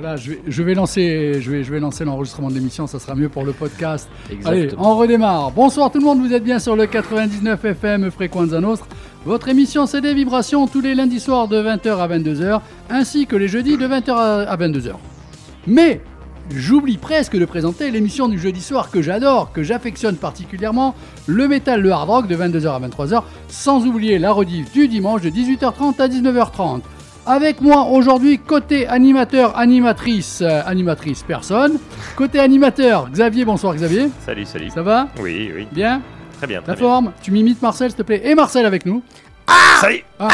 Voilà, je vais, je vais lancer, je vais, je vais lancer l'enregistrement de l'émission, ça sera mieux pour le podcast. Exactement. Allez, on redémarre. Bonsoir tout le monde, vous êtes bien sur le 99 FM Fréquenza Nostre. Votre émission c'est des vibrations tous les lundis soirs de 20h à 22h, ainsi que les jeudis de 20h à 22h. Mais j'oublie presque de présenter l'émission du jeudi soir que j'adore, que j'affectionne particulièrement, le métal, le hard rock de 22h à 23h, sans oublier la rediff du dimanche de 18h30 à 19h30. Avec moi aujourd'hui, côté animateur, animatrice, euh, animatrice personne. Côté animateur, Xavier, bonsoir Xavier. Salut, salut. Ça va Oui, oui. Bien Très bien, très La bien. forme Tu m'imites Marcel, s'il te plaît. Et Marcel avec nous. Salut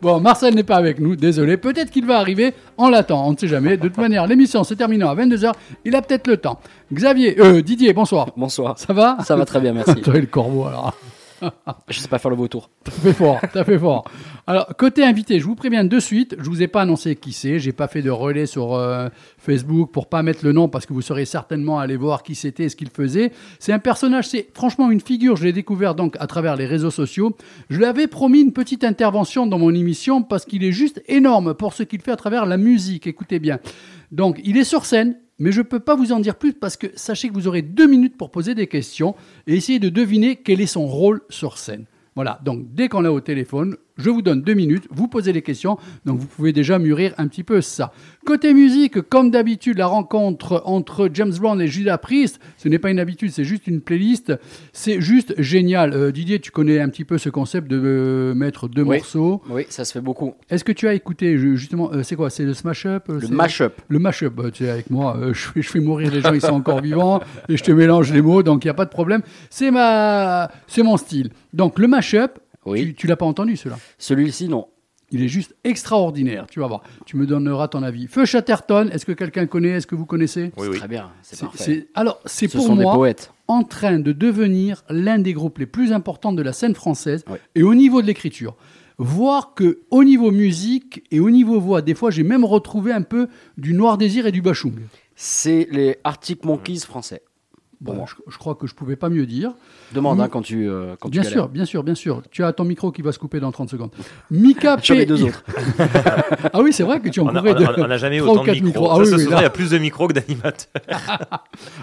Bon, Marcel n'est pas avec nous, désolé. Peut-être qu'il va arriver, on l'attend, on ne sait jamais. De toute manière, l'émission se terminant à 22h, il a peut-être le temps. Xavier, euh, Didier, bonsoir. Bonsoir. Ça va Ça va très bien, merci. Toi et le corbeau alors. Je sais pas faire le vautour. T'as fait fort, t'as fait fort. Alors, côté invité, je vous préviens de suite, je vous ai pas annoncé qui c'est, j'ai pas fait de relais sur euh, Facebook pour pas mettre le nom parce que vous serez certainement allé voir qui c'était et ce qu'il faisait. C'est un personnage, c'est franchement une figure, je l'ai découvert donc à travers les réseaux sociaux. Je lui avais promis une petite intervention dans mon émission parce qu'il est juste énorme pour ce qu'il fait à travers la musique, écoutez bien. Donc, il est sur scène, mais je ne peux pas vous en dire plus parce que sachez que vous aurez deux minutes pour poser des questions et essayer de deviner quel est son rôle sur scène. Voilà, donc dès qu'on l'a au téléphone, je vous donne deux minutes, vous posez les questions, donc vous pouvez déjà mûrir un petit peu ça. Côté musique, comme d'habitude, la rencontre entre James Brown et Judas Priest, ce n'est pas une habitude, c'est juste une playlist, c'est juste génial. Euh, Didier, tu connais un petit peu ce concept de euh, mettre deux Oui. morceaux. Oui, ça se fait beaucoup. Est-ce que tu as écouté ju- justement, euh, c'est quoi C'est le smash-up euh, Le c'est- mash-up. le mash-up, bah, tu sais, avec moi, je, fais, je fais mourir les gens, ils sont encore vivants, et je te mélange les mots, donc il n'y a pas de problème. C'est ma, mon style. Donc le mash-up, Oui. tu, tu l'as pas entendu celui-là. Celui-ci, non. Il est juste extraordinaire, tu vas voir. Tu me donneras ton avis. Feu Chatterton, est-ce que quelqu'un connaît Est-ce que vous connaissez Oui, oui. Très bien, c'est parfait. c'est- Alors, c'est Ce pour sont des moi poètes. en train de devenir l'un des groupes les plus importants de la scène française et au niveau de l'écriture. Voir que au niveau musique et au niveau voix, des fois j'ai même retrouvé un peu du Noir Désir et du Bachung. C'est les Arctic Monkeys français. Bon, je, je crois que je pouvais pas mieux dire. Demande hein, quand tu euh, quand Bien tu sûr, galères. bien sûr, bien sûr. Tu as ton micro qui va se couper dans 30 secondes. Mika Sur les P- deux autres. Ah oui, c'est vrai que tu en On n'a jamais eu trois ou autant de quatre micros. micros. Ah Ça, oui, ce oui, soir, là. il y a plus de micros que d'animateurs.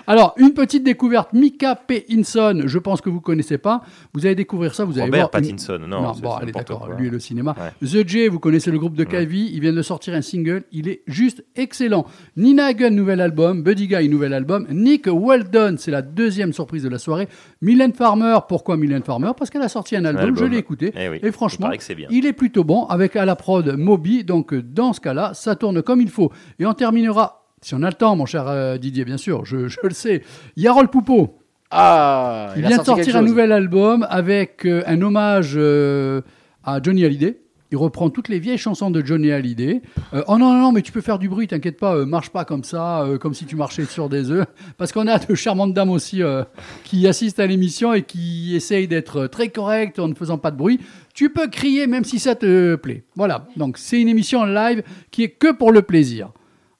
Alors, une petite découverte. Mika P. Hinson, je pense que vous connaissez pas. Vous allez découvrir ça, vous allez Robert voir. une- Pattinson, non. c'est- bon, allez, d'accord. Lui et le cinéma. Ouais. The J, vous connaissez le groupe de Calvi. Ils viennent de sortir un single. Il est juste excellent. Nina Hagen, nouvel album. Buddy Guy, nouvel album. Nick Weldon, c'est la deuxième surprise de la soirée. Mylène Farmer, pourquoi Mylène Farmer? Parce qu'elle a sorti un album, album. je l'ai écouté. Eh oui, et franchement, il est plutôt bon avec à la prod Moby. Donc, dans ce cas-là, ça tourne comme il faut. Et on terminera, si on a le temps, mon cher euh, Didier, bien sûr, je, je le sais. Yarol Poupeau. Ah, Il vient de sortir un chose. nouvel album avec euh, un hommage euh, à Johnny Hallyday. Il reprend toutes les vieilles chansons de Johnny Hallyday. Euh, oh non, non, non, mais tu peux faire du bruit, t'inquiète pas, euh, marche pas comme ça, euh, comme si tu marchais sur des œufs. Parce qu'on a de charmantes dames aussi euh, qui assistent à l'émission et qui essayent d'être très correctes en ne faisant pas de bruit. Tu peux crier même si ça te plaît. Voilà, donc c'est une émission live qui est que pour le plaisir.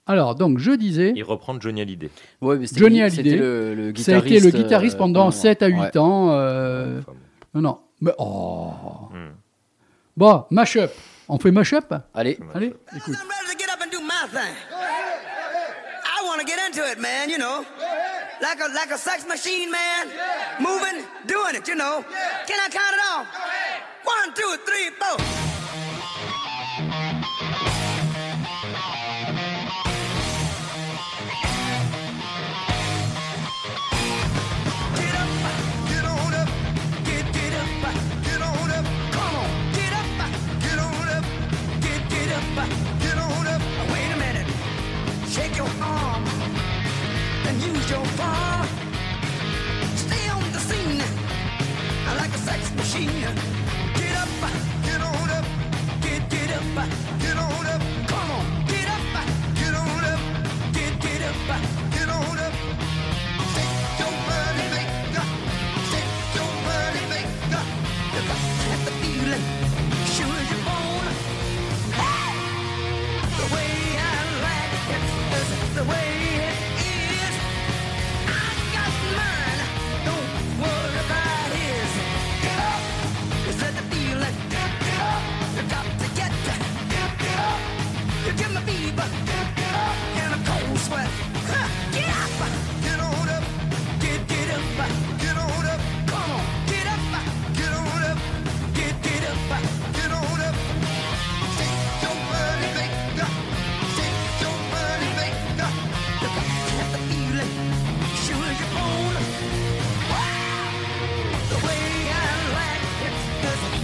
Alors, donc je disais... Il reprend Johnny Hallyday. Ouais, mais c'était- Johnny Hallyday. le, le Ça a guitariste. été le guitariste euh, pendant non, 7 à 8 ouais. ans. euh, Enfin, non, non. Mais, oh. Hmm. Bon, mash-up. On fait mash-up? Allez, Allez, écoute. I'm ready to get up and do my thing. I want to get into it, man, you know. Like a like a sex machine, man. Moving, doing it, you know. Can I count it off? One, two, three, four. Your. Stay on the scene like a sex machine. Get up, get on up, get get up, get on up. Come on, get up, get on up, get get up,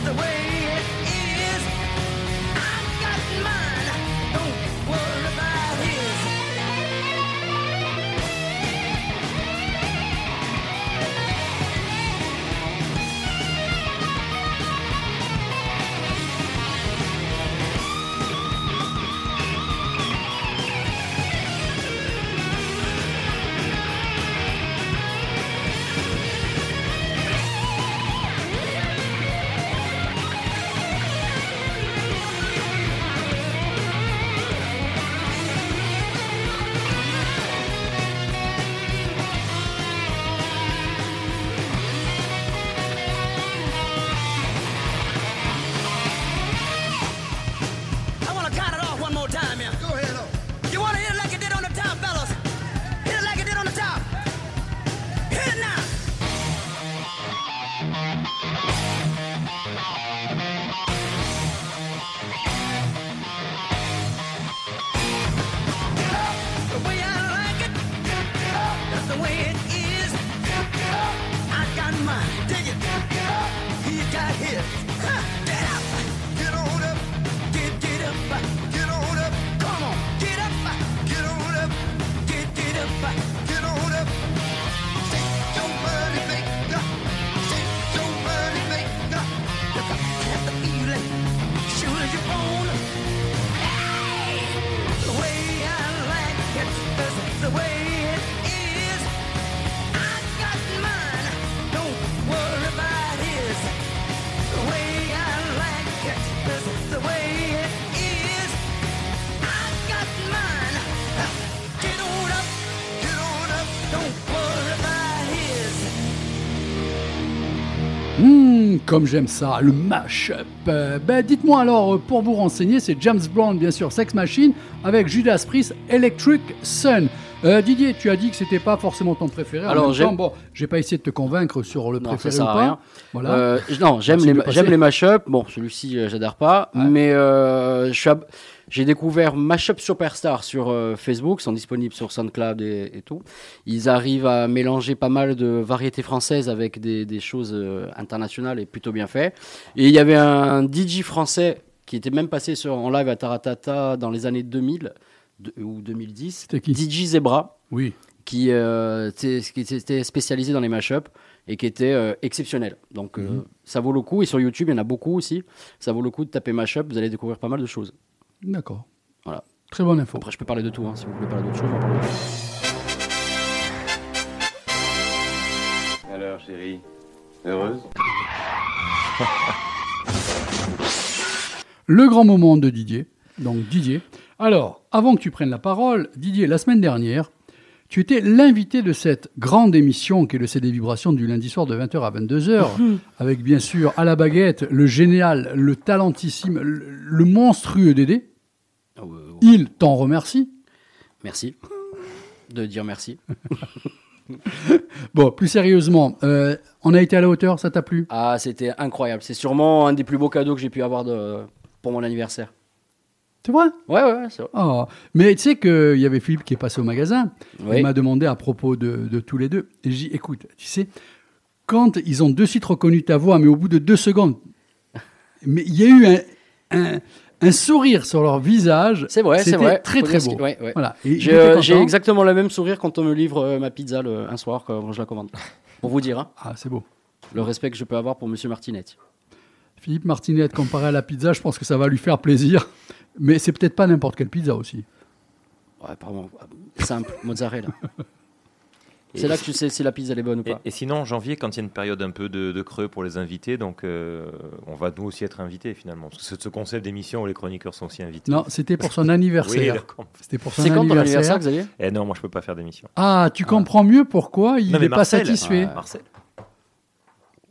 the way comme j'aime ça, le mash-up. Euh, ben, dites-moi alors, euh, pour vous renseigner, c'est James Brown, bien sûr, Sex Machine, avec Judas Priest, Electric Sun. Euh, Didier, tu as dit que c'était pas forcément ton préféré. Alors, j'aime- bon, j'ai pas essayé de te convaincre sur le Non, ça préféré sert ou à pas. rien. Voilà. Euh, non, j'aime les, j'aime mashups. Bon, celui-ci, euh, j'adhère pas. Ouais. Mais euh, j'ai découvert Mashup Superstar sur Facebook. Ils sont disponibles sur SoundCloud et, et tout. Ils arrivent à mélanger pas mal de variétés françaises avec des, des choses internationales et plutôt bien fait. Et il y avait un DJ français qui était même passé sur, en live à Taratata dans les années 2000 de- ou 2010. C'était qui DJ Zebra Oui. qui, euh, qui était spécialisé dans les mashups et qui était euh, exceptionnel. Donc euh, ça vaut le coup. Et sur YouTube, il y en a beaucoup aussi. Ça vaut le coup de taper mashup. Vous allez découvrir pas mal de choses. D'accord. Voilà. Très bonne info. Après, je peux parler de tout. hein, si vous voulez parler d'autre chose, on parle de tout. Alors, chérie, heureuse? Le grand moment de Didier. Donc Didier. Alors, avant que tu prennes la parole, Didier, la semaine dernière, tu étais l'invité de cette grande émission qui est le CD Vibration du lundi soir de 20h à 22h, avec bien sûr à la baguette le génial, le talentissime, le, le monstrueux Dédé. Ah, ouais, ouais. Il t'en remercie. Merci de dire merci. Bon, plus sérieusement, euh, on a été à la hauteur, ça t'a plu? Ah, c'était incroyable. C'est sûrement un des plus beaux cadeaux que j'ai pu avoir de, pour mon anniversaire. C'est vrai Ouais, ouais, c'est vrai. Oh. Mais tu sais qu'il y avait Philippe qui est passé au magasin. Oui. Il m'a demandé à propos de, de tous les deux. Et j'ai dit, écoute, tu sais, quand ils ont de suite reconnu ta voix, mais au bout de deux secondes, mais il y a eu un, un, un sourire sur leur visage. C'est vrai, c'est vrai. très très beau. qui- ouais, ouais. Voilà. J'ai euh, j'ai exactement le même sourire quand on me livre euh, ma pizza le, un soir quand je la commande. Pour vous dire, hein, Ah, c'est beau. le respect que je peux avoir pour Monsieur Martinetti. Philippe Martinet comparé à la pizza, je pense que ça va lui faire plaisir. Mais c'est peut-être pas n'importe quelle pizza aussi. Ouais, pardon. Simple, mozzarella. C'est là que tu sais si la pizza elle est bonne ou pas. et sinon, en janvier, quand il y a une période un peu de, de creux pour les invités, donc euh, on va nous aussi être invités finalement. Parce que c'est ce concept d'émission où les chroniqueurs sont aussi invités. Non, c'était pour son anniversaire. c'était pour son C'est quand ton anniversaire. Xavier? Eh non, moi je peux pas faire d'émission. Ah, tu comprends mieux pourquoi il n'est pas satisfait. ah, Marcel.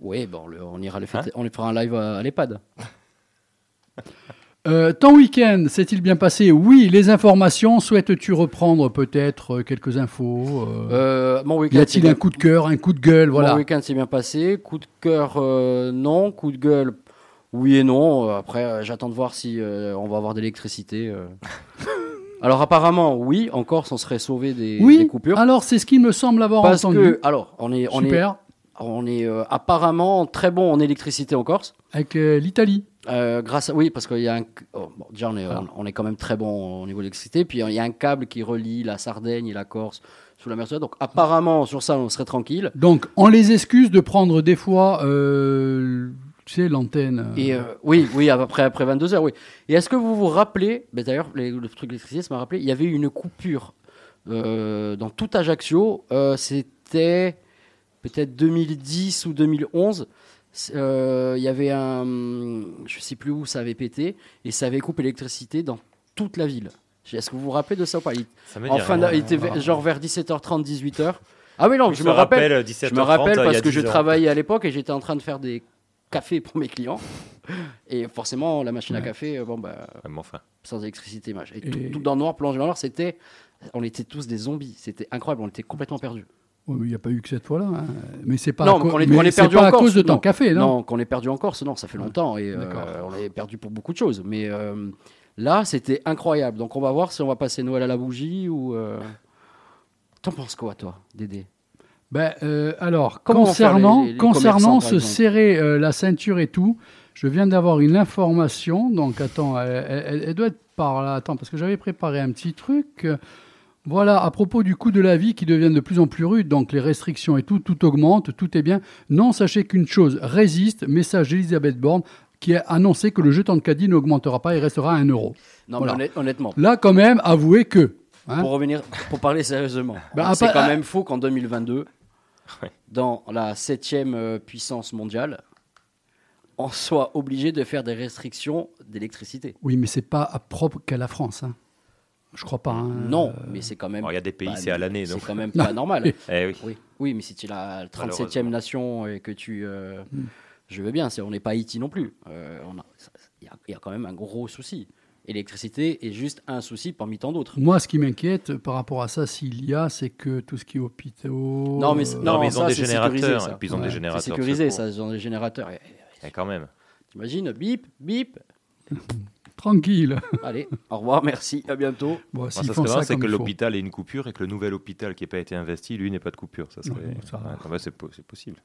Oui, bon, le- on ira le fêter- Hein on lui fera un live à, à l'EHPAD. Euh, ton week-end s'est-il bien passé? Oui, les informations. Souhaites-tu reprendre peut-être euh, quelques infos euh, Euh, mon Y a-t-il un coup de cœur, un coup de gueule? Mon Voilà. week-end s'est bien passé. Coup de cœur, euh, non. Coup de gueule, oui et non. Euh, Après, j'attends de voir si euh, on va avoir de l'électricité. Alors apparemment, oui. En Corse, on serait sauvé des, des Oui, coupures. alors c'est ce qu'il me semble avoir Parce entendu. que, alors, on est, on est, Super. On est euh, apparemment très bon en électricité en Corse. Avec euh, l'Italie. Euh, grâce à, oui, parce qu'il y a un, oh, bon, déjà on est, Voilà. on, on est quand même très bon au niveau de l'électricité. Puis il y a un câble qui relie la Sardaigne et la Corse sous la mer. Donc apparemment sur ça on serait tranquille. Donc, on les excuse de prendre des fois, tu sais, l'antenne. Et oui, oui, après, après 22 heures, oui. Et est-ce que vous vous rappelez, ben d'ailleurs, le truc d'électricité, ça m'a rappelé, il y avait une coupure dans tout Ajaccio. C'était peut-être 2010 ou 2011. C'est, euh, Il y avait un. Je sais plus où ça avait pété, et ça avait coupé l'électricité dans toute la ville. Est-ce que vous vous rappelez de ça ou pas? Il- Ça me dit En fin rien. d'a- il était genre vers 17h30, 18h. Ah oui, non, je, Je me rappelle. rappelle, Je 17h30, me rappelle parce que 10 je travaillais à l'époque et j'étais en train de faire des cafés pour mes clients. Et forcément, la machine à café, euh, bon, bah, Ah, mais enfin. sans électricité, machin. Et, Et- Tout, tout dans le noir, plongé dans le noir, c'était. On était tous des zombies. C'était incroyable. On était complètement perdus. Ouais, Il n'y a pas eu que cette fois-là. hein. Mais c'est pas, Non, est- mais qu'on est perdu pas à Corse, cause de ton non. café, non, Non, qu'on est perdu en Corse, non, ça fait longtemps. Et euh, on est perdu pour beaucoup de choses. Mais euh, là, c'était incroyable. Donc, on va voir si on va passer Noël à la bougie ou. euh, T'en penses quoi, toi, Dédé? Ben, alors, Comment concernant, les- les- concernant se serrer la ceinture et tout, je viens d'avoir une information. Donc, attends, elle, elle- elle doit être par là. Attends, parce que j'avais préparé un petit truc. Voilà, à propos du coût de la vie qui devient de plus en plus rude, donc les restrictions et tout, tout augmente, tout est bien. Non, sachez qu'une chose résiste, message d'Elisabeth Borne qui a annoncé que le jeton de caddie n'augmentera pas et restera à 1 euro. Non, Voilà. mais honnêt- honnêtement. Là, quand même, avouez que. hein, Pour revenir, pour parler sérieusement, Bah, c'est quand même faux qu'en 2022, Ouais. dans la septième euh, puissance mondiale, on soit obligé de faire des restrictions d'électricité. Oui, mais c'est pas à propre qu'à la France. hein. Je crois pas. hein. non, mais c'est quand même. Alors, il y a des pays, bah, c'est à l'année. C'est quand même Non. pas normal. Eh oui. Oui, oui, mais si tu es la 37e Malheureusement. nation et que tu. euh, Hmm. Je veux bien, c'est- on n'est pas Haïti non plus. Euh, on a- ça- Il y, a- il y a quand même un gros souci. Et l'électricité est juste un souci parmi tant d'autres. Moi, ce qui m'inquiète par rapport à ça, s'il y a, c'est que tout ce qui est hôpitaux. Non, mais euh, Non, mais ils ça, ont des générateurs. sécurisé, ça. Et puis ils ont Ouais. des générateurs. C'est de sécurisé, secours. ça, ils ont des générateurs. Et- Eh, quand même. T'imagines, bip, bip. Tranquille. Allez, au revoir, merci, à bientôt. Bon, ça serait bien, c'est que l'hôpital ait une coupure et que le nouvel hôpital qui n'a pas été investi, lui, n'ait pas de coupure. Ça serait. Ouais, ça- Ouais, quand même, c'est po- c'est possible.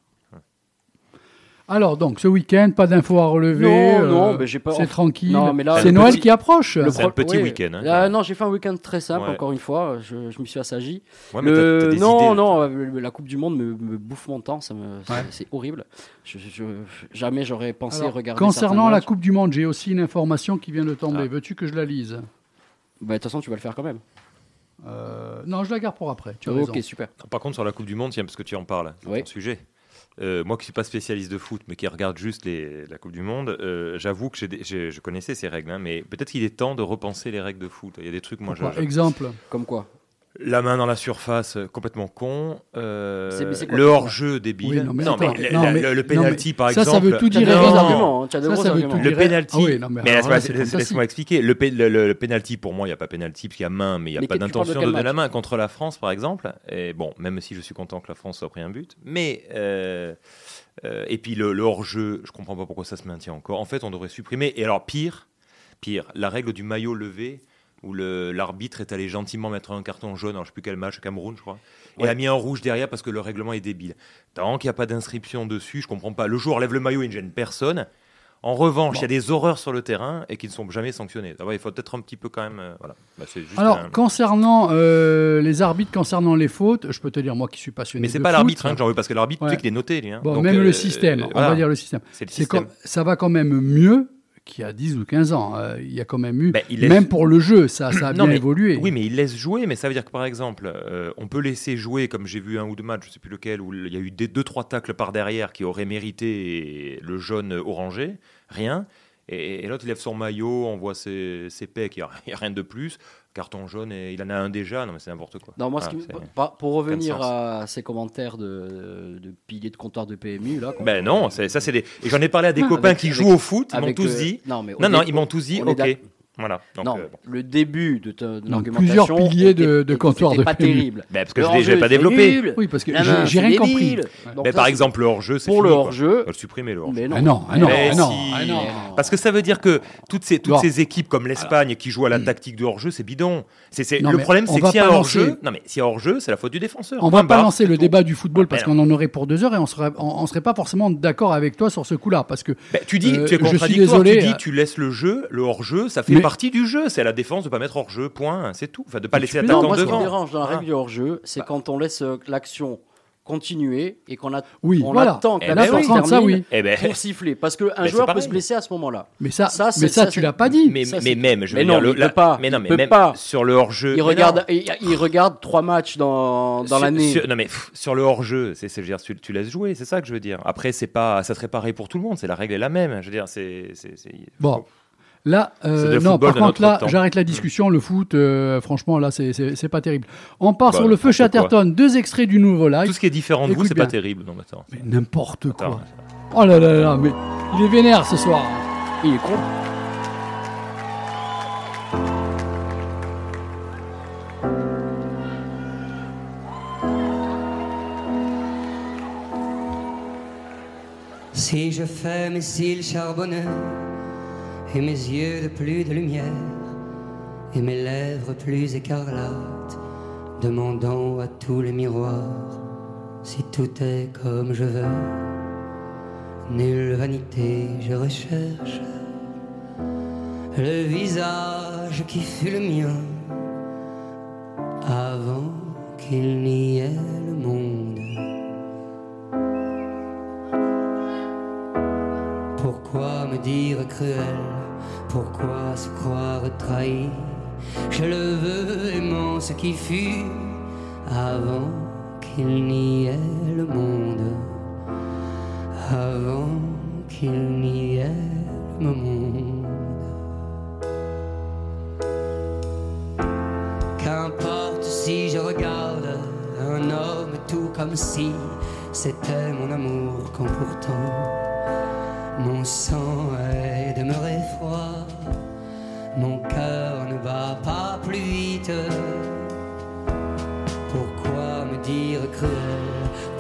Alors, donc, ce week-end, pas d'infos à relever. Non, euh, non, mais j'ai pas- C'est tranquille. Non, mais là, c'est Noël petit- qui approche. Le C'est un petit oui. week-end, hein, Euh, non, j'ai fait un week-end très simple, Ouais. encore une fois. Je, je me suis assagi. Ouais, mais Le- t'as- t'as des non, idées, non, euh, la Coupe du Monde me, me bouffe mon temps. Ça me, c'est- Ouais. c'est horrible. Je, je- jamais j'aurais pensé Alors, regarder. concernant la. Coupe du Monde, j'ai aussi une information qui vient de tomber. Ah. Veux-tu que je la lise? Bah, de toute façon, tu vas le faire quand même. Euh, Non, je la garde pour après. Tu as raison. ok, super. Par contre, sur la Coupe du Monde, tiens, parce que tu en parles, c'est Oui. ton sujet. Euh, moi qui suis pas spécialiste de foot, mais qui regarde juste les, la Coupe du Monde, euh, j'avoue que j'ai des- j'ai- je connaissais ces règles, hein, mais peut-être qu'il est temps de repenser les règles de foot. Il y a des trucs, moi, je- Exemple. Comme quoi la main dans la surface, euh, complètement con. euh, C'est- mais c'est quoi le hors-jeu débile. Oui, non, mais non, non, le- mais- le, le non, penalty, mais par ça, ça exemple. veut tout dire des Ça, ça veut tout Le dire. penalty. Ah oui, non, mais Mais alors là, laisse-moi expliquer. Le, le, le- le penalty, pour moi, il n'y a pas penalty parce qu'il y a main, mais il n'y a Mais pas d'intention de donner la main contre la France, par exemple. Et bon, même si je suis content que la France soit pris un but. Mais. euh, euh, et puis le, le hors-jeu, je comprends pas pourquoi ça se maintient encore. En fait, on devrait supprimer. Et alors, pire, pire, la règle du maillot levé où l'arbitre est allé gentiment mettre un carton jaune, alors je sais plus quel match, Cameroun, je crois, et a mis un rouge derrière parce que le règlement est débile. Tant qu'il n'y a pas d'inscription dessus, je comprends pas. Le joueur lève le maillot, il ne gêne personne. En revanche, il y a des horreurs sur le terrain et qui ne sont jamais sanctionnées. Ouais, il faut peut-être un petit peu quand même. euh, voilà. Bah, juste Alors, un- concernant euh, les arbitres, concernant les fautes, je peux te dire, moi qui suis passionné Mais c'est pas l'arbitre hein, que j'en veux, parce que l'arbitre, tu Ouais. sais qu'il est noté, lui. hein. Bon, Donc, même euh, le système, on voilà. va dire le système. C'est ça va quand même mieux qu'il y a 10 ou 15 ans. Euh, il y a quand même eu, Ben, il laisse- même pour le jeu, ça, ça a Non, bien mais- évolué. Oui, mais il laisse jouer, mais ça veut dire que par exemple, euh, on peut laisser jouer, comme j'ai vu un ou deux matchs, je sais plus lequel, où il y a eu des deux trois tacles par derrière qui auraient mérité le jaune orangé, rien. Et, et l'autre, il lève son maillot, on voit ses, ses pecs, il n'y a, rien de plus. Carton jaune, et il en a un déjà. Non, mais c'est n'importe quoi. Non, moi, ce Voilà, qui me- c'est- pas- pour revenir à ces commentaires de, de piliers de comptoir de PMU, là. Ben non, ça c'est des. Et j'en ai parlé à des copains Avec- qui avec- jouent au foot, ils m'ont tous euh, dit. Non, mais Non, non, ils m'ont tous dit, ok. Voilà. Donc, non, euh, bon. le début de, ta- de l'argumentation. plusieurs piliers était- de- de comptoir de pas PMU. terrible. Ben, parce que Le je l'ai- pas développé. nul. Oui, parce que j'ai- rien débile. compris. Donc ça, par exemple, le hors-jeu, c'est pour fini, quoi. hors-jeu. On va le supprimer, le hors-jeu. Mais non. Ah non, ah non, Mais ah non, si. ah non. Parce que ça veut dire que toutes ces, toutes ces équipes comme l'Espagne qui jouent à la tactique de hors-jeu, c'est bidon. C'est, c'est- Non, le mais problème, c'est que s'il y a pas un hors-jeu, non mais s'il y a hors-jeu, c'est la faute du défenseur. On va pas lancer le débat du football parce Mais qu'on en aurait pour deux heures et on serait, on, serait pas forcément d'accord avec toi sur ce coup-là. Parce que Ben, tu dis, Euh, tu es je suis contradictoire. désolé, tu dis, euh, tu laisses le jeu, le hors-jeu, ça fait Mais- partie du jeu. C'est la défense de pas mettre hors-jeu. Point. C'est tout. Enfin, de pas Mais laisser l'attaquant moi, ce qui me devant. dérange dans la règle Ah. du hors-jeu, c'est quand on laisse euh, l'action continuer et qu'on a, oui, on voilà. attend que Eh la ben oui. contre, ça, oui. Eh ben, pour siffler. Parce qu'un c'est joueur peut se blesser à ce moment-là. Mais ça, Ça, mais ça, ça, tu l'as pas dit. mais, Ça, mais c'est- même, je veux Mais dire, non, le, il peut la- pas, mais non, il mais même pas. sur le hors-jeu. Il mais regarde, il, il regarde trois matchs dans, dans Sur- l'année. non mais pff, sur le hors-jeu, c'est, c'est- je veux dire, tu, tu laisses jouer, c'est ça que je veux dire. Après, c'est pas, ça serait pareil pour tout le monde. C'est la règle est la même. Je veux dire, c'est- Bon. Là, euh, non, par contre, là, j'arrête la discussion. Le foot, euh, franchement, là, c'est- pas terrible. On part Bah, sur le feu Chatterton. Deux extraits du nouveau live. Tout ce qui est différent de vous, c'est pas terrible. Non, mais attends. Mais n'importe quoi. Oh là là là, mais il est vénère ce soir. Il est con. Si je fais mes cils charbonneux et mes yeux de plus de lumière et mes lèvres plus écarlates, demandant à tous les miroirs si tout est comme je veux. Nulle vanité je recherche le visage qui fut le mien avant qu'il n'y ait le monde. Pourquoi me dire cruel? Pourquoi se croire trahi? Je le veux aimant ce qui fut avant qu'il n'y ait le monde. Avant qu'il n'y ait le monde. Qu'importe si je regarde un homme tout comme si c'était mon amour quand pourtant mon sang est demeuré froid, mon cœur ne bat pas plus vite. Pourquoi me dire cruel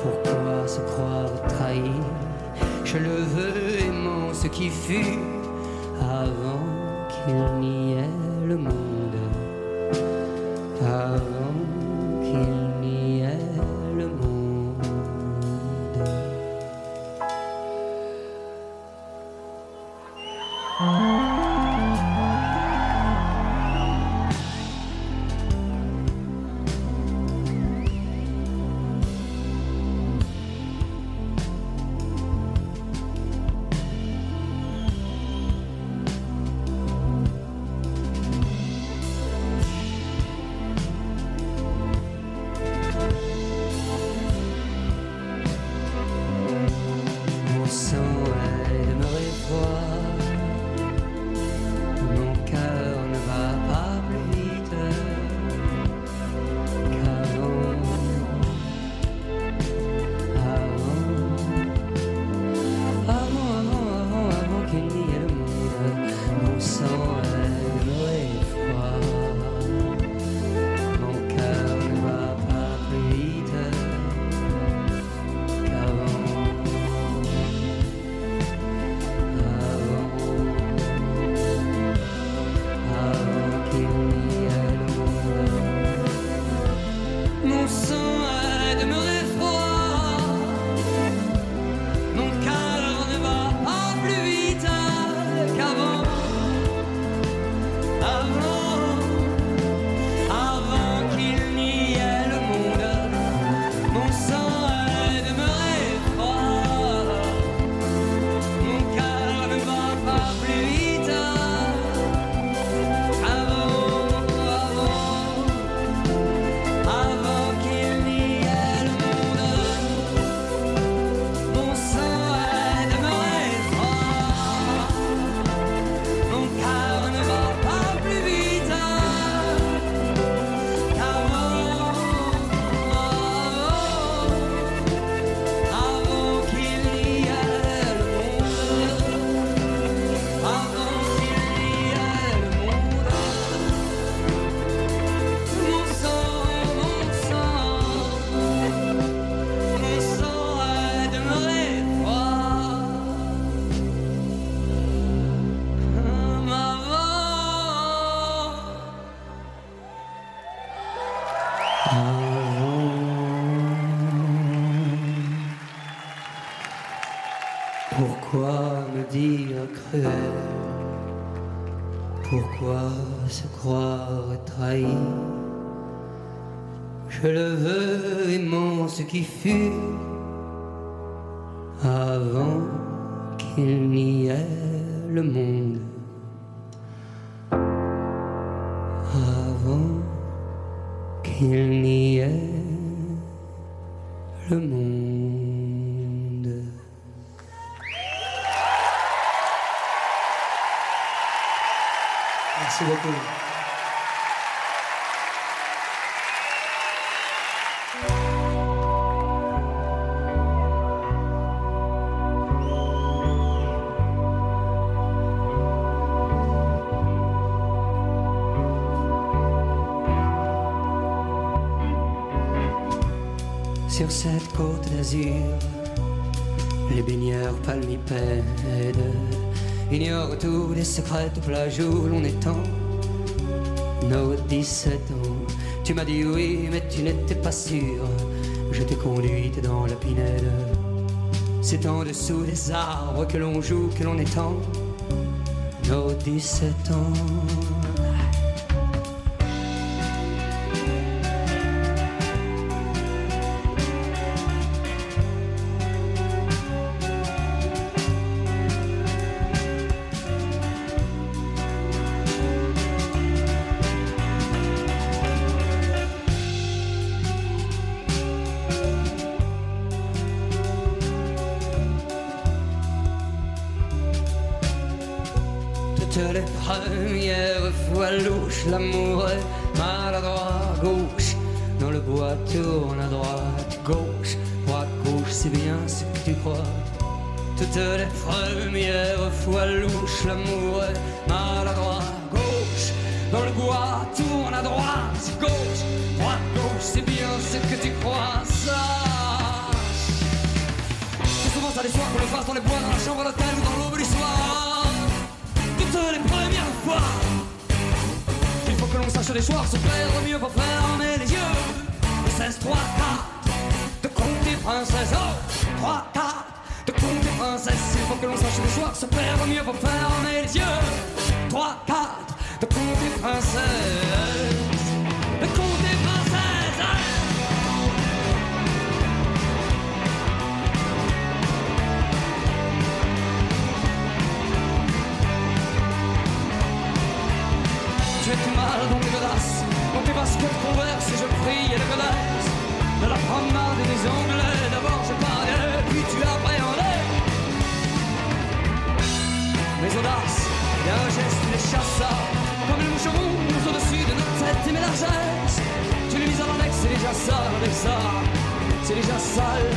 Pourquoi se croire trahi? Je le veux aimant ce qui fut avant qu'il n'y ait le monde. Cette côte d'azur, les baigneurs palmipèdes ignorent tous les secrets de plage où l'on étend nos 17 ans. Tu m'as dit oui, mais tu n'étais pas sûr. Je t'ai conduite dans la pinède. C'est en dessous des arbres que l'on joue, que l'on étend nos 17 ans. Faut que l'on sache les soirs se perdre mieux pour fermer les yeux. 3, 4 de compter princesse. De compter princesse. Tu es tout mal dans tes godasses, dans tes baskets converses, et je prie et le godasse. De la promenade des Anglais, Les audaces, a un geste, tu les chassa, comme les mouches rouges au-dessus de notre tête et mes largesses. Tu les mises en annexe, c'est déjà ça, avec ça, c'est déjà sale.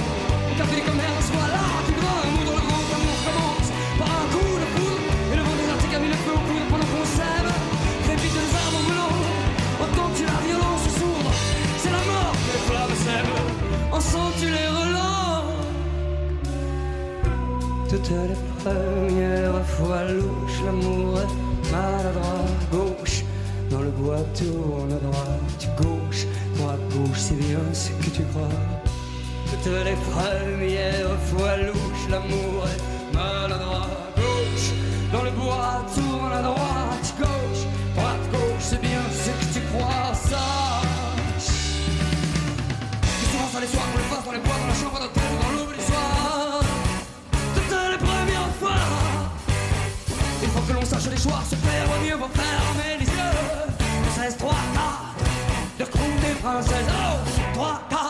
Café des commerces, voilà, tu un mot dans le grand amour commence par un coup de foudre, et le vent des articles a mis le feu au poudre pendant qu'on s'aime. Crépite les arbres brûlants, entends-tu la violence sourde, c'est la mort que les flammes sèment, en sens-tu les relents toutes les premières fois louche, l'amour est maladroit, gauche. Dans le bois tourne droite, gauche, droite, gauche, c'est bien ce que tu crois. Toutes les premières fois louche, l'amour est maladroit, gauche. Dans le bois tourne à droite, gauche, droite, gauche, c'est bien ce que tu crois, sache. Souvent ça les soirs, on les passe dans les bois, Faut que l'on sache les choix, se faire au mieux pour fermer les yeux. 16, 3, 4, de compter princesse. Oh, 3, 4,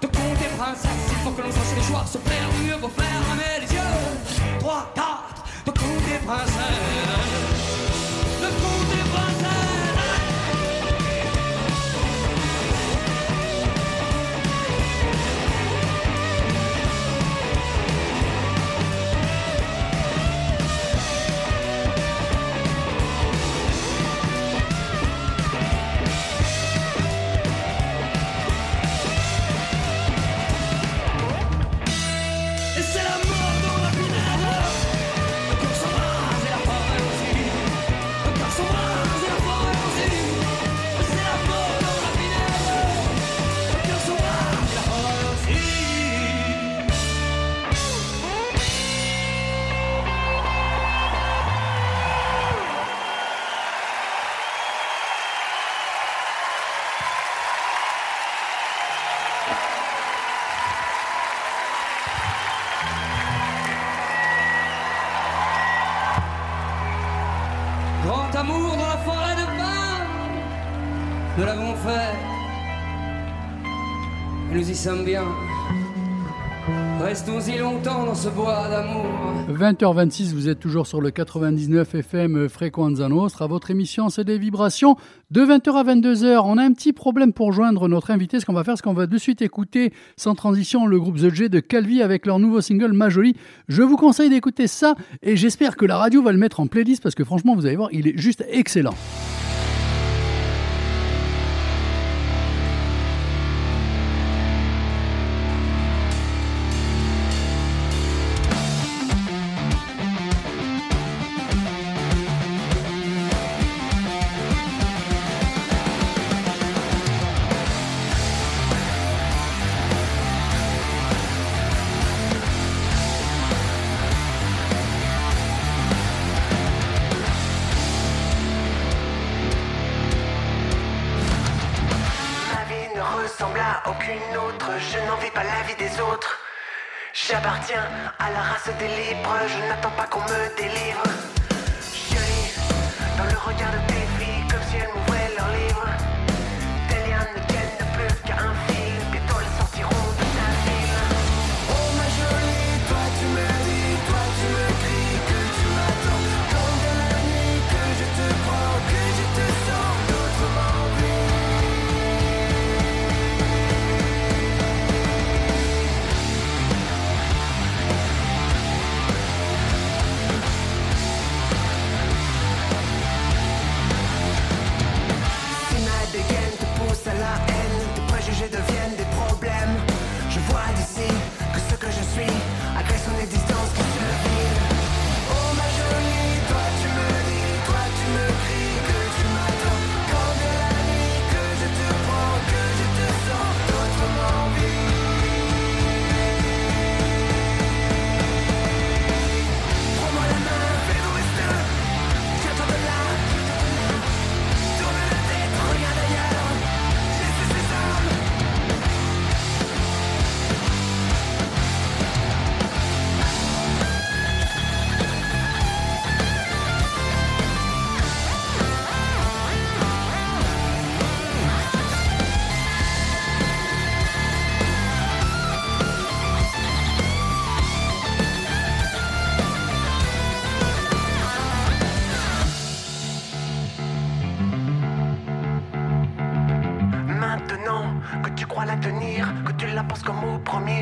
de compter princesse. Il faut que l'on sache les choix, se faire au mieux pour fermer les yeux. 3, 4, de compter princesse. 20h26, vous êtes toujours sur le 99 FM Fréquenza Nostra. Votre émission, c'est des vibrations de 20h à 22h. On a un petit problème pour joindre notre invité. Ce qu'on va faire, c'est qu'on va de suite écouter, sans transition, le groupe The J de Calvi avec leur nouveau single Majoli. Je vous conseille d'écouter ça et j'espère que la radio va le mettre en playlist parce que franchement, vous allez voir, il est juste excellent. aucune autre, je n'envie pas la vie des autres. J'appartiens à la race des libres, je n'attends pas qu'on me délivre. Je lis dans le regard de the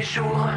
jours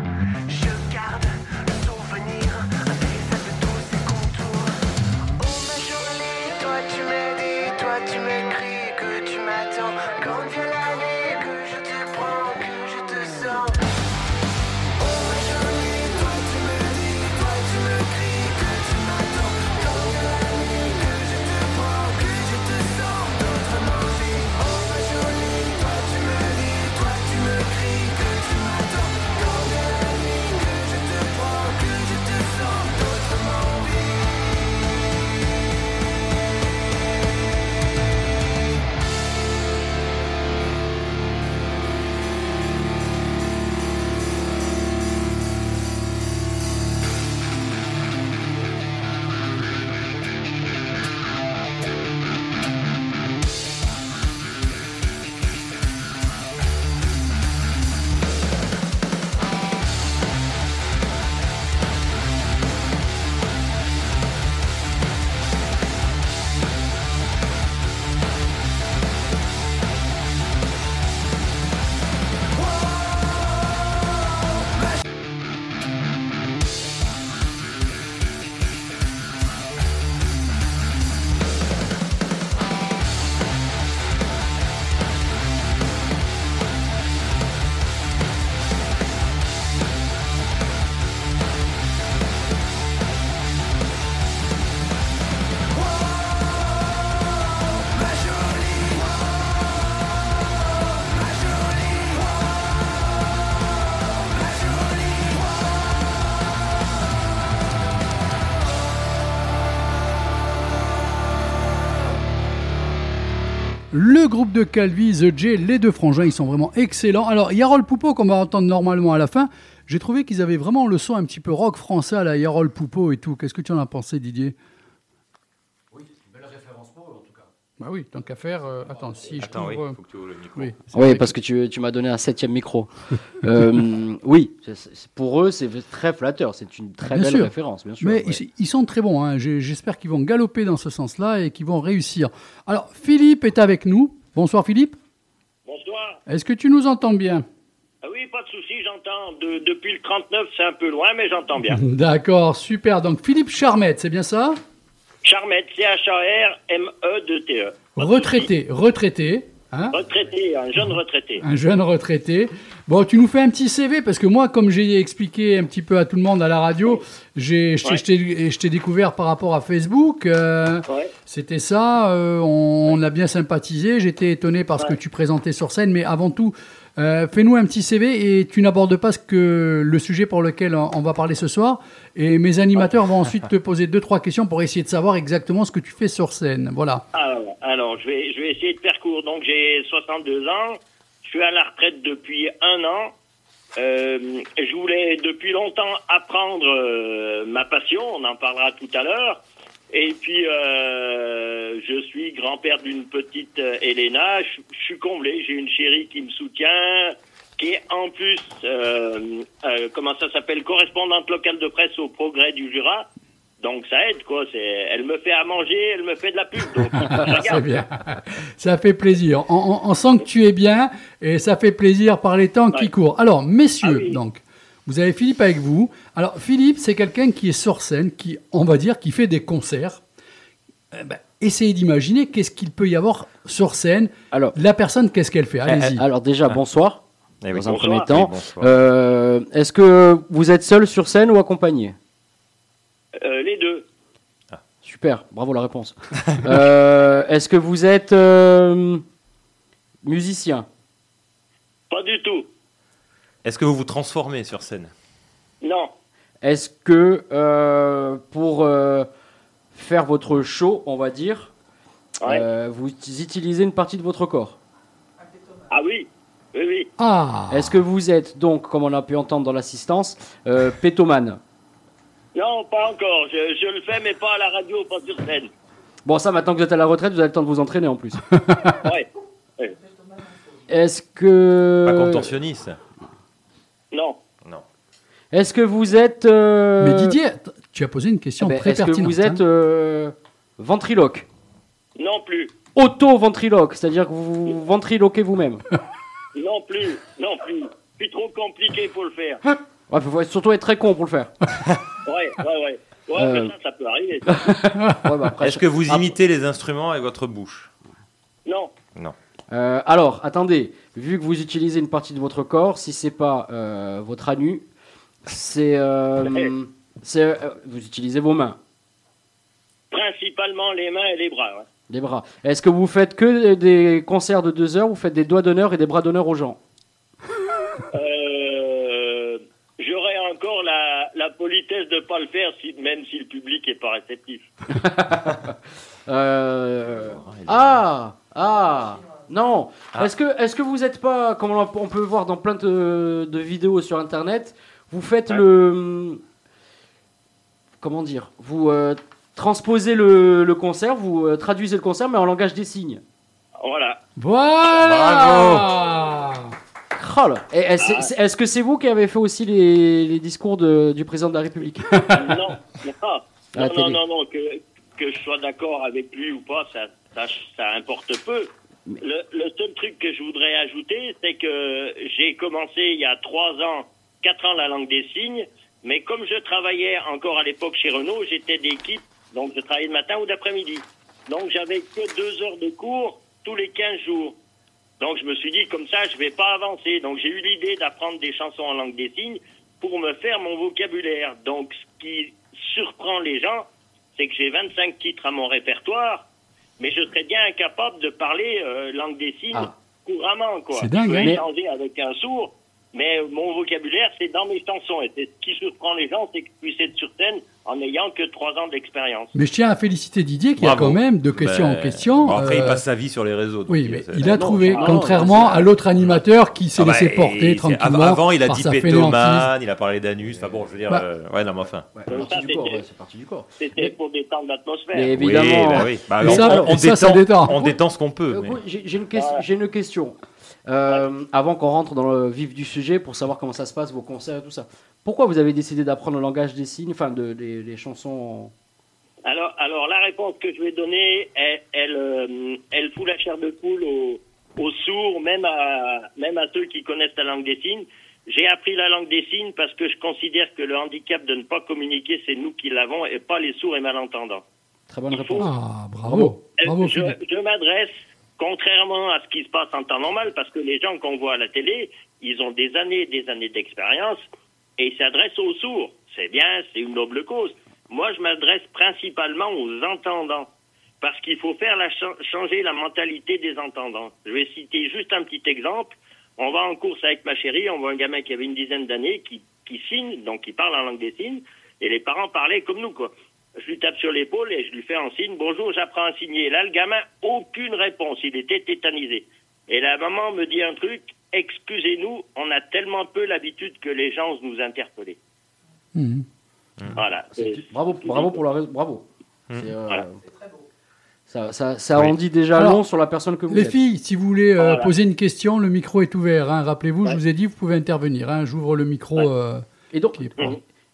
groupe de Calvi, The J, les deux frangins, ils sont vraiment excellents. Alors, Yarol Poupeau, qu'on va entendre normalement à la fin, j'ai trouvé qu'ils avaient vraiment le son un petit peu rock français à la Yarol Poupeau et tout. Qu'est-ce que tu en as pensé, Didier? Oui, une belle référence pour eux, en tout cas. Bah oui, tant qu'à faire, euh, attends, si je attends, euh, oui. Oui, parce que, tu, tu m'as donné un septième micro. Euh, oui, pour eux, c'est très flatteur, c'est une très bien belle référence, bien sûr. Mais ils, sont très bons, hein. j'espère qu'ils vont galoper dans ce sens-là et qu'ils vont réussir. Alors, Philippe est avec nous. Bonsoir, Philippe. Bonsoir. Est-ce que tu nous entends bien Ah oui, pas de souci, j'entends. De- depuis le 39, c'est un peu loin, mais j'entends bien. D'accord, super. Donc, Philippe Charmette, c'est bien ça? Charmette, C-H-A-R-M-E-D-T-E. Retraité, retraité. Hein Retraité, un jeune retraité. un jeune retraité. Bon, tu nous fais un petit CV parce que moi, comme j'ai expliqué un petit peu à tout le monde à la radio, j'ai, je t'ai- Ouais. je t'ai- je t'ai découvert par rapport à Facebook. euh, Ouais. C'était ça, euh, on, on a bien sympathisé. J'étais étonné par ce que tu présentais sur scène, mais avant tout, euh, fais-nous un petit CV et tu n'abordes pas ce que le sujet pour lequel on, on va parler ce soir. Et mes animateurs vont ensuite te poser deux trois questions pour essayer de savoir exactement ce que tu fais sur scène. Voilà. Alors, je, vais, essayer de faire court. Donc, j'ai 62 ans. Je suis à la retraite depuis un an. Euh, je voulais depuis longtemps apprendre euh, ma passion. On en parlera tout à l'heure. Et puis, euh, je suis grand-père d'une petite Elena. Je suis comblé. J'ai une chérie qui me soutient, qui est en plus, euh, euh, comment ça s'appelle, correspondante locale de presse au Progrès du Jura. Donc ça aide, quoi. C'est, elle me fait à manger, elle me fait de la pub. Donc, C'est bien. Ça fait plaisir. On, on- on sent que tu es bien et ça fait plaisir par les temps qui courent. Alors, messieurs, Ah oui. donc, vous avez Philippe avec vous. Alors, Philippe, c'est quelqu'un qui est sur scène, qui, on va dire, qui fait des concerts. Eh ben, essayez d'imaginer qu'est-ce qu'il peut y avoir sur scène. Alors, La personne, qu'est-ce qu'elle fait? Allez-y. euh, alors déjà, bonsoir. Eh oui. Dans un Bonsoir. premier temps. Oui. Euh, Est-ce que vous êtes seul sur scène ou accompagné? Euh, les deux. Super, bravo la réponse. Euh, Est-ce que vous êtes euh, musicien? Pas du tout. Est-ce que vous vous transformez sur scène? Non. Est-ce que euh, pour euh, faire votre show, on va dire, Ouais. euh, vous utilisez une partie de votre corps? Ah oui. Oui, oui. Ah Est-ce que vous êtes donc, comme on a pu entendre dans l'assistance, euh, pétomane Non, pas encore. Je, je le fais, mais pas à la radio, pas sur scène. Bon, ça, maintenant que vous êtes à la retraite, vous avez le temps de vous entraîner en plus. Ouais. Est-ce que. Pas contorsionniste Non. Non. Est-ce que vous êtes. euh, Mais Didier, tu as posé une question eh ben, très Est-ce que pertinente. vous êtes hein. euh, ventriloque Non plus. Auto-ventriloque, c'est-à-dire que vous vous ventriloquez vous-même. Non plus. Non plus. C'est trop compliqué pour le faire. Ouais, faut surtout être très con pour le faire. Ouais, ouais, ouais. Ouais, Euh. mais ça, ça peut arriver. Ouais, bah, après, Est-ce que vous Ah, imitez les instruments avec votre bouche? Non. Non. Euh, alors, attendez, vu que vous utilisez une partie de votre corps, si c'est pas euh, votre anus, c'est, euh, Ouais. c'est, euh, vous utilisez vos mains, Principalement les mains et les bras. ouais. Les bras. Est-ce que vous faites que des concerts de deux heures, vous faites des doigts d'honneur et des bras d'honneur aux gens? Euh, J'aurais encore la, la politesse de pas le faire, si, même si le public est pas réceptif. Euh, Ah, ah, non. Ah. Est-ce que, est-ce que vous n'êtes pas, comme on peut voir dans plein de, de vidéos sur Internet, vous faites le, comment dire, vous euh, transposez le, le concert, vous euh, traduisez le concert, mais en langage des signes. Voilà. Voilà Oh là. Et est-ce c'est- est-ce que c'est vous qui avez fait aussi les, les discours de- du président de la République? Non, non, la non, non, non, que, que je sois d'accord avec lui ou pas, ça, ça, ça importe peu. Le, le seul truc que je voudrais ajouter, c'est que j'ai commencé il y a trois ans, quatre ans la langue des signes, mais comme je travaillais encore à l'époque chez Renault, j'étais d'équipe, donc je travaillais le matin ou d'après-midi. Donc j'avais que deux heures de cours tous les 15 jours. Donc je me suis dit, comme ça, je vais pas avancer. Donc j'ai eu l'idée d'apprendre des chansons en langue des signes pour me faire mon vocabulaire. Donc ce qui surprend les gens, c'est que j'ai 25 titres à mon répertoire, mais je serais bien incapable de parler euh, langue des signes Ah. couramment. Quoi. C'est dingue, Je échanger avec un sourd, mais mon vocabulaire, c'est dans mes chansons. Et ce qui surprend les gens, c'est que je puisse être sur scène en n'ayant que trois ans d'expérience. Mais je tiens à féliciter Didier qui a Bravo. quand même de question Ben, en question. bon, après, il euh, passe sa vie sur les réseaux. donc Oui, mais c'est- il a trouvé, non, contrairement non, à l'autre animateur qui s'est Ah bah, laissé porter c'est- tranquillement. Avant, il a dit fainéantise. il a parlé d'anus. Enfin bon, je veux dire, Bah. euh, ouais, non, mais enfin. Ouais, c'est partie du corps. C'était pour détendre l'atmosphère. Mais évidemment. Oui, bah oui. Bah, Mais ça- on, on ça, ça détend, on détend ce qu'on peut. Euh, mais- une, question- j'ai une question. Euh, Avant qu'on rentre dans le vif du sujet, pour savoir comment ça se passe, vos concerts et tout ça. Pourquoi vous avez décidé d'apprendre le langage des signes, enfin de, chansons Alors, alors la réponse que je vais donner, elle, elle, euh, elle fout la chair de poule aux, aux sourds, même à, même à ceux qui connaissent la langue des signes. J'ai appris la langue des signes parce que je considère que le handicap de ne pas communiquer, c'est nous qui l'avons et pas les sourds et malentendants. Très bonne réponse. Ah, bravo. Bravo. Euh, je m'adresse, contrairement à ce qui se passe en temps normal, parce que les gens qu'on voit à la télé, ils ont des années et des années d'expérience et ils s'adressent aux sourds. C'est bien, c'est une noble cause. Moi, je m'adresse principalement aux entendants, parce qu'il faut faire changer la mentalité des entendants. Je vais citer juste un petit exemple. On va en course avec ma chérie, on voit un gamin qui avait une dizaine d'années qui, qui signe, donc qui parle en langue des signes, et les parents parlaient comme nous, quoi. Je lui tape sur l'épaule et je lui fais un signe. Bonjour, j'apprends à signer. Là, le gamin, aucune réponse. Il était tétanisé. Et la maman me dit un truc. Excusez-nous, on a tellement peu l'habitude que les gens osent nous interpeller. Mhm. Voilà. C'est- Bravo, bravo pour la raison. Bravo. C'est, euh, Voilà. Ça, ça, ça Oui. en dit déjà Alors, long sur la personne que vous Les êtes. filles, si vous voulez euh, Voilà. poser une question, le micro est ouvert. hein. Rappelez-vous, je vous ai dit, vous pouvez intervenir. hein. J'ouvre le micro. Ouais. euh, Et donc, qui est pas-.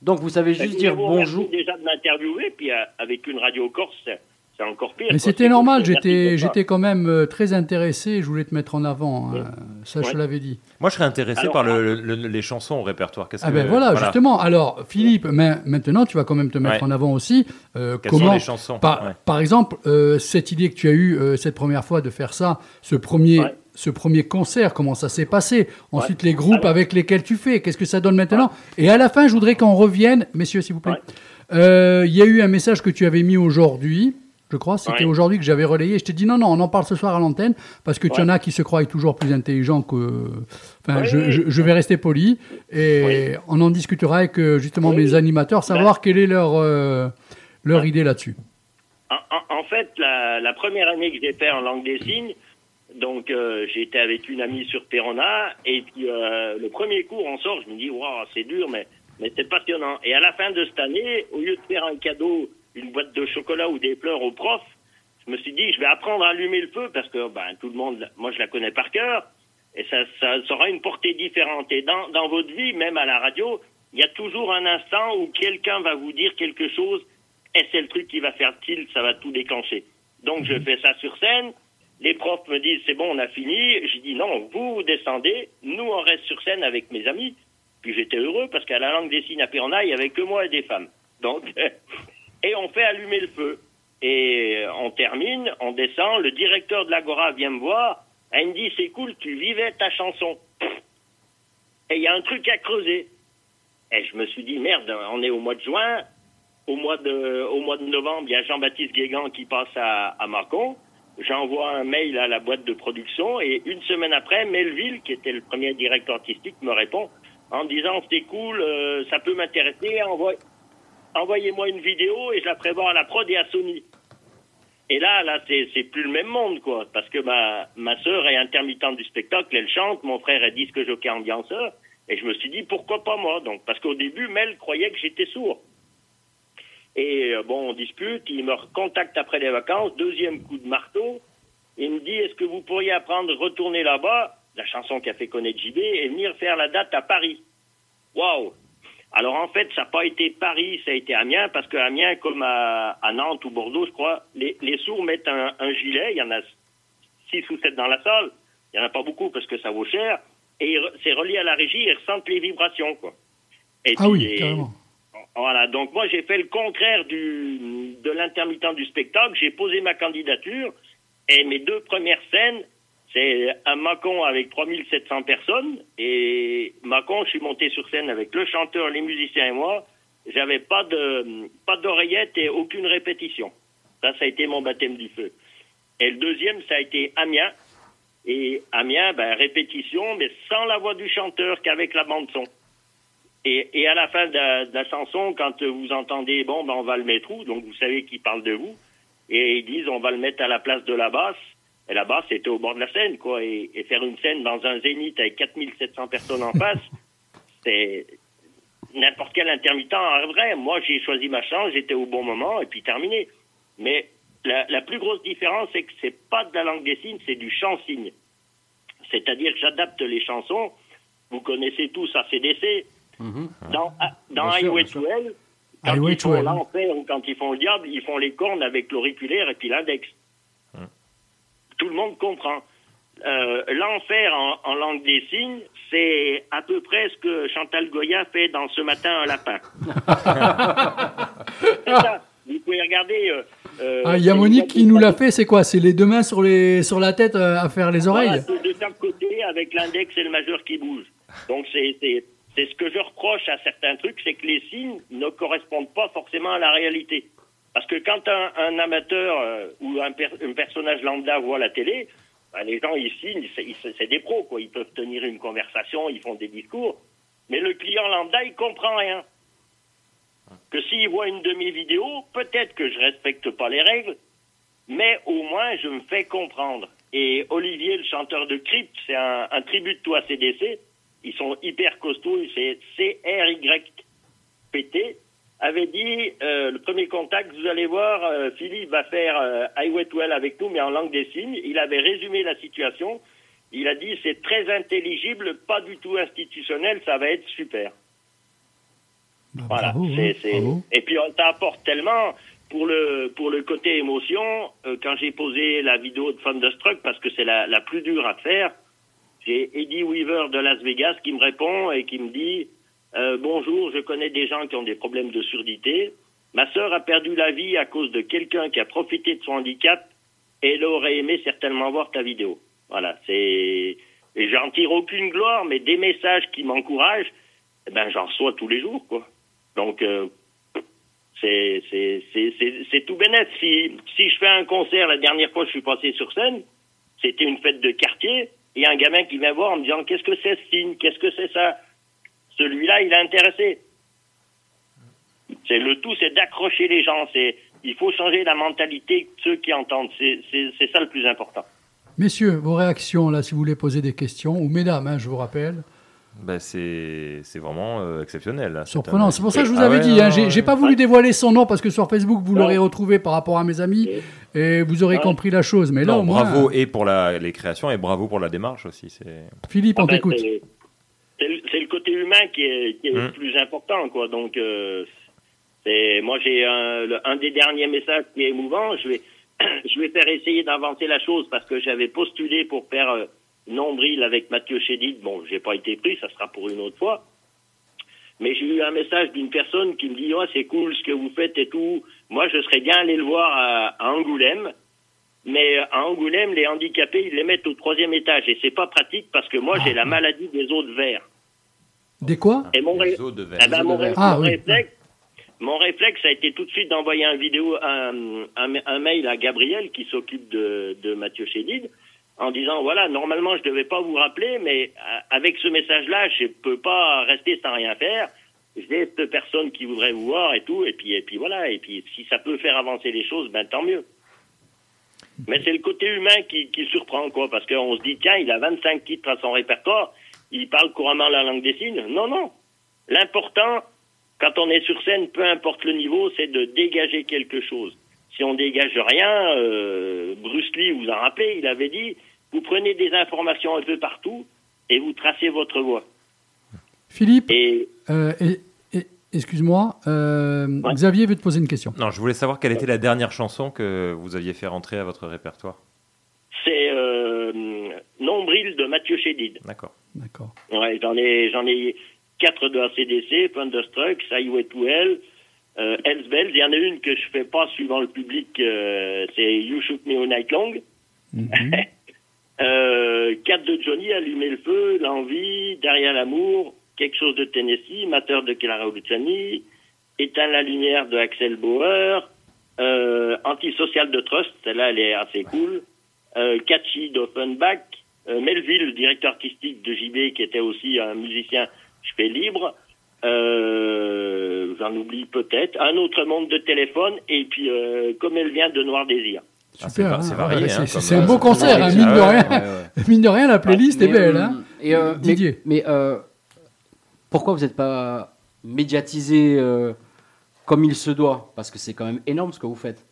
Donc vous savez juste puis, dire je vous remercie bonjour. déjà de m'interviewer, puis euh, avec une radio corse, c'est encore pire. Mais c'était normal, j'étais j'étais quand même euh, très intéressé, je voulais te mettre en avant, hein. ça je Ouais. l'avais dit. Moi, je serais intéressé Alors, par le- le- le- les chansons au répertoire. Qu'est-ce Ah que- ben voilà, justement. Alors Philippe, ma- maintenant tu vas quand même te mettre Ouais. en avant aussi. euh, Quelles sont comment, les chansons par, Ouais. par exemple, euh, cette idée que tu as eue euh, cette première fois de faire ça, ce premier, Ouais. Ce premier concert, comment ça s'est passé Ensuite les groupes Alors- avec lesquels tu fais, qu'est-ce que ça donne maintenant Et à la fin, je voudrais qu'on revienne, messieurs s'il vous plaît. Euh, Il y a eu un message que tu avais mis aujourd'hui. Je crois, c'était aujourd'hui que j'avais relayé. Je t'ai dit non, non, on en parle ce soir à l'antenne parce que tu en as qui se croient toujours plus intelligents que. Enfin, je, oui. je- je vais rester poli et on en discutera avec euh, justement mes animateurs, savoir quelle est leur euh, leur idée là-dessus. En, en- en fait, la, la première année que j'ai fait en langue des signes, donc euh, j'étais avec une amie sur Perona, et puis euh, le premier cours, on sort, je me dis, waouh, c'est dur, mais, mais c'est passionnant. Et à la fin de cette année, au lieu de faire un cadeau, une boîte de chocolat ou des pleurs au prof, je me suis dit, je vais apprendre à allumer le feu, parce que ben, tout le monde, moi je la connais par cœur, et ça, ça, ça aura une portée différente. Et dans, dans votre vie, même à la radio, il y a toujours un instant où quelqu'un va vous dire quelque chose et c'est le truc qui va faire tilt, ça va tout déclencher. Donc je fais ça sur scène, les profs me disent c'est bon, on a fini. Je dis non, vous, descendez, nous on reste sur scène avec mes amis. Puis j'étais heureux parce qu'à la langue des signes à Perna, il y avait que moi et des femmes. Donc et on fait allumer le feu. Et on termine, on descend, le directeur de l'Agora vient me voir, il me dit c'est cool, tu vivais ta chanson. Et il y a un truc à creuser. Et je me suis dit merde, on est au mois de juin, au mois de, novembre, il y a Jean-Baptiste Guégan qui passe à, Mâcon. J'envoie un mail à la boîte de production et une semaine après, Melville, qui était le premier directeur artistique, me répond en disant c'est cool, euh, ça peut m'intéresser, envoyez-moi une vidéo et je la prévois à la prod et à Sony. Et là, là, c'est c'est plus le même monde, quoi, parce que ma ma sœur est intermittente du spectacle, elle chante, mon frère est disque jockey ambianceur, et je me suis dit pourquoi pas moi, donc, parce qu'au début, Mel croyait que j'étais sourd. Et euh, bon, on discute, il me recontacte après les vacances, deuxième coup de marteau. Il me dit, est-ce que vous pourriez apprendre, retourner là-bas, la chanson qui a fait connaître JB, et venir faire la date à Paris Waouh Alors en fait, ça n'a pas été Paris, ça a été Amiens, parce que Amiens, comme à, à Nantes ou Bordeaux, je crois, les, les sourds mettent un, un gilet, il y en a six ou sept dans la salle, il n'y en a pas beaucoup parce que ça vaut cher, et c'est relié à la régie, ils ressentent les vibrations, quoi. Et Ah oui, les- carrément. Voilà, donc moi j'ai fait le contraire de l'intermittent du spectacle, j'ai posé ma candidature et mes deux premières scènes, c'est un Macon avec 3700 personnes et Macon, je suis monté sur scène avec le chanteur, les musiciens et moi, j'avais pas de pas d'oreillette et aucune répétition. Ça, ça a été mon baptême du feu. Et le deuxième, ça a été Amiens. Et Amiens, ben, répétition, mais sans la voix du chanteur qu'avec la bande son. Et, à la fin de la, chanson, quand vous entendez, bon, ben, on va le mettre où? Donc vous savez qu'ils parlent de vous. Et ils disent, on va le mettre à la place de la basse. Et la basse, c'était au bord de la scène, quoi. Et, faire une scène dans un zénith avec 4700 personnes en face, c'est n'importe quel intermittent rêverait. Moi, j'ai choisi ma chance, j'étais au bon moment, et puis terminé. Mais la, la plus grosse différence, c'est que c'est pas de la langue des signes, c'est du chant-signe. C'est-à-dire que j'adapte les chansons. Vous connaissez tous ACDC. Dans, dans sûr, Highway sûr. to Hell, quand Highway ils font l'enfer ou quand ils font le diable, ils font les cornes avec l'auriculaire et puis l'index. Tout le monde comprend. Euh, l'enfer en, en langue des signes, c'est à peu près ce que Chantal Goya fait dans Ce matin un lapin. c'est ça. Vous pouvez regarder. euh, euh, Ah, il y a Monique qui nous l'a fait, c'est quoi? C'est les deux mains sur, les, sur la tête euh, à faire les oreilles? Voilà, c'est de chaque côté avec l'index et le majeur qui bougent. Donc c'est c'est ce que je reproche à certains trucs, c'est que les signes ne correspondent pas forcément à la réalité. Parce que quand un, amateur euh, ou un, per- un personnage lambda voit la télé, ben, les gens ils signent, c'est des pros quoi. Ils peuvent tenir une conversation, ils font des discours, mais le client lambda il comprend rien. Que s'il voit une de mes vidéos, peut-être que je respecte pas les règles, mais au moins je me fais comprendre. Et Olivier, le chanteur de Crypt, c'est un, un tribut de toi CDC. Ils sont hyper costauds, c'est C-R-Y-P-T. Avait dit, euh, le premier contact, vous allez voir, euh, Philippe va faire euh, Highway to Hell avec nous, mais en langue des signes. Il avait résumé la situation. Il a dit, c'est très intelligible, pas du tout institutionnel, ça va être super. Bah, Voilà. bravo, hein, bravo. Et puis on t'apporte tellement pour le pour le côté émotion. euh, quand j'ai posé la vidéo de Thunderstruck parce que c'est la, la plus dure à faire, j'ai Eddie Weaver de Las Vegas qui me répond et qui me dit euh, bonjour, je connais des gens qui ont des problèmes de surdité. Ma sœur a perdu la vie à cause de quelqu'un qui a profité de son handicap et elle aurait aimé certainement voir ta vidéo. Voilà, c'est et j'en tire aucune gloire, mais des messages qui m'encouragent, eh ben j'en reçois tous les jours, quoi. Donc euh, c'est tout bénef. Si si je fais un concert, la dernière fois que je suis passé sur scène, c'était une fête de quartier. Il y a un gamin qui vient voir en me disant qu'est-ce que c'est ce signe, qu'est-ce que c'est ça? Celui-là, il est intéressé. C'est le tout, c'est d'accrocher les gens. C'est il faut changer la mentalité de ceux qui entendent. C'est ça le plus important. Messieurs, vos réactions, là, si vous voulez poser des questions, ou mesdames, hein, je vous rappelle. Bah, c'est c'est vraiment euh, exceptionnel. là. Surprenant. C'est pour ça que je vous Ah avais ouais, dit. hein, j'ai pas voulu dévoiler son nom parce que sur Facebook, vous l'aurez retrouvé par rapport à mes amis et vous aurez Ouais. compris la chose. Mais là, Non, au moins, bravo et pour la, les créations et bravo pour la démarche aussi. Philippe, on Ah ben, t'écoute. c'est- C'est le, côté humain qui est, qui est le plus important, quoi. Donc, euh, c'est moi j'ai un, un des derniers messages qui est émouvant. Je vais, je vais faire essayer d'inventer la chose parce que j'avais postulé pour faire euh, nombril avec Mathieu Chédid. Bon, j'ai pas été pris, ça sera pour une autre fois. Mais j'ai eu un message d'une personne qui me dit oh, c'est cool ce que vous faites et tout. Moi, je serais bien allé le voir à, à Angoulême. Mais à Angoulême, les handicapés, ils les mettent au troisième étage. Et c'est pas pratique parce que moi, j'ai la maladie des os de verre. Des quoi? Et mon, ré- de verre. eh ben, mon, ré- Ah, mon oui. réflexe, mon réflexe a été tout de suite d'envoyer un vidéo, un, un, un mail à Gabriel qui s'occupe de, de Mathieu Chédid en disant voilà normalement je devais pas vous rappeler mais euh, avec ce message-là je peux pas rester sans rien faire. J'ai cette personne qui voudrait vous voir et tout et puis et puis voilà et puis si ça peut faire avancer les choses ben tant mieux. Mais c'est le côté humain qui, qui surprend quoi parce qu'on se dit tiens il a 25 titres à son répertoire il parle couramment la langue des signes. Non, non. L'important, quand on est sur scène, peu importe le niveau, c'est de dégager quelque chose. Si on dégage rien, euh, Bruce Lee, vous en rappelez, il avait dit, vous prenez des informations un peu partout et vous tracez votre voie. Philippe, Et euh, et- et- excuse-moi, euh, Ouais. Xavier veut te poser une question. Non, je voulais savoir quelle était la dernière chanson que vous aviez fait rentrer à votre répertoire. c'est euh, Nombril de Mathieu Chédid. D'accord. D'accord. Ouais, j'en ai, j'en ai quatre de ACDC, Thunderstruck, Highway to Hell, euh, Hells. Il y en a une que je fais pas suivant le public, euh, c'est You Shoot Me All Night Long. Mhm. euh, quatre de Johnny, Allumer le feu, L'envie, Derrière l'amour, Quelque chose de Tennessee, Mateur de Clara Luciani, Éteins la lumière de Axel Bauer, euh, Antisocial de Trust, celle-là elle est assez cool, euh, Catchy d'Offenbach, euh, Melville, le directeur artistique de JB, qui était aussi un musicien, je fais libre, euh, j'en oublie peut-être, un autre monde de téléphone, et puis euh, comme elle vient de Noir Désir. Ah, c'est Super, va- hein, c'est varié, ouais, hein, c'est- c'est euh, un beau concert, hein, mine de Ah ouais, rien. ouais, ouais. Mine de rien, la playlist est belle. euh, hein. Et, euh, mais- Didier. Mais, euh, pourquoi vous n'êtes pas médiatisé euh, comme il se doit? Parce que c'est quand même énorme ce que vous faites.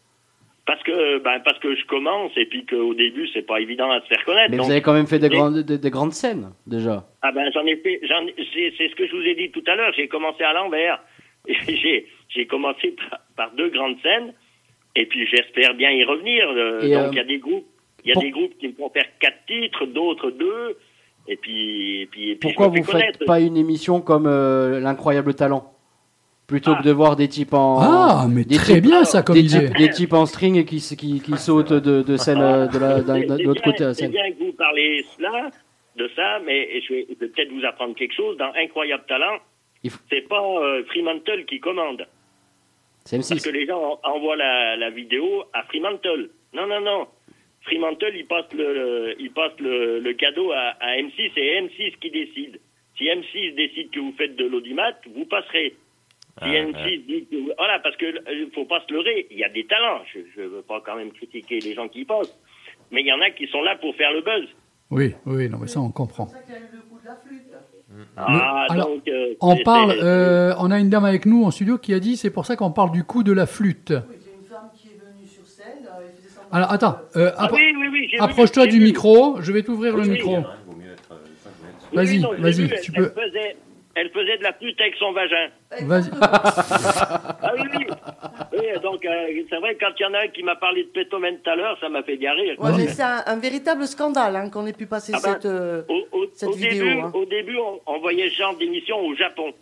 Parce que, ben, parce que je commence, et puis qu'au début, c'est pas évident à se faire connaître. Mais donc- vous avez quand même fait des, grandes, des, des grandes scènes déjà. Ah ben j'en ai fait, j'en, c'est, ce que je vous ai dit tout à l'heure. J'ai commencé à l'envers. j'ai, j'ai commencé par, par deux grandes scènes, et puis j'espère bien y revenir. euh, Et, donc euh, il y a des groupes, il y a pour- des groupes qui me font faire quatre titres, d'autres deux, et puis, et puis, et puis Pourquoi vous faites pas une émission comme euh, l'incroyable talent? Plutôt Ah. que de voir des types en. Ah, mais des très types- bien ça comme des idée. types, des types en string et qui, qui, qui sautent de, de scène euh, de la- l'autre côté de la C'est scène. bien que vous parlez cela, de ça, mais je vais, peut-être vous apprendre quelque chose. Dans Incroyable Talent, faut- c'est pas euh, Fremantle qui commande. C'est Parce M6. que les gens en- envoient la, la vidéo à Fremantle. Non, non, non. Fremantle, il passe le, le- il passe le, le cadeau à, à M6 et M6 qui décide. Si M6 décide que vous faites de l'audimat, vous passerez. Si Ah, M6 ouais. dit que vous- Voilà, parce que euh, faut pas se leurrer. Il y a des talents. Je ne veux pas quand même critiquer les gens qui y passent. Mais il y en a qui sont là pour faire le buzz. Oui, oui, non, mais ça on comprend. Ah, alors, donc, euh, On c'est- parle, c'est- euh, on a une dame avec nous en studio qui a dit c'est pour ça qu'on parle du coup de la flûte. Alors attends, euh, Ah appro- oui, oui, oui, j'ai vu, approche-toi j'ai du vu. micro, je vais t'ouvrir le Oui, micro. oui, Vas-y, oui, je vas-y, tu elle peux. faisait- Elle faisait de la flûte avec son vagin. Vas-y. Ah oui, oui. Oui, donc, euh, c'est vrai, quand il y en a un qui m'a parlé de Beethoven tout à l'heure, ça m'a fait bien rire. Ouais, mais c'est un, un véritable scandale hein, qu'on ait pu passer Ah ben, cette. euh, Au, au- Cette au vidéo, début, hein. au début on, on voyait ce genre d'émission au Japon.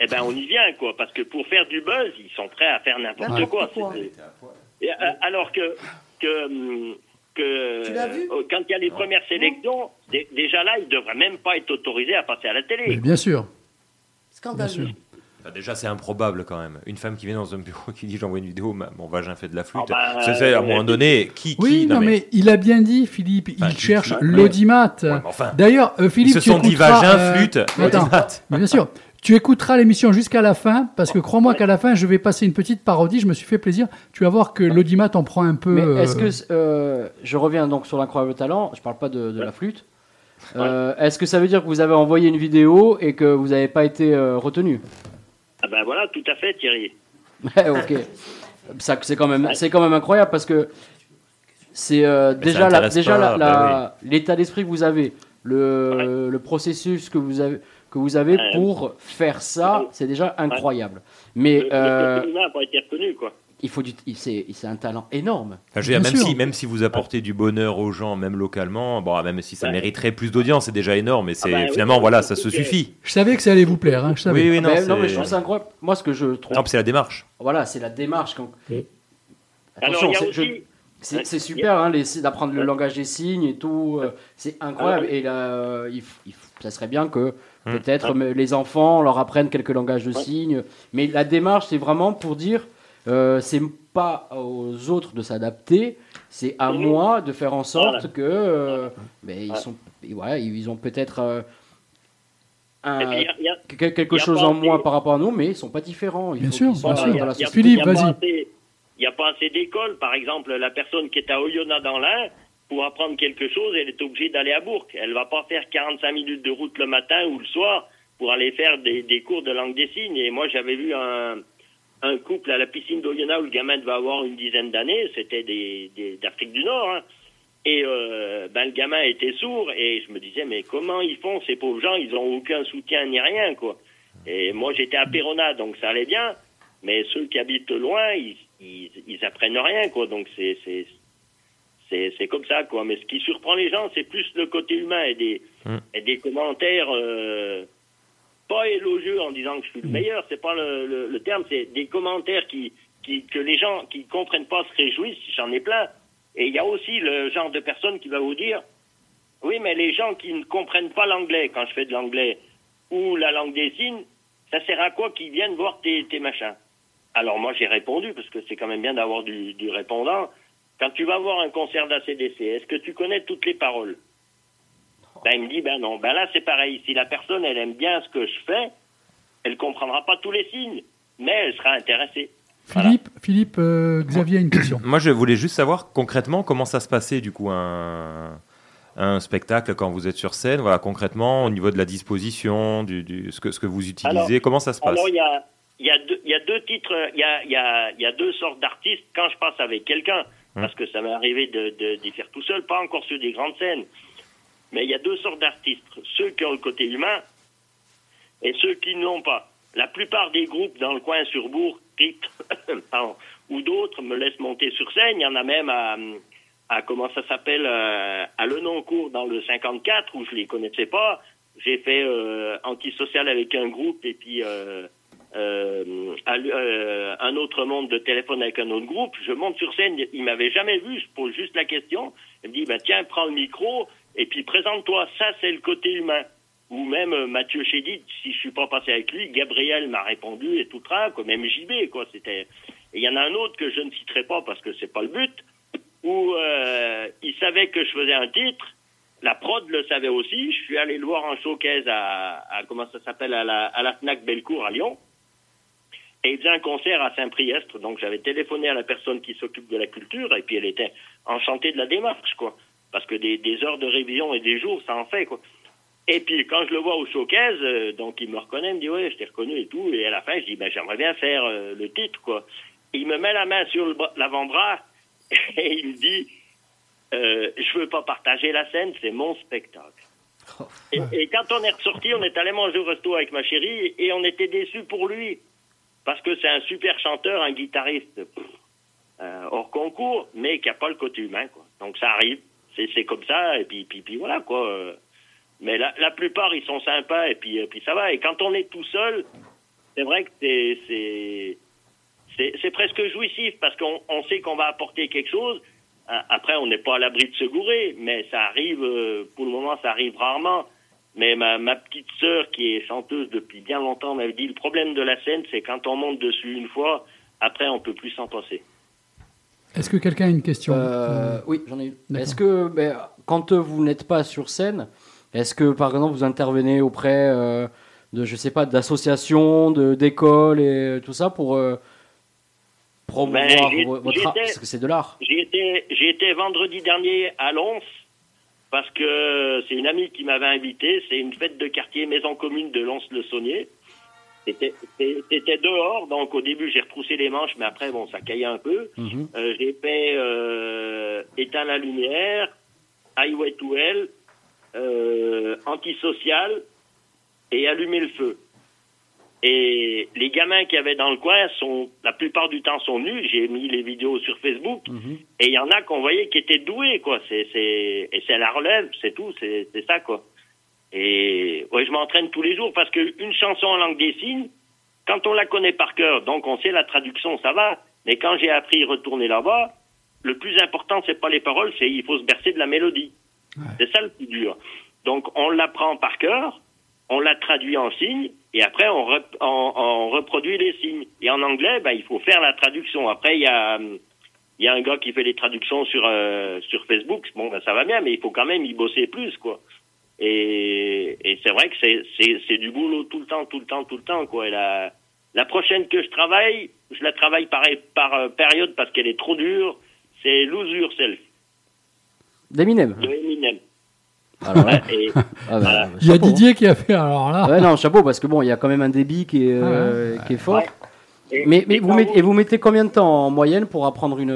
Eh ben, on y vient, quoi, parce que pour faire du buzz, ils sont prêts à faire n'importe quoi. quoi. C'est- Et, euh, alors que, que, hum, que Tu l'as vu quand il y a les premières sélections, dé- déjà là, ils devraient même pas être autorisés à passer à la télé. Mais bien sûr, bien Scandaleux. Enfin, déjà, c'est improbable quand même. Une femme qui vient dans un bureau qui dit j'envoie une vidéo, mon vagin fait de la flûte. Ah bah, c'est à un euh, moment donné, qui, qui Oui, non, mais il a bien dit, Philippe, il Enfin, cherche l'audimat. Ouais, mais enfin, D'ailleurs, euh, Ils Philippe, se tu sont dit écouteras, vagin, euh, flûte, Attends, audimat. mais bien sûr. Tu écouteras l'émission jusqu'à la fin, parce que crois-moi qu'à la fin, je vais passer une petite parodie. Je me suis fait plaisir. Tu vas voir que l'audimat en prend un peu. Mais euh, est-ce que euh, je reviens donc sur l'incroyable talent Je parle pas de, de la flûte. Euh, Est-ce que ça veut dire que vous avez envoyé une vidéo et que vous n'avez pas été euh, retenu? Ah ben voilà, tout à fait, Thierry. Ouais, ok. Ça, c'est quand même, c'est quand même incroyable parce que c'est euh, déjà la, déjà la- bah la- l'état d'esprit que vous avez, le, le processus que vous avez, que vous avez Ouais. pour faire ça, c'est déjà incroyable. Mais Le, euh, le n'a pas été reconnu, quoi. Il faut du, il- c'est, c'est un talent énorme. Enfin, je veux dire, Bien même, sûr. si, même si vous apportez du bonheur aux gens, même localement, bon, même si ça Ouais. mériterait plus d'audience, c'est déjà énorme. Et c'est bah oui, finalement, oui, voilà, ça se suffit. Je savais que ça allait vous plaire. hein, je savais. Oui, oui, non, mais, c'est- non, mais je trouve ça incroyable. Moi, ce que je trouve, Non, c'est la démarche. voilà, c'est la démarche. Quand... Attention, c'est- aussi... je- c'est, c'est super hein, les- d'apprendre le langage des signes et tout. euh, c'est incroyable. Et là, euh, il, il ça serait bien que Hum. peut-être les enfants leur apprennent quelques langages de signes. Mais la démarche, c'est vraiment pour dire, euh, c'est pas aux autres de s'adapter, c'est à Mhm. moi de faire en sorte Voilà. que euh, ben, ils Ouais. sont, voilà, ils ont peut-être euh, a- que- quelque chose en assez- moins par rapport à nous, mais ils sont pas différents. Bien sûr, bien dans sûr. la société. Philippe, vas-y. Il n'y a pas assez d'écoles. Par exemple, la personne qui est à Oyonnax dans l'Ain, pour apprendre quelque chose, elle est obligée d'aller à Bourg. Elle va pas faire 45 minutes de route le matin ou le soir pour aller faire des, des cours de langue des signes. Et moi, j'avais vu un, un couple à la piscine d'Oyonnax où le gamin devait avoir une dizaine d'années. C'était des, des- d'Afrique du Nord. hein. Et euh, ben, le gamin était sourd. Et je me disais, mais comment ils font ces pauvres gens? Ils ont aucun soutien ni rien, quoi. Et moi, j'étais à Perona, donc ça allait bien. Mais ceux qui habitent loin, ils, ils, ils apprennent rien, quoi. Donc c'est c'est c'est c'est comme ça, quoi. Mais ce qui surprend les gens, c'est plus le côté humain et des Mm. et des commentaires euh, pas élogieux en disant que je suis le meilleur. C'est pas le, le, le terme. C'est des commentaires qui qui que les gens qui comprennent pas se réjouissent. J'en ai plein. Et il y a aussi le genre de personne qui va vous dire, oui, mais les gens qui ne comprennent pas l'anglais quand je fais de l'anglais ou la langue des signes, ça sert à quoi qu'ils viennent voir tes, tes machins? Alors moi j'ai répondu, parce que c'est quand même bien d'avoir du, du répondant. Quand tu vas voir un concert d'ACDC, est-ce que tu connais toutes les paroles? Ben il me dit, ben non. Ben là c'est pareil. Si la personne elle aime bien ce que je fais, Elle comprendra pas tous les signes, mais elle sera intéressée. Voilà. Philippe, Philippe euh, Xavier a une question. Moi, je voulais juste savoir concrètement comment ça se passait du coup un, un spectacle quand vous êtes sur scène. Voilà, concrètement au niveau de la disposition, du, du- ce, que, ce que vous utilisez, Alors- comment ça se passe? Alors, il y a, il y, a deux- il y a deux titres, il y a, il y, a, il y a deux sortes d'artistes. Quand je passe avec quelqu'un, Hum. parce que ça m'est arrivé de, de, d'y faire tout seul, pas encore sur des grandes scènes, mais il y a deux sortes d'artistes. Ceux qui ont le côté humain et ceux qui ne l'ont pas. La plupart des groupes dans le coin sur Bourg, pardon, ou d'autres me laissent monter sur scène. Il y en a même à, comment ça s'appelle, euh, à Lenoncourt dans le 54 où je les connaissais pas. J'ai fait euh, antisocial avec un groupe et puis euh, un autre monde de téléphone avec un autre groupe. Je monte sur scène, il m'avait jamais vu, je pose juste la question. Il me dit, bah, tiens, prends le micro et puis présente-toi. Ça, c'est le côté humain. Ou même euh, Mathieu Chédid, si je suis pas passé avec lui, Gabriel m'a répondu et tout train, quoi, même JB, quoi. C'était. Et il y en a un autre que je ne citerai pas parce que c'est pas le but, où euh, il savait que je faisais un titre. La prod le savait aussi. Je suis allé le voir en showcase à, comment ça s'appelle à la, à la Fnac à Lyon. Et il faisait un concert à Saint-Priestre. Donc j'avais téléphoné à la personne qui s'occupe de la culture et puis elle était enchantée de la démarche, quoi. Parce que des, des heures de révision et des jours, ça en fait, quoi. Et puis quand je le vois au showcase, euh, donc il me reconnaît, il me dit ouais, je t'ai reconnu et tout. Et à la fin, je dis ben j'aimerais bien faire euh, le titre, quoi. Et il me met la main sur l'avant-bras et il me dit euh, je veux pas partager la scène, c'est mon spectacle. Et, et quand on est ressorti, on est allé manger au resto avec ma chérie et on était déçus pour lui. Parce que c'est un super chanteur, un guitariste pff, euh, hors concours, mais qui a pas le côté humain. Quoi. Donc ça arrive, c'est comme ça, et puis, voilà. quoi. Euh, Mais la, plupart, ils sont sympas, et puis, et puis ça va. Et quand on est tout seul, c'est vrai que c'est- presque jouissif, parce qu'on on sait qu'on va apporter quelque chose. Euh, Après, on n'est pas à l'abri de se gourer, mais ça arrive, euh, pour le moment, ça arrive rarement. Mais ma, ma petite sœur, qui est chanteuse depuis bien longtemps, m'avait dit le problème de la scène, c'est quand on monte dessus une fois, après, on peut plus s'en passer. Est-ce que quelqu'un a une question Euh, oui, j'en ai une. Est-ce que, ben, quand euh, vous n'êtes pas sur scène, est-ce que, par exemple, vous intervenez auprès euh, de, je sais pas, d'associations, de- d'écoles et tout ça pour euh, promouvoir Ben, votre art? Parce que c'est de l'art. J'ai été, j'ai été vendredi dernier à Lons parce que c'est une amie qui m'avait invité. C'est une fête de quartier maison commune de Lons-le-Saunier. C'était dehors, donc au début j'ai retroussé les manches, mais après bon ça caillait un peu. Mhm. Euh, j'ai fait euh, éteindre la lumière, highway to hell, euh, antisocial et allumer le feu. Et les gamins qui avaient dans le coin sont, la plupart du temps sont nus. J'ai mis les vidéos sur Facebook. Mhm. Et il y en a qu'on voyait qui étaient doués, quoi. C'est, c'est, et c'est la relève, c'est tout, c'est, c'est ça, quoi. Et ouais, je m'entraîne tous les jours parce que une chanson en langue des signes, quand on la connaît par cœur, donc on sait la traduction, ça va. Mais quand j'ai appris retourner là-bas, le plus important, c'est pas les paroles, c'est il faut se bercer de la mélodie. C'est ça le plus dur. Donc on l'apprend par cœur, on la traduit en signes, et après on, rep- on- on reproduit les signes. Et en anglais, ben, il faut faire la traduction. Après, il y a, y a un gars qui fait les traductions sur, euh, sur Facebook. Bon, ben, ça va bien, mais il faut quand même y bosser plus, quoi. Et, et c'est vrai que c'est, c'est, c'est du boulot tout le temps, tout le temps, tout le temps, quoi. Et la, la prochaine que je travaille, je la travaille par, par euh, période parce qu'elle est trop dure. C'est Lose Yourself D'Eminem. de Eminem. Alors là, Ouais, et ah bah, Voilà. Il y a chapeau, Didier qui a fait alors là. hein. Ouais, non, chapeau, parce que bon, il y a quand même un débit qui est, euh, qui est fort. et- Mais, mais et vous mettez, et vous mettez combien de temps en moyenne pour apprendre une.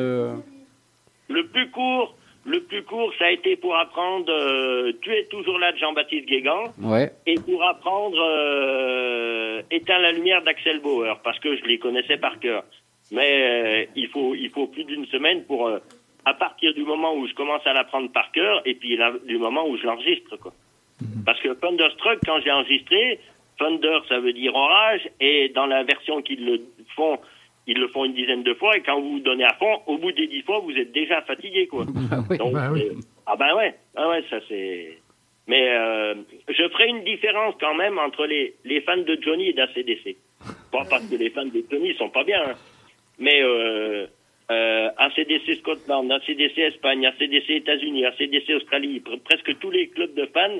Le plus court, le plus court, ça a été pour apprendre euh, Tu es toujours là de Jean-Baptiste Guégan Ouais. et pour apprendre euh, Éteins la lumière d'Axel Bauer parce que je les connaissais par cœur. Mais euh, il faut il faut plus d'une semaine pour à partir du moment où je commence à l'apprendre par cœur et puis là, du moment où je l'enregistre quoi. Parce que Thunderstruck quand j'ai enregistré Thunder ça veut dire orage et dans la version qu'ils le font ils le font une dizaine de fois et quand vous vous donnez à fond, au bout des dix fois, vous êtes déjà fatigué, quoi. oui. Donc, Bah oui. euh, ah ben ouais, ah ouais, ça c'est. Mais euh, je ferai une différence quand même entre les, les fans de Johnny et d'ACDC. Pas parce que les fans de Johnny sont pas bien, hein. mais euh, euh, ACDC Scotland, ACDC Espagne, ACDC États-Unis, ACDC Australie, pre- presque tous les clubs de fans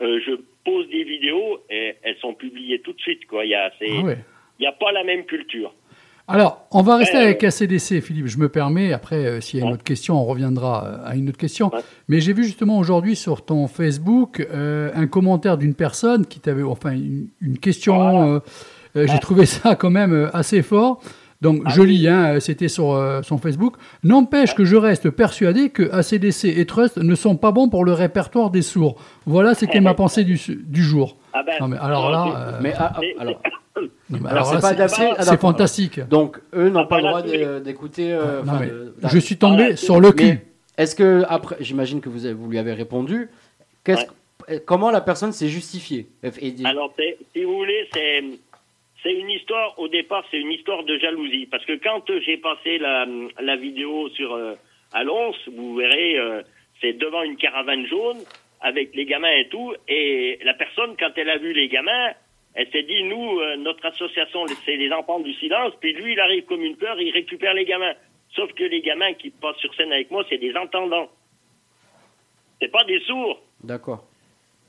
euh, je pose des vidéos et elles sont publiées tout de suite. Quoi. Il y a, c'est, Ah ouais. a pas la même culture. Alors, on va rester Ouais, avec ACDC, Philippe. Je me permets. Après, euh, s'il y a une autre question, on reviendra euh, à une autre question. Mais j'ai vu justement aujourd'hui sur ton Facebook euh, un commentaire d'une personne qui t'avait, enfin, une, une question. Euh, euh, j'ai trouvé ça quand même euh, assez fort. Donc, Ah je lis, hein, c'était sur euh, son Facebook. N'empêche que je reste persuadé que ACDC et Trust ne sont pas bons pour le répertoire des sourds. Voilà, c'était ma pensée du, du jour. Ah ben, Non, mais alors là, euh, Mais ah, ah, c'est- alors, non, mais alors, alors là, c'est ah, fantastique. Donc, eux n'ont Ah, pas le droit d'écouter. euh, Non, enfin, mais de- je suis tombé Voilà, sur le cul. Est-ce que après, j'imagine que vous, avez- vous lui avez répondu. Qu'est-ce, Comment la personne s'est justifiée? Alors, si vous voulez, c'est c'est une histoire. Au départ, c'est une histoire de jalousie, parce que quand euh, j'ai passé la, la vidéo sur euh, à Lons, vous verrez, euh, c'est devant une caravane jaune avec les gamins et tout, et la personne, quand elle a vu les gamins, elle s'est dit, nous, euh, notre association, c'est les enfants du silence, puis lui, il arrive comme une peur, il récupère les gamins. Sauf que les gamins qui passent sur scène avec moi, c'est des entendants. C'est pas des sourds. D'accord.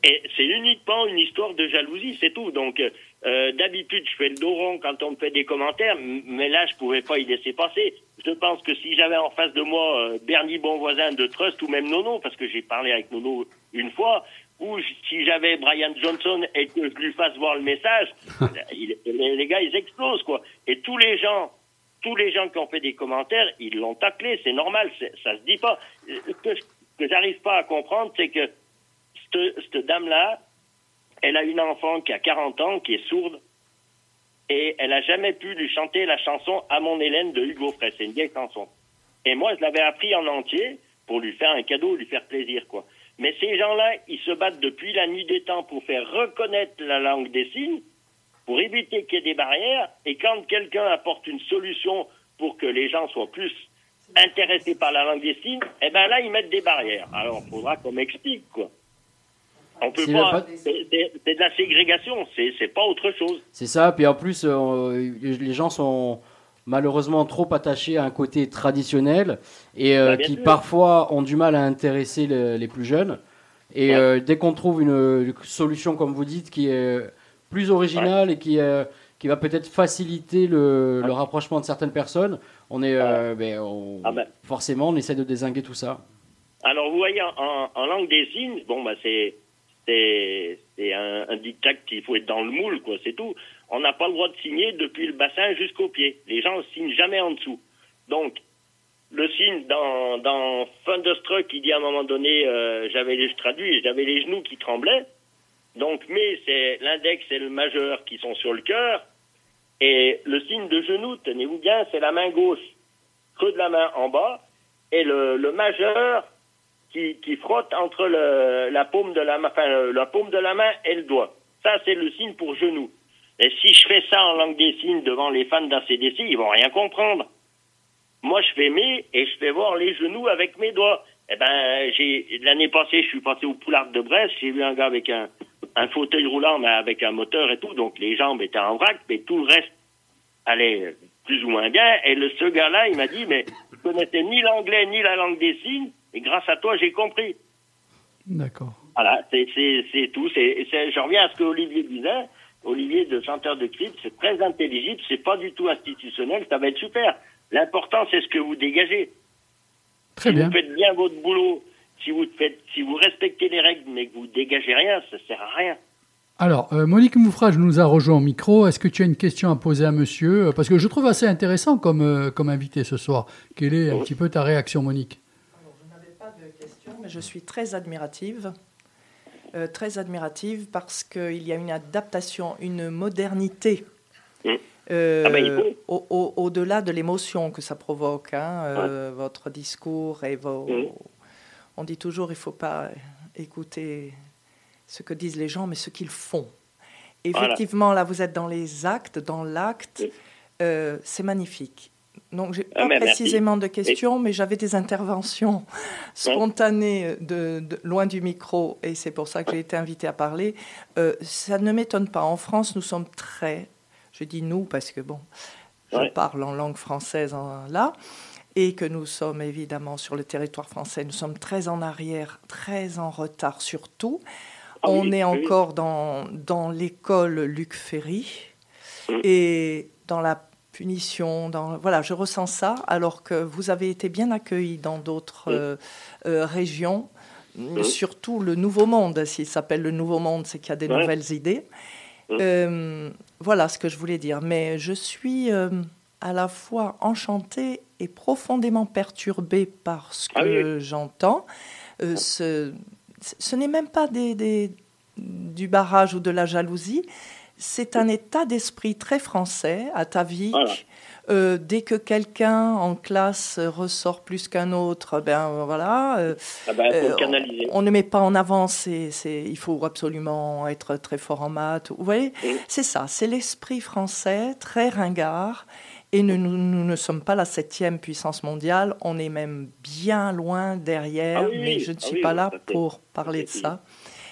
Et c'est uniquement une histoire de jalousie, c'est tout. Donc, euh, d'habitude, je fais le dos rond quand on me fait des commentaires, mais là, je pouvais pas y laisser passer. Je pense que si j'avais en face de moi euh, Bernie Bonvoisin de Trust ou même Nono, parce que j'ai parlé avec Nono une fois, ou si j'avais Brian Johnson et que je lui fasse voir le message, il- les, gars, ils explosent, quoi. Et tous les gens, tous les gens qui ont fait des commentaires, ils l'ont taclé, c'est normal, ça se dit pas. Euh, Ce que, j'arrive pas à comprendre, c'est que cette, cette dame-là, elle a une enfant qui a 40 ans, qui est sourde, et elle a jamais pu lui chanter la chanson À mon Hélène de Hugo Frey. C'est une vieille chanson. Et moi, je l'avais appris en entier pour lui faire un cadeau, lui faire plaisir, quoi. Mais ces gens-là, ils se battent depuis la nuit des temps pour faire reconnaître la langue des signes, pour éviter qu'il y ait des barrières. Et quand quelqu'un apporte une solution pour que les gens soient plus intéressés par la langue des signes, eh ben là, ils mettent des barrières. Alors, il faudra qu'on m'explique, quoi. On peut C'est pas. C'est de la ségrégation, c'est pas autre chose. C'est ça. Puis en plus, euh, les gens sont malheureusement trop attachés à un côté traditionnel et euh, Bah, qui sûr. parfois ont du mal à intéresser le- les plus jeunes. Et Ouais. euh, dès qu'on trouve une, une solution, comme vous dites, qui est plus originale et qui, qui va peut-être faciliter le, le rapprochement de certaines personnes, on est ben, on- Ah ben. forcément on essaie de désinguer tout ça. Alors, vous voyez, en, en langue des signes, bon, bah, c'est c'est un, un dictat qu'il faut être dans le moule, quoi, c'est tout. On n'a pas le droit de signer depuis le bassin jusqu'au pied. Les gens ne signent jamais en dessous. Donc, le signe dans, dans Thunderstruck, il dit à un moment donné, euh, j'avais les, je traduis, j'avais les genoux qui tremblaient. Donc, mais c'est l'index et le majeur qui sont sur le cœur. Et le signe de genou, tenez-vous bien, c'est la main gauche, creux de la main en bas, et le, le majeur qui, frotte entre la paume de la main, et le doigt. Ça, c'est le signe pour genou. Et si je fais ça en langue des signes devant les fans d'ACDC, ils vont rien comprendre. Moi, je fais mes et je fais voir les genoux avec mes doigts. Eh ben, l'année passée, je suis passé au Poulard de Brest. J'ai vu un gars avec un, un fauteuil roulant, mais avec un moteur et tout. Donc les jambes étaient en vrac, mais tout le reste allait plus ou moins bien. Et le, ce gars-là, il m'a dit, mais je connaissais ni l'anglais ni la langue des signes. Et grâce à toi, j'ai compris. D'accord. Voilà, c'est tout. Je reviens à ce que Olivier disait. Olivier, de chanteur de clip, c'est très intelligible, c'est pas du tout institutionnel, ça va être super. L'important, c'est ce que vous dégagez. Très si bien. vous faites bien votre boulot, si vous faites, si vous respectez les règles, mais que vous dégagez rien, ça sert à rien. Alors, euh, Monique Moufrage nous a rejoint au micro. Est-ce que tu as une question à poser à monsieur? Euh, Parce que je trouve assez intéressant comme, euh, comme invité ce soir. Quelle est un petit peu ta réaction, Monique Je n'avais pas de question, mais je suis très admirative. Euh, très admirative parce qu'il y a une adaptation, une modernité. Mm. euh, Ah ben, au- au- Au-delà de l'émotion que ça provoque, hein, euh, votre discours et vos. Mm. On dit toujours il ne faut pas écouter ce que disent les gens, mais ce qu'ils font. Voilà. Effectivement, là, vous êtes dans les actes, dans l'acte. Mm. Euh, c'est magnifique. Donc, j'ai Ah, pas mais merci. précisément de questions, mais j'avais des interventions spontanées de, de- loin du micro, et c'est pour ça que j'ai été invitée à parler. Euh, ça ne m'étonne pas. En France, nous sommes très, je dis nous parce que bon, je Ouais. parle en langue française en- là, et que nous sommes évidemment sur le territoire français, nous sommes très en arrière, très en retard surtout. on oui, est oui. encore dans, dans l'école Luc Ferry Mm. et dans la punition. Dans, voilà, je ressens ça, alors que vous avez été bien accueillis dans d'autres euh, euh, régions, surtout le Nouveau Monde. S'il s'appelle le Nouveau Monde, c'est qu'il y a des Ouais. nouvelles idées. Euh, voilà ce que je voulais dire. Mais je suis euh, à la fois enchantée et profondément perturbée par ce que Ah oui. j'entends. Euh, ce ce n'est même pas des, des- du barrage ou de la jalousie, c'est un état d'esprit très français, atavique. Voilà. Euh, dès que quelqu'un en classe ressort plus qu'un autre, ben voilà. euh, Ah ben, euh, on, on ne met pas en avant, c'est, il faut absolument être très fort en maths. Vous voyez, c'est ça, c'est l'esprit français, très ringard. Et nous, nous, nous ne sommes pas la septième puissance mondiale, on est même bien loin derrière, Ah oui, mais je ne Ah suis oui, pas oui, là pour parler de ça.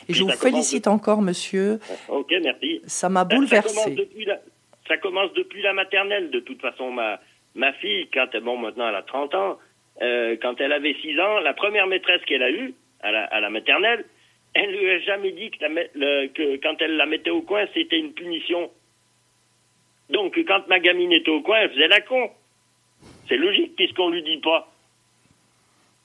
Et je vous félicite encore, monsieur, Ok, merci. ça m'a Ben, Ça bouleversé. commence, la, ça commence depuis la maternelle, de toute façon. Ma, ma fille, quand elle, bon, maintenant elle a 30 ans, euh, quand elle avait 6 ans, la première maîtresse qu'elle a eue, à la, à la maternelle, elle lui a jamais dit que, la ma- le- que quand elle la mettait au coin, c'était une punition. Donc, quand ma gamine était au coin, elle faisait la con. C'est logique, puisqu'on lui dit pas.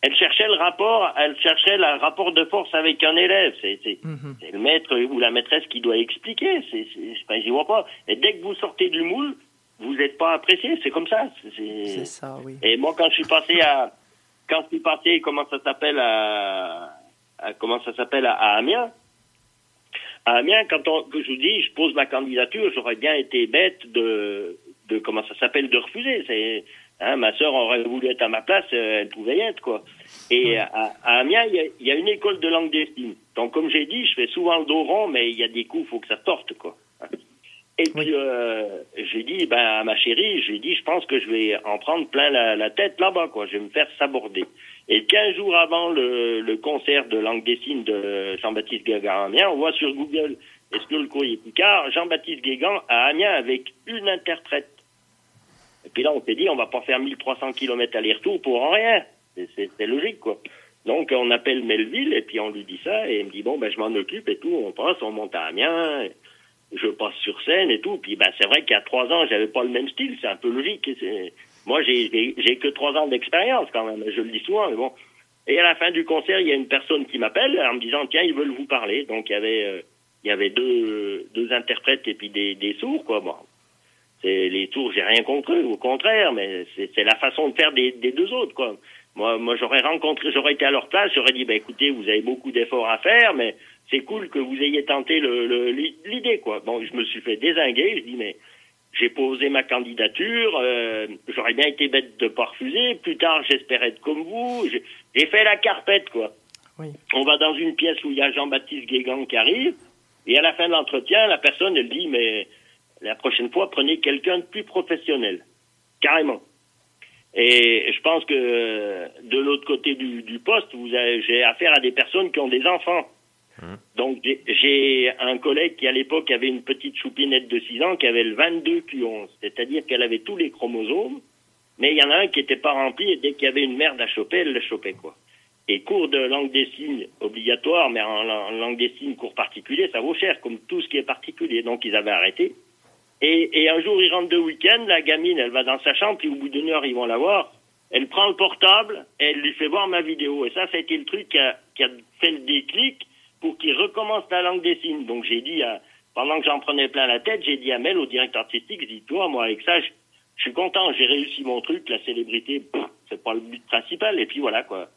Elle cherchait le rapport, elle cherchait le rapport de force avec un élève. C'est, Mhm. c'est le maître ou la maîtresse qui doit expliquer. C'est, c'est, j'y vois pas. Et dès que vous sortez du moule, vous n'êtes pas apprécié. C'est comme ça. C'est, ça, oui. Et moi, quand je suis passé à, quand je suis passé, comment ça s'appelle à, à- comment ça s'appelle à, à Amiens? À Amiens, quand on, que je vous dis, je pose ma candidature, j'aurais bien été bête de, de comment ça s'appelle, de refuser. C'est, hein, ma sœur aurait voulu être à ma place, euh, elle pouvait y être, quoi. Et à, à Amiens, il y y a une école de langue d'estime. Donc, comme j'ai dit, je fais souvent le dos rond, mais il y a des coups, il faut que ça sorte, quoi. Et puis, euh, j'ai dit, ben, à ma chérie, j'ai dit, je pense que je vais en prendre plein la, la tête là-bas, quoi. Je vais me faire saborder. Et 15 jours avant le, le concert de langue des signes de Jean-Baptiste Guégan à Amiens, on voit sur Google, est-ce que le courrier Picard, Jean-Baptiste Guégan à Amiens avec une interprète. Et puis là, on s'est dit, on va pas faire 1300 km aller-retour pour rien. C'est- logique, quoi. Donc, on appelle Melville, et puis on lui dit ça, et il me dit, bon, ben, je m'en occupe et tout, on passe, on monte à Amiens, je passe sur scène et tout. Puis, ben, c'est vrai qu'il y a trois ans, j'avais pas le même style, c'est un peu logique. Moi, j'ai que trois ans d'expérience, quand même, je le dis souvent, mais bon. Et à la fin du concert, il y a une personne qui m'appelle en me disant, tiens, ils veulent vous parler. Donc, il y avait, euh, il y avait deux, deux interprètes et puis des, sourds, quoi. Bon, les tours, j'ai rien contre eux, au contraire, mais c'est la façon de faire des, des deux autres, quoi. Moi, moi, j'aurais rencontré, j'aurais été à leur place, j'aurais dit, bah écoutez, vous avez beaucoup d'efforts à faire, mais c'est cool que vous ayez tenté le- le- l'idée, quoi. Bon, je me suis fait désinguer, je dis, mais j'ai posé ma candidature, euh, j'aurais bien été bête de pas refuser. Plus tard, j'espérais être comme vous. J'ai- J'ai fait la carpette, quoi. Oui. On va dans une pièce où il y a Jean-Baptiste Guégan qui arrive, et à la fin de l'entretien, la personne, elle dit, mais la prochaine fois, prenez quelqu'un de plus professionnel. Carrément. Et je pense que euh, de l'autre côté du, du poste, vous avez- j'ai affaire à des personnes qui ont des enfants. Donc j'ai- j'ai un collègue qui à l'époque avait une petite choupinette de 6 ans qui avait le 22 Q11, c'est-à-dire qu'elle avait tous les chromosomes, mais il y en a un qui n'était pas rempli et dès qu'il y avait une merde à choper, elle le chopait quoi. Et cours de langue des signes obligatoire, mais en, en langue des signes cours particulier, ça vaut cher comme tout ce qui est particulier. Donc ils avaient arrêté. Et, et un jour, ils rentrent de week-end, la gamine, elle va dans sa chambre, puis au bout d'une heure, ils vont la voir. Elle prend le portable, elle lui fait voir ma vidéo. Et ça, été le truc qui a, qui a fait le déclic pour qu'il recommence la langue des signes. Donc j'ai dit, à- pendant que j'en prenais plein la tête, j'ai dit à Mel, au directeur artistique, je dis, toi, moi, avec ça, je, suis content, j'ai réussi mon truc, la célébrité, c'est pas le but principal. Et puis voilà, quoi.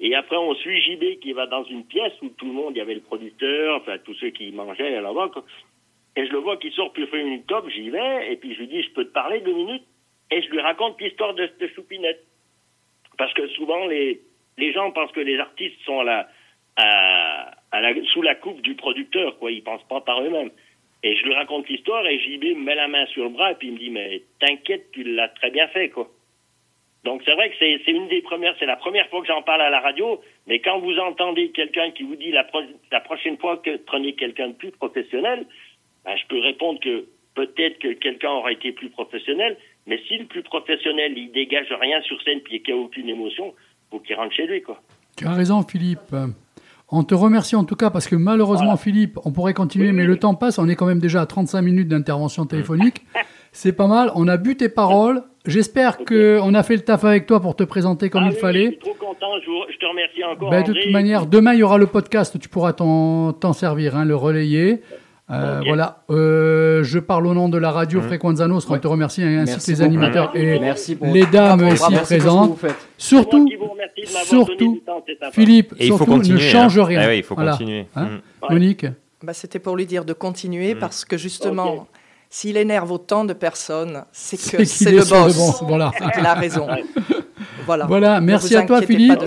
Et après, on suit JB qui va dans une pièce où tout le monde, il y avait le producteur, enfin, tous ceux qui mangeaient là-bas. Et je le vois qui sort il fait une top, j'y vais, et puis je lui dis, je peux te parler deux minutes? Et je lui raconte l'histoire de cette choupinette. Parce que souvent, les, les gens pensent que les artistes sont à sous la coupe du producteur, quoi. Ils pensent pas par eux-mêmes. Et je lui raconte l'histoire, et JB me met la main sur le bras, et puis il me dit, mais t'inquiète, tu l'as très bien fait, quoi. Donc c'est vrai que c'est c'est une des premières, c'est la première fois que j'en parle à la radio, mais quand vous entendez quelqu'un qui vous dit la, pro- la prochaine fois que prenez quelqu'un de plus professionnel, ben, je peux répondre que peut-être que quelqu'un aura été plus professionnel, mais si le plus professionnel il dégage rien sur scène puis qu'il n'y a aucune émotion, faut qu'il rentre chez lui quoi. Tu as raison, Philippe. On te remercie en tout cas parce que malheureusement, Philippe, on pourrait continuer, mais le temps passe. On est quand même déjà à 35 minutes d'intervention téléphonique. C'est pas mal. On a bu tes paroles. J'espère qu'on a fait le taf avec toi pour te présenter comme Ah il oui, fallait. Je suis trop content. Je, te remercie encore. Ben, de André. toute manière, demain, il y aura le podcast. Tu pourras t'en t'en servir, hein, le relayer. Euh. Voilà. Euh, je parle au nom de la radio Frequenza Nostra. On te remercie, ainsi Merci que les beaucoup. animateurs et Merci pour- les dames ici présentes. Surtout, surtout. Philippe, Et il faut surtout, continuer, ne change hein. rien. Ah il faut Voilà. continuer. Hein Mm. Monique Bah, C'était pour lui dire de continuer Mm. parce que justement, s'il énerve autant de personnes, c'est que c'est est le boss. bon, voilà. Il a raison. Voilà. Voilà, merci à toi Philippe.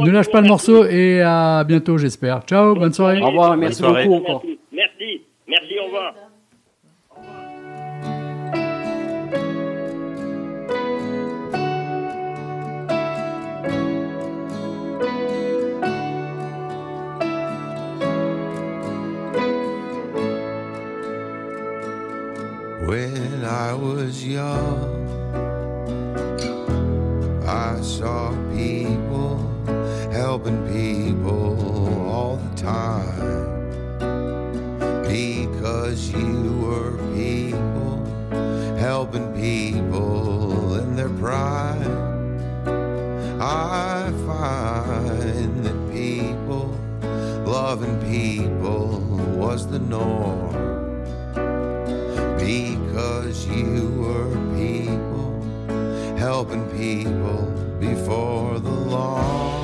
Ne lâche pas le morceau et à bientôt j'espère. Ciao, bonne soirée. Au revoir, merci beaucoup encore. Merci. Au revoir. When I was young, I saw people helping people all the time. Because you were people helping people in their pride. I find that people loving people was the norm because you were people helping people before the long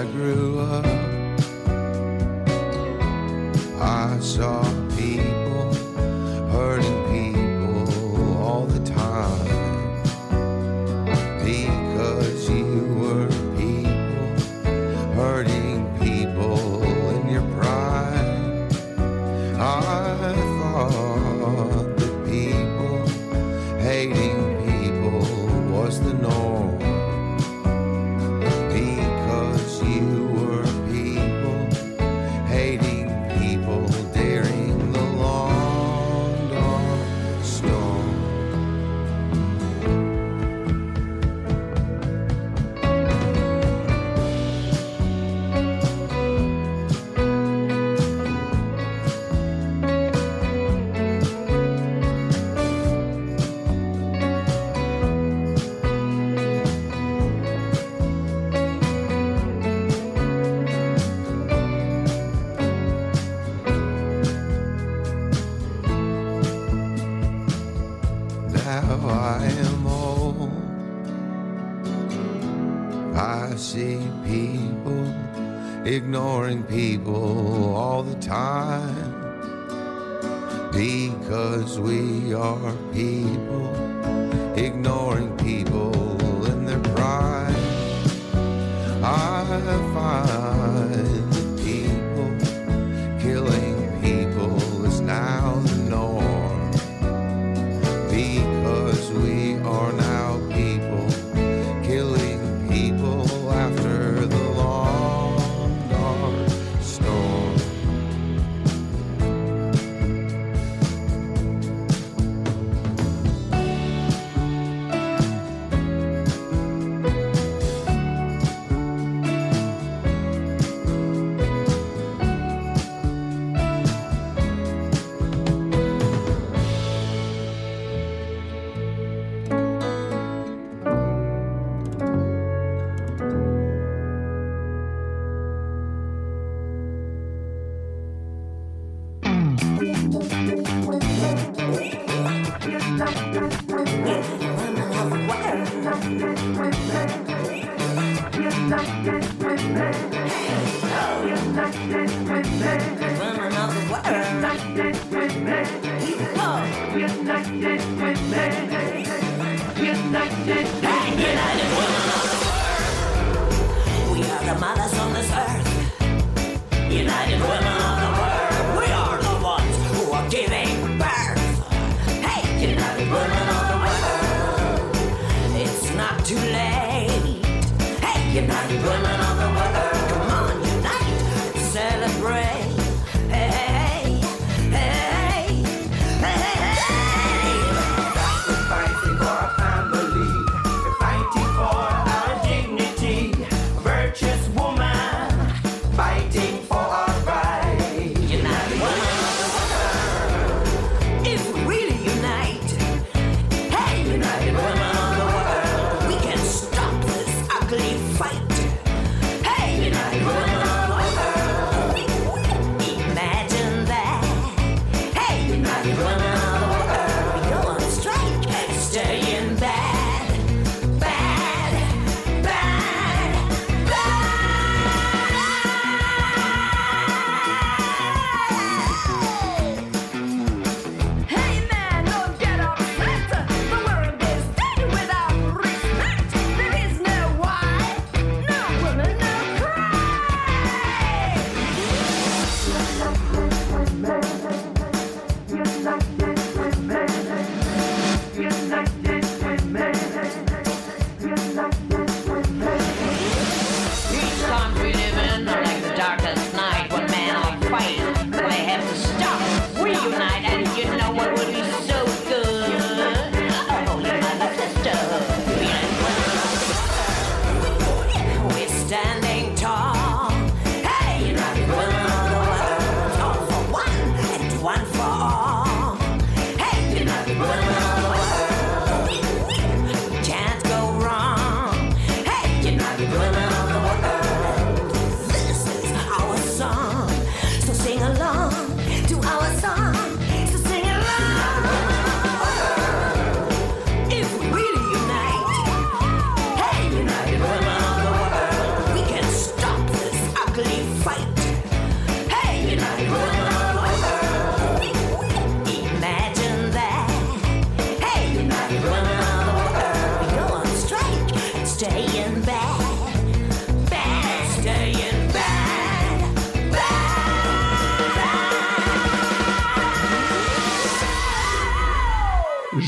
I grew people. Ignore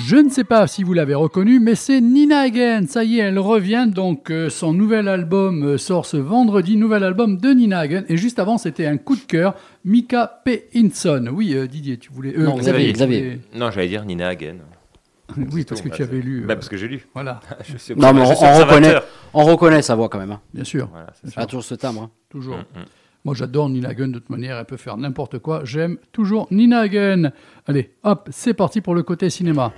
Je ne sais pas si vous l'avez reconnu, mais c'est Nina Hagen. Ça y est, elle revient. Donc, euh, son nouvel album euh, sort ce vendredi. Nouvel album de Nina Hagen. Et juste avant, c'était un coup de cœur. Mika P. Hinson. Oui, euh, Didier, tu voulais. euh, Non, Xavier, Xavier. Non, j'allais dire Nina Hagen. Oui, parce que tu avais lu. euh, Bah, parce que j'ai lu. Voilà. Je Non, mais on, reconnaît, on reconnaît sa voix quand même. hein. Bien sûr. Voilà, ça. Ah, toujours ce timbre. hein. Toujours. Mm, mm. Moi, j'adore Nina de toute manière. Elle peut faire n'importe quoi. J'aime toujours Nina. Allez, hop, c'est parti pour le côté cinéma.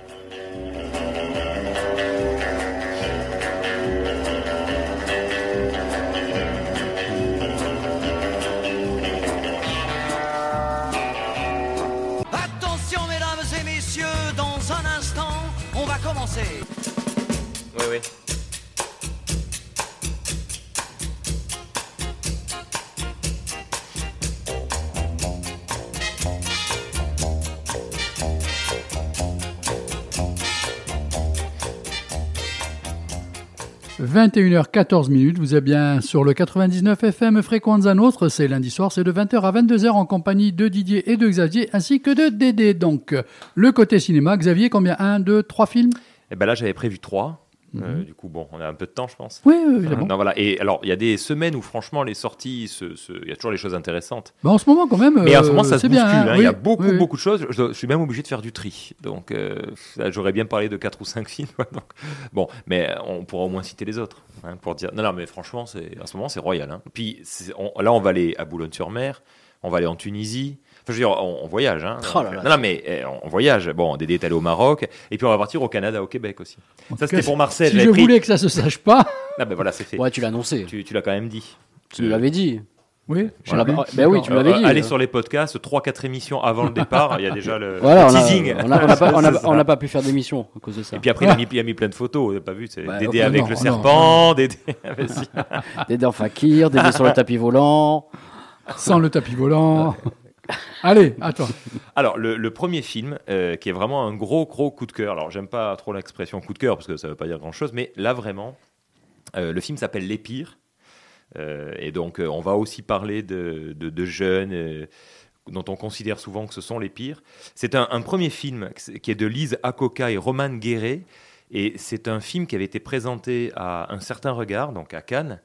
21h14 minutes, vous êtes bien sur le 99 FM Fréquenza Nostre, c'est lundi soir, c'est de 20h à 22h en compagnie de Didier et de Xavier, ainsi que de Dédé. Donc, le côté cinéma, Xavier, combien? 1, 2, 3 films? Et ben là, j'avais prévu trois. Euh, Mhm. du coup, bon, on a un peu de temps, je pense. Oui, oui, évidemment. Non, voilà. Et alors, il y a des semaines où, franchement, les sorties, se- se- il y a toujours les choses intéressantes. Bah, En ce moment, quand même, Mais en ce euh, moment, ça se bouscule. hein. hein, Il y a beaucoup, beaucoup de choses. Je, je suis même obligé de faire du tri. Donc, euh, j'aurais bien parlé de 4 ou 5 films. donc, bon, mais on pourra au moins citer les autres. hein, pour dire. Non, non, mais franchement, en ce moment, c'est royal. hein. Puis on- là, on va aller à Boulogne-sur-Mer. On va aller en Tunisie. Enfin, je veux dire, on, on voyage. Hein, Oh là là. non, non, mais eh, on, voyage. Bon, Dédé est allé au Maroc. Et puis, on va partir au Canada, au Québec aussi. Ça, c'était pour Marcel. Si je pris- voulais que ça se sache pas. Ah, ben voilà, c'est fait. Ouais, tu l'as annoncé. Tu, tu l'as quand même dit. Tu nous l'avais dit. Oui, Voilà, bah, bah oui, tu me l'avais Euh, dit. Allez euh. sur les podcasts, 3-4 émissions avant le départ, il y a déjà le, Voilà, le teasing. on n'a pas, pu faire d'émission à cause de ça. Et puis après, il a mis, il a mis plein de photos, vous pas vu C'est Bah, Dédé avec non, le non, serpent, Dédé. Vas-y. Dédé en fakir, Dédé sur le tapis volant. Sans le tapis volant. Allez, à toi. Alors, le, premier film, euh, qui est vraiment un gros, gros coup de cœur. Alors, j'aime pas trop l'expression coup de cœur, parce que ça veut pas dire grand-chose, mais là, vraiment, euh, le film s'appelle Les Pires. Euh, et donc, on va aussi parler de, jeunes dont on considère souvent que ce sont les pires. C'est un, un premier film qui est de Lise Akoka et Roman Guéret. Et c'est un film qui avait été présenté à un certain regard, donc à Cannes.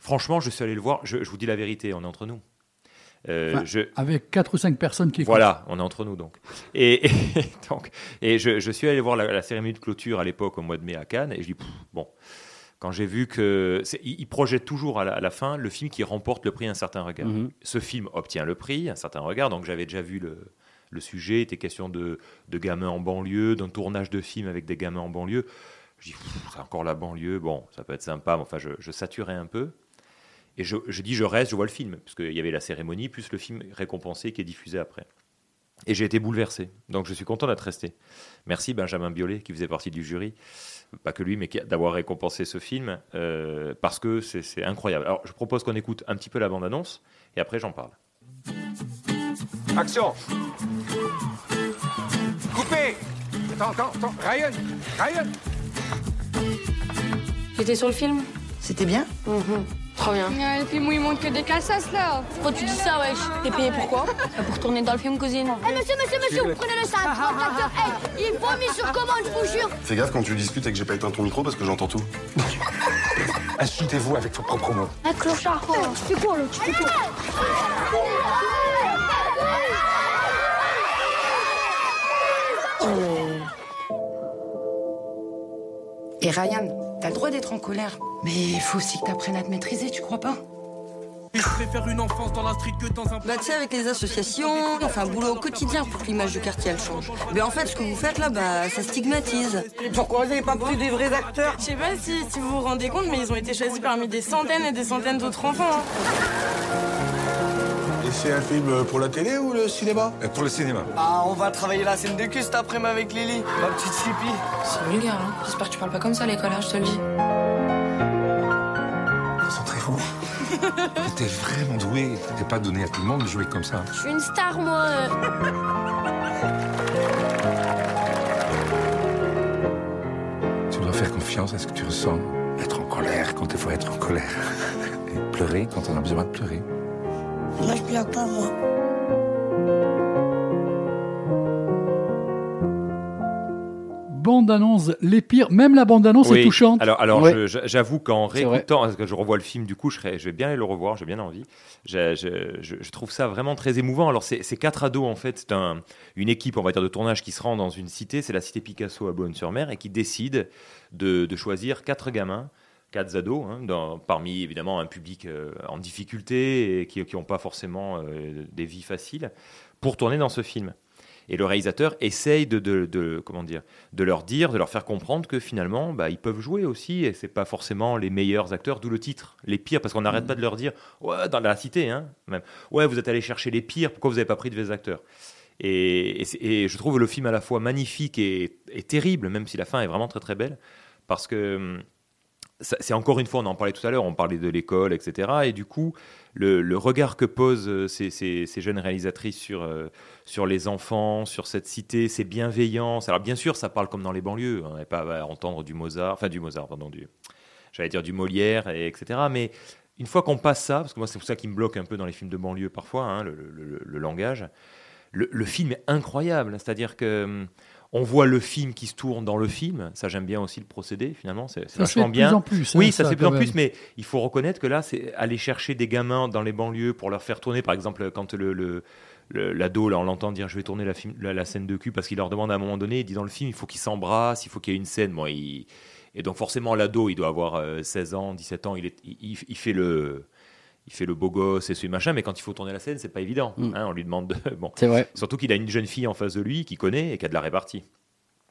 Franchement, je suis allé le voir. Je, je vous dis la vérité, on est entre nous. Euh, Enfin, je- Avec quatre ou cinq personnes qui écoutent. voilà, on est entre nous donc. Et, et donc, et je, je suis allé voir la, la cérémonie de clôture à l'époque au mois de mai à Cannes et je dis pff, bon. Quand j'ai vu que il, il projette toujours à la, à la fin le film qui remporte le prix Un certain regard. Mhm. Ce film obtient le prix Un certain regard, donc j'avais déjà vu le, le sujet. Il était question de, de gamins en banlieue, d'un tournage de film avec des gamins en banlieue. Je dis c'est encore la banlieue, bon, ça peut être sympa, mais enfin je, je saturais un peu. Et je, je dis, je reste, je vois le film, parce qu'il y avait la cérémonie, plus le film récompensé qui est diffusé après. Et j'ai été bouleversé. Donc je suis content d'être resté. Merci Benjamin Biolay, qui faisait partie du jury. Pas que lui, mais d'avoir récompensé ce film, euh, parce que c'est c'est incroyable. Alors je propose qu'on écoute un petit peu la bande-annonce, et après j'en parle. Action Coupé Attends, attends, attends. Ryan Ryan J'étais sur le film C'était bien? Trop bien. le film où il montre que des cassasses là. Pourquoi tu dis ça, wesh? T'es payé pourquoi Pour tourner dans le film, cousine. Eh monsieur, monsieur, monsieur, vous prenez le sac, hey, il vomit sur commande, je vous jure. Fais gaffe quand tu discutes et que j'ai pas éteint ton micro parce que j'entends tout. Insultez-vous avec vos propres mots. Un clochard. Oh, tu fais quoi là Tu fais quoi? Et Ryan, t'as le droit d'être en colère. Mais il faut aussi que t'apprennes à te maîtriser, tu crois pas Je préfère une enfance dans la street que dans un. Bah, tu sais, avec les associations, on fait un boulot au quotidien pour que l'image du quartier elle change. Mais en fait, ce que vous faites là, bah, ça stigmatise. Pourquoi vous n'avez pas pris des vrais acteurs Je sais pas si, si vous vous rendez compte, mais ils ont été choisis parmi des centaines et des centaines d'autres enfants. hein. Et c'est un film pour la télé ou le cinéma Pour le cinéma. Ah, on va travailler la scène de cul cet après-midi avec Lily, ma petite Sipi. C'est vulgaire, hein. J'espère que tu parles pas comme ça à l'école, hein, je te le dis. T'es vraiment doué. T'es pas donné à tout le monde de jouer comme ça. Je suis une star, moi. Tu dois faire confiance à ce que tu ressens. Être en colère quand il faut être en colère. Et pleurer quand on a besoin de pleurer. Moi, je pleure pas, moi. Bande-annonce, les pires. Même la bande-annonce Oui. est touchante. Alors, alors Ouais. j'avoue qu'en réécoutant, parce que je revois le film, du coup, je, serais- je vais bien aller le revoir, j'ai bien envie. Je, je- je- je trouve ça vraiment très émouvant. Alors, c'est c'est quatre ados, en fait, c'est un- une équipe, on va dire, de tournage qui se rend dans une cité, c'est la cité Picasso à Bonne-sur-Mer, et qui décide de, de choisir quatre gamins. Quatre ados, hein, dans- parmi évidemment un public euh, en difficulté et qui n'ont pas forcément euh, des vies faciles, pour tourner dans ce film. Et le réalisateur essaye de, de- de- comment dire, de leur dire, de leur faire comprendre que finalement, bah, ils peuvent jouer aussi, et c'est pas forcément les meilleurs acteurs, d'où le titre, les pires, parce qu'on n'arrête pas de leur dire, ouais, dans la cité, hein, même, ouais, vous êtes allé chercher les pires, pourquoi vous n'avez pas pris de vrais acteurs? Et, et c'est- et je trouve le film à la fois magnifique et, et terrible, même si la fin est vraiment très très belle, parce que hum, c'est encore une fois, on en parlait tout à l'heure, on parlait de l'école, etc. Et du coup, le, regard que posent euh, ces, jeunes réalisatrices sur, euh, sur les enfants, sur cette cité, ces bienveillances. Alors bien sûr, ça parle comme dans les banlieues, on n'est pas à entendre du Mozart, enfin du Mozart, pardon, j'allais dire du Molière, et, etc. Mais une fois qu'on passe ça, parce que moi c'est pour ça qui me bloque un peu dans les films de banlieue parfois, hein, le, le- langage, le, le film est incroyable. C'est-à-dire que hum, on voit le film qui se tourne dans le film. Ça, j'aime bien aussi le procédé, finalement. C'est c'est Ça se fait vachement de bien. plus en plus, oui, hein, ça, ça, se fait de plus en plus, mais il faut reconnaître que là, c'est aller chercher des gamins dans les banlieues pour leur faire tourner. Par exemple, quand le. L'ado, là, on l'entend dire je vais tourner la, film- la, la scène de cul parce qu'il leur demande à un moment donné, il dit dans le film, il faut qu'ils s'embrassent, il faut qu'il y ait une scène. Bon, il- Et donc, forcément, l'ado, il doit avoir euh, 16 ans, 17 ans, il, est... il fait le. Il fait le beau gosse et ce machin, mais quand il faut tourner la scène, c'est pas évident. hein, on lui demande de. Bon. C'est vrai. Surtout qu'il a une jeune fille en face de lui qui connaît et qui a de la répartie.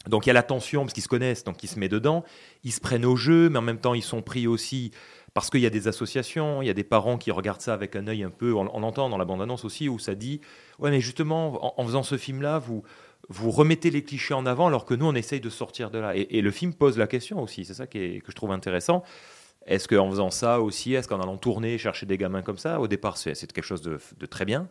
Donc il y a la tension parce qu'ils se connaissent, donc ils se mettent dedans. Ils se prennent au jeu, mais en même temps ils sont pris aussi parce qu'il y a des associations, il y a des parents qui regardent ça avec un œil un peu. On, on entend dans la bande-annonce aussi où ça dit ouais mais justement en, en faisant ce film-là vous vous remettez les clichés en avant alors que nous on essaye de sortir de là. Et, et le film pose la question aussi. C'est ça qui est- que je trouve intéressant. Est-ce qu'en faisant ça aussi, est-ce qu'en allant tourner, chercher des gamins comme ça, au départ c'est quelque chose de, de très bien.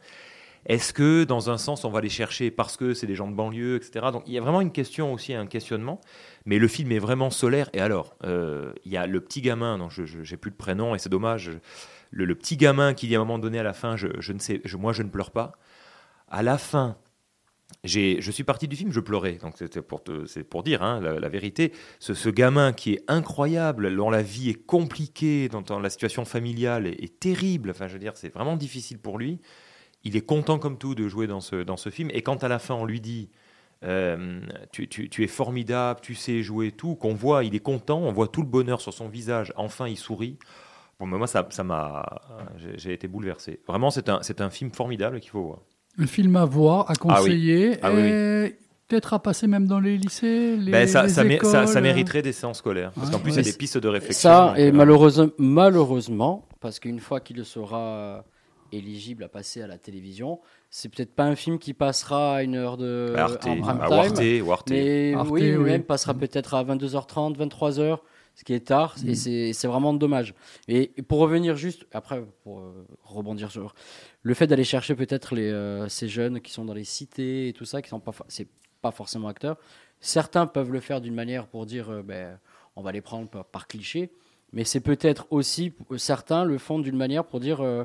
Est-ce que dans un sens on va les chercher parce que c'est des gens de banlieue, etc. Donc il y a vraiment une question aussi, un questionnement. Mais le film est vraiment solaire. Et alors, euh, il y a le petit gamin, dont je n'ai plus de prénom et c'est dommage. Le, le petit gamin qui dit à un moment donné à la fin, je, je ne sais, je- moi je ne pleure pas. À la fin, je suis parti du film, je pleurais. Donc c'était pour c'est pour dire hein, la, vérité. Ce, gamin qui est incroyable, dont la vie est compliquée, dont, la situation familiale est, terrible. Enfin, je veux dire, c'est vraiment difficile pour lui. Il est content comme tout de jouer dans ce film. Et quand à la fin on lui dit euh, tu, es formidable, tu sais jouer tout, qu'on voit, il est content, on voit tout le bonheur sur son visage. Enfin, il sourit. Bon, mais moi, ça, m'a, j'ai, été bouleversé. Vraiment, c'est un, un film formidable qu'il faut voir. Un film à voir, à Ah oui. conseiller, Ah oui, oui. et peut-être à passer même dans les lycées, les, Ben, ça, les ça, mé- ça- écoles. ça mériterait des séances scolaires. Parce qu'en plus, il y a des pistes de réflexion. Ça, et euh, malheureusement, malheureusement, parce qu'une fois qu'il sera éligible à passer à la télévision, c'est peut-être pas un film qui passera à une heure de À Arte, en prime à time, Arte, ou Arte. mais Arte, oui, oui. même passera peut-être à 22h30, 23h, ce qui est tard, Mm. et c'est c'est vraiment dommage. Et pour revenir juste, après, pour euh, rebondir sur le fait d'aller chercher peut-être euh, ces jeunes qui sont dans les cités et tout ça, qui sont pas, for- c'est pas forcément acteurs. Certains peuvent le faire d'une manière pour dire, euh, ben, on va les prendre par, par cliché, mais c'est peut-être aussi certains le font d'une manière pour dire, euh,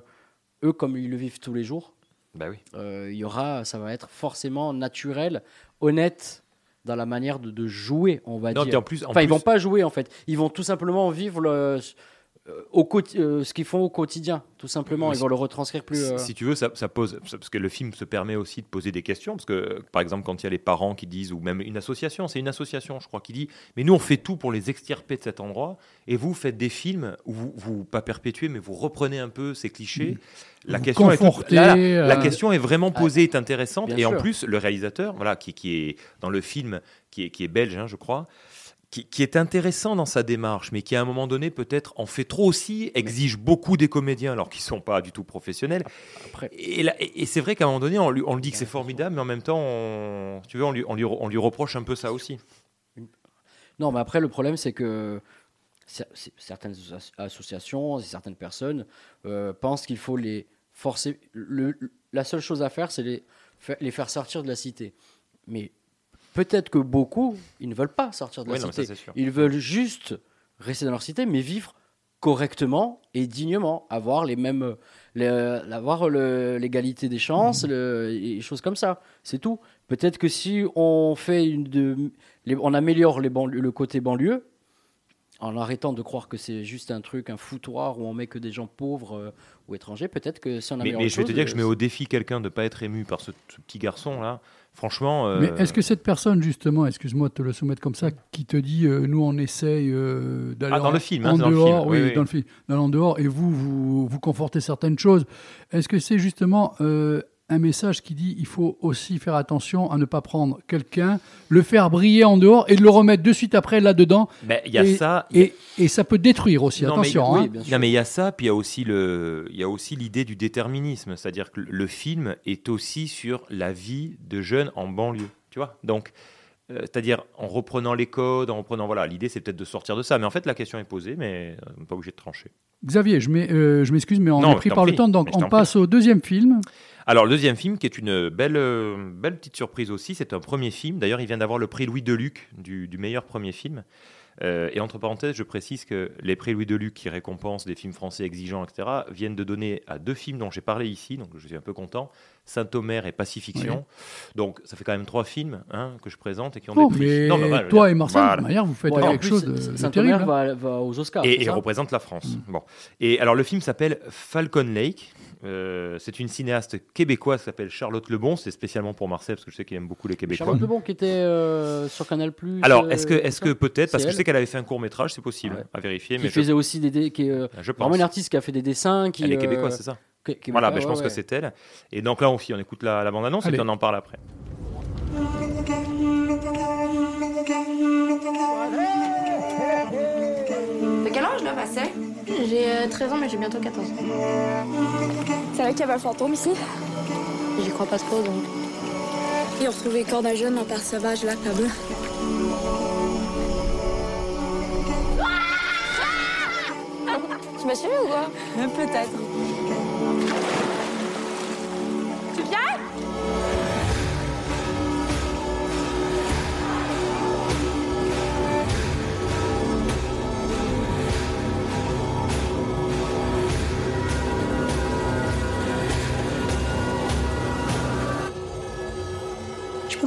eux comme ils le vivent tous les jours, Bah oui. euh, il y aura, ça va être forcément naturel, honnête dans la manière de, de jouer, on va Non, dire. en plus- en enfin, ils plus- vont pas jouer en fait, ils vont tout simplement vivre le, au quoti- euh, ce qu'ils font au quotidien, tout simplement. Ils vont le retranscrire plus. Si, euh, si tu veux, ça, ça pose. Parce que le film se permet aussi de poser des questions. Parce que, par exemple, quand il y a les parents qui disent, ou même une association, c'est une association, je crois, qui dit Mais nous, on fait tout pour les extirper de cet endroit. Et vous faites des films où vous, vous pas perpétuez, mais vous reprenez un peu ces clichés. La Vous question, est là, là, la euh, question est vraiment posée, est intéressante. Et en plus, le réalisateur, voilà, qui, qui est dans le film, qui est, qui est belge, hein, je crois, qui, qui est intéressant dans sa démarche, mais qui à un moment donné peut-être en fait trop aussi, exige beaucoup des comédiens alors qu'ils sont pas du tout professionnels. Après- Et, là- et- et c'est vrai qu'à un moment donné, on lui, on lui dit que c'est formidable, mais en même temps, on, tu veux, on lui, on lui, on lui reproche un peu ça aussi. Non, mais après, le problème, c'est que certaines asso- associations, certaines personnes euh, pensent qu'il faut les forcer. Le- la seule chose à faire, c'est les, les faire sortir de la cité. Mais peut-être que beaucoup, ils ne veulent pas sortir de la Oui, non, mais ça, cité. ils veulent juste rester dans leur cité, mais vivre correctement et dignement, avoir les mêmes, les- avoir l'égalité des chances, le- et choses comme ça. C'est tout. Peut-être que si on fait une de, les- on améliore les banlieues- le côté banlieue, en arrêtant de croire que c'est juste un truc, un foutoir où on met que des gens pauvres euh, ou étrangers, peut-être que si on Mais, améliore mais les je vais te dire que je euh, mets au défi quelqu'un de ne pas être ému par ce, ce petit garçon là. Franchement. euh, Mais est-ce que cette personne, justement, excuse-moi de te le soumettre comme ça, qui te dit, euh, nous on essaye euh, d'aller Ah, dans en- le film, hein, en dans le dehors, film, oui, oui, oui. dans le film, d'aller en dehors, et vous, vous, vous confortez certaines choses, est-ce que c'est justement euh, un message qui dit, il faut aussi faire attention à ne pas prendre quelqu'un, le faire briller en dehors et de le remettre de suite après là-dedans Ben, il y a et, ça, Et, et ça peut détruire aussi, Non, attention. mais, hein. Non, mais il y a ça, puis il y a aussi l'idée du déterminisme, c'est-à-dire que le film est aussi sur la vie de jeunes en banlieue, tu vois. Donc, euh, c'est-à-dire en reprenant les codes, en reprenant, voilà, l'idée c'est peut-être de sortir de ça, mais en fait la question est posée, mais euh, on n'est pas obligé de trancher. Xavier, je euh, m'excuse, mais on Non, est pris par le temps, donc on passe au deuxième film. Alors le deuxième film, qui est une belle, euh, belle petite surprise aussi, c'est un premier film. D'ailleurs, il vient d'avoir le prix Louis Deluc du, du meilleur premier film. Euh, et entre parenthèses, je précise que les prix Louis Deluc qui récompensent des films français exigeants, etc., viennent de donner à deux films dont j'ai parlé ici, donc je suis un peu content, Saint-Omer et Pacifiction. Donc ça fait quand même trois films hein, que je présente et qui ont Oh, des prix. mais Non, mais je toi et Marcel, de voilà. toute manière, vous faites Ouais, quelque plus, chose de, terrible. hein. va, va aux Oscars. Et, et représente la France. Bon. Et alors le film s'appelle Falcon Lake. Euh, c'est une cinéaste québécoise qui s'appelle Charlotte Lebon. C'est spécialement pour Marcel parce que je sais qu'il aime beaucoup les Québécois. Charlotte Lebon qui était euh, sur Canal Plus. Alors, est-ce que, est-ce que peut-être, parce que je sais elle qu'elle avait fait un court métrage, c'est possible, Ouais. à vérifier. qui mais je- faisait aussi des, dé- qui est euh, Je pense. vraiment une artiste qui a fait des dessins qui Elle est euh, québécoise, c'est ça québécois, Voilà, mais je pense ouais. que c'est elle. Et donc là aussi, on écoute la, la bande-annonce et puis on en parle après. T'as quel âge là, Marcel J'ai euh, 13 ans, mais j'ai bientôt 14 ans. C'est vrai qu'il y avait un fantôme ici? J'y crois pas trop, donc. Ils ont retrouvé le corps d'un jeune en terre sauvage là-bas. Tu m'as suivi ou quoi? Peut-être.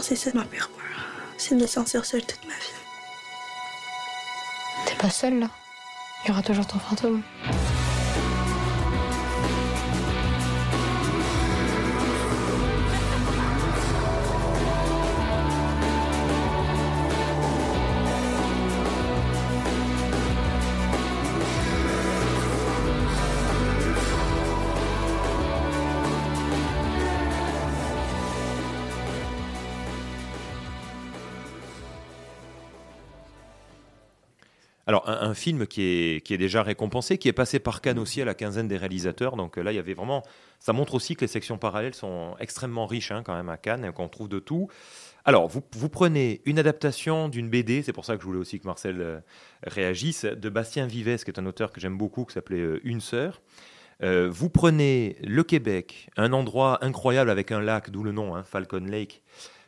C'est ça ma pire peur. C'est de me sentir seule toute ma vie. T'es pas seule là? Il y aura toujours ton fantôme. Un, film qui est, qui est déjà récompensé, qui est passé par Cannes aussi à la quinzaine des réalisateurs. Donc euh, là, il y avait vraiment. Ça montre aussi que les sections parallèles sont extrêmement riches hein, quand même à Cannes, qu'on trouve de tout. Alors, vous, vous prenez une adaptation d'une BD, c'est pour ça que je voulais aussi que Marcel euh, réagisse, de Bastien Vives, qui est un auteur que j'aime beaucoup, qui s'appelait euh, Une sœur. Vous prenez le Québec, un endroit incroyable avec un lac, d'où le nom, hein, Falcon Lake,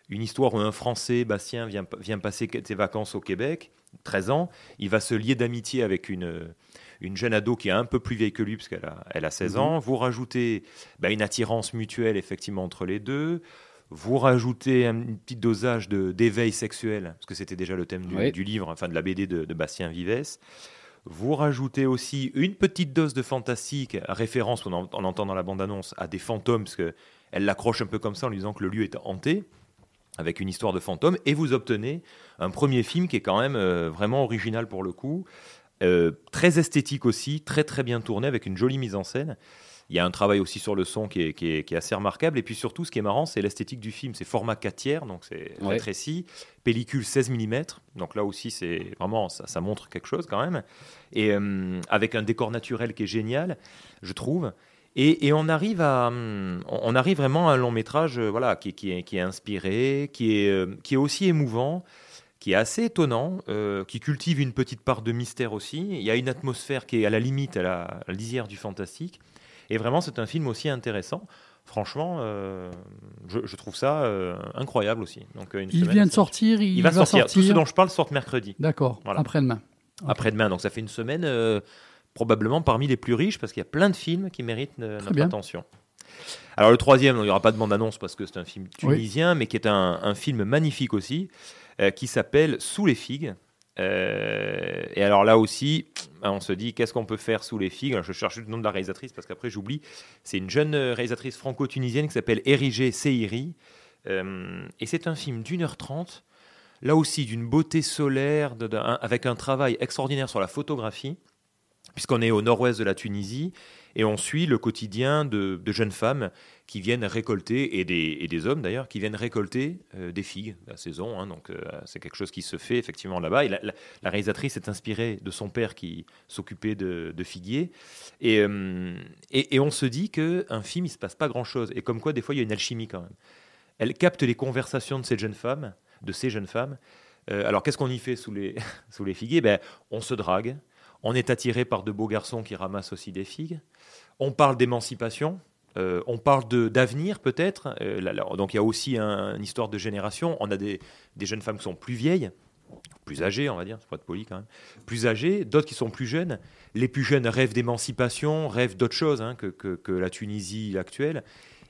une histoire où un Français, Bastien, vient, vient passer ses vacances au Québec, 13 ans, il va se lier d'amitié avec une, une jeune ado qui est un peu plus vieille que lui, parce qu'elle a, elle a 16 Mhm. ans. Vous rajoutez bah, une attirance mutuelle, effectivement, entre les deux. Vous rajoutez un petit dosage de- d'éveil sexuel, parce que c'était déjà le thème du, Oui. du livre, enfin de la BD de, de Bastien Vives. Vous rajoutez aussi une petite dose de fantastique, référence, on, en- on entend dans la bande-annonce, à des fantômes, parce qu'elle l'accroche un peu comme ça en lui disant que le lieu est hanté, avec une histoire de fantômes, et vous obtenez un premier film qui est quand même euh, vraiment original pour le coup, euh, très esthétique aussi, très très bien tourné, avec une jolie mise en scène. Il y a un travail aussi sur le son qui est, qui est- qui est assez remarquable. Et puis surtout, ce qui est marrant, c'est l'esthétique du film. C'est format 4 tiers, donc c'est Ouais. rétréci. Pellicule 16 mm. Donc là aussi, c'est vraiment, ça, ça montre quelque chose quand même. Et euh, avec un décor naturel qui est génial, je trouve. Et, et on arrive à, hum, on arrive vraiment à un long métrage, euh, voilà, qui, qui est, qui est inspiré, qui est, euh, qui est aussi émouvant, qui est assez étonnant, euh, qui cultive une petite part de mystère aussi. Il y a une atmosphère qui est à la limite, à la, à la lisière du fantastique. Et vraiment, c'est un film aussi intéressant. Franchement, euh, je, je trouve ça euh, incroyable aussi. Donc, une Il vient de sortir, il va, va sortir. sortir. Tout ce dont je parle sort mercredi. D'accord, Voilà. après-demain. Après-demain, donc ça fait une semaine probablement parmi les plus riches parce qu'il y a plein de films qui méritent notre bien. attention. Alors le troisième, il n'y aura pas de bande-annonce parce que c'est un film Oui. tunisien, mais qui est un, un film magnifique aussi, euh, qui s'appelle Sous les figues. Euh, et alors là aussi, on se dit qu'est-ce qu'on peut faire sous les figues? Alors, Je cherche le nom de la réalisatrice parce qu'après j'oublie. C'est une jeune euh, réalisatrice franco-tunisienne qui s'appelle Érigée Seiri. Euh, et c'est un film d'une heure trente, là aussi d'une beauté solaire, de- avec un travail extraordinaire sur la photographie, puisqu'on est au nord-ouest de la Tunisie, et on suit le quotidien de, jeunes femmes qui viennent récolter, et des, hommes d'ailleurs, qui viennent récolter euh, des figues, la saison, hein, donc euh, c'est quelque chose qui se fait effectivement là-bas. La, réalisatrice est inspirée de son père qui s'occupait de, figuiers, et, euh, et, on se dit qu'un film, il se passe pas grand-chose, et comme quoi des fois il y a une alchimie quand même. Elle capte les conversations de ces jeunes femmes, de ces jeunes femmes. Alors qu'est-ce qu'on y fait sous les, sous les figuiers? Ben, On se drague, on est attiré par de beaux garçons qui ramassent aussi des figues, on parle d'émancipation, euh, on parle d'avenir peut-être. Euh, donc il y a aussi un- une histoire de génération. On a des, des jeunes femmes qui sont plus vieilles, plus âgées, on va dire, c'est pas de poli quand même, plus âgées, d'autres qui sont plus jeunes. Les plus jeunes rêvent d'émancipation, rêvent d'autre chose hein, que, que- la Tunisie actuelle.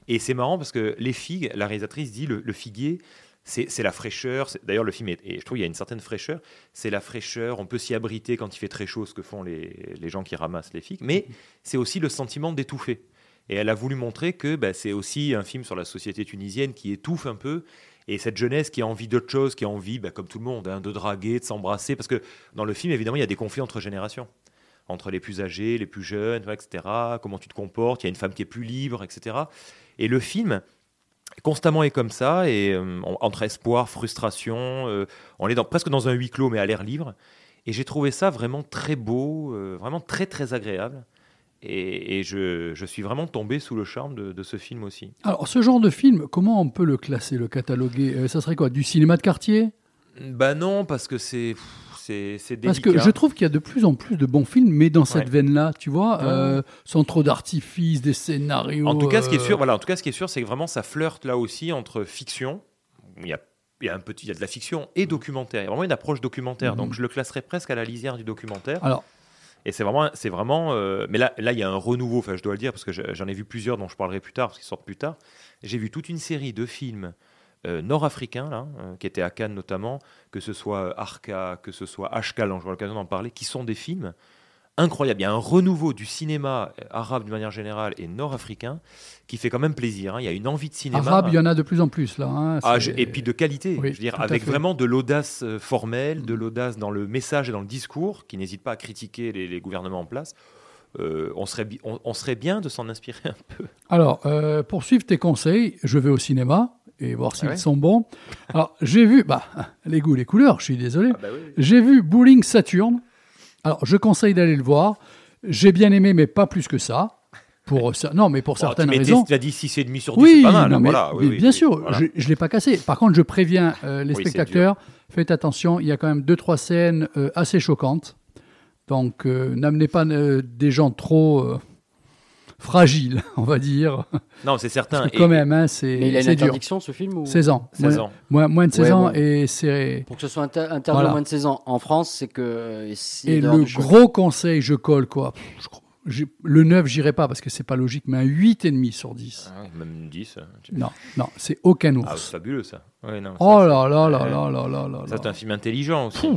Et c'est marrant parce que les figues, la réalisatrice dit le figuier, c'est la fraîcheur. D'ailleurs, le film, est, et je trouve qu'il y a une certaine fraîcheur. C'est la fraîcheur. On peut s'y abriter quand il fait très chaud, ce que font les, les gens qui ramassent les figues. Mais c'est aussi le sentiment d'étouffer. Et elle a voulu montrer que bah, c'est aussi un film sur la société tunisienne qui étouffe un peu. Et cette jeunesse qui a envie d'autre chose, qui a envie, bah, comme tout le monde, hein, de draguer, de s'embrasser. Parce que dans le film, évidemment, il y a des conflits entre générations. Entre les plus âgés, les plus jeunes, etc. Comment tu te comportes. Il y a une femme qui est plus libre, etc. Et le film, constamment est comme ça, et euh, entre espoir, frustration, euh, on est dans, presque dans un huis clos, mais à l'air libre. Et j'ai trouvé ça vraiment très beau, euh, vraiment très très agréable. Et, et je, je suis vraiment tombé sous le charme de, de ce film aussi. Alors, ce genre de film, comment on peut le classer, le cataloguer? Ça serait quoi? Du cinéma de quartier? Bah non, parce que c'est c'est c'est Parce délicat. que je trouve qu'il y a de plus en plus de bons films, mais dans cette Ouais. veine-là, tu vois, Ouais. euh, sans trop d'artifice, des scénarios. En tout cas, ce qui est euh, sûr, voilà, en tout cas, ce qui est sûr, c'est que vraiment ça flirte là aussi entre fiction. Il y a, il y a un petit, il y a de la fiction et documentaire. Il y a vraiment une approche documentaire. Mhm. Donc, je le classerais presque à la lisière du documentaire. Alors- Et c'est vraiment, c'est vraiment. euh, mais là, là, il y a un renouveau. Enfin, je dois le dire parce que je- j'en ai vu plusieurs dont je parlerai plus tard parce qu'ils sortent plus tard. J'ai vu toute une série de films euh, nord-africains, là, euh, qui étaient à Cannes notamment, que ce soit euh, Arca, que ce soit Ashkal, j'aurai l'occasion d'en parler, qui sont des films incroyables. Il y a un renouveau du cinéma euh, arabe d'une manière générale et nord-africain qui fait quand même plaisir. hein. Il y a une envie de cinéma. Arabe, il y en a de plus en plus là. hein, Ah, je- et puis de qualité, Oui, je veux dire, avec vraiment de l'audace formelle, de l'audace dans le message et dans le discours, qui n'hésite pas à critiquer les, les gouvernements en place. Euh, on, serait, on, on serait bien de s'en inspirer un peu. Alors, pour suivre tes conseils, je vais au cinéma et voir s'ils Ah ouais sont bons. Alors, j'ai vu, bah, les goûts, les couleurs, je suis désolé. bah oui. J'ai vu Bowling Saturn. Alors, je conseille d'aller le voir. J'ai bien aimé, mais pas plus que ça. Pour ça, non, mais pour Bon, certaines tu raisons. Tu as dit 6,5 sur 10, Oui, c'est pas mal. non, mais- voilà, oui, oui, oui, bien sûr, voilà. je ne l'ai pas cassé. Par contre, je préviens euh, les spectateurs, faites attention, il y a quand même deux, trois scènes euh, assez choquantes. Donc, euh, n'amenez pas euh, des gens trop euh, fragiles, on va dire. Non, c'est certain. Parce que Et- quand même, hein, c'est Mais il a une c'est dur. interdiction, ce film, ou- 16 ans. 16 Moins- ans. Moins, moins de 16 Ouais, ans bon. et c'est... Pour que ce soit inter- interdit Voilà. moins de 16 ans. En France, c'est que. euh, c'est Et dehors le gros conseil, je colle quoi. Pff, je crois- le 9, j'irai pas parce que c'est pas logique, mais un 8,5 sur 10. Ah même 10. hein, tu- Non, non, c'est aucun Ah, ours. c'est fabuleux ça. Ouais, non, ça, Oh là là là là là là là c'est un film intelligent aussi.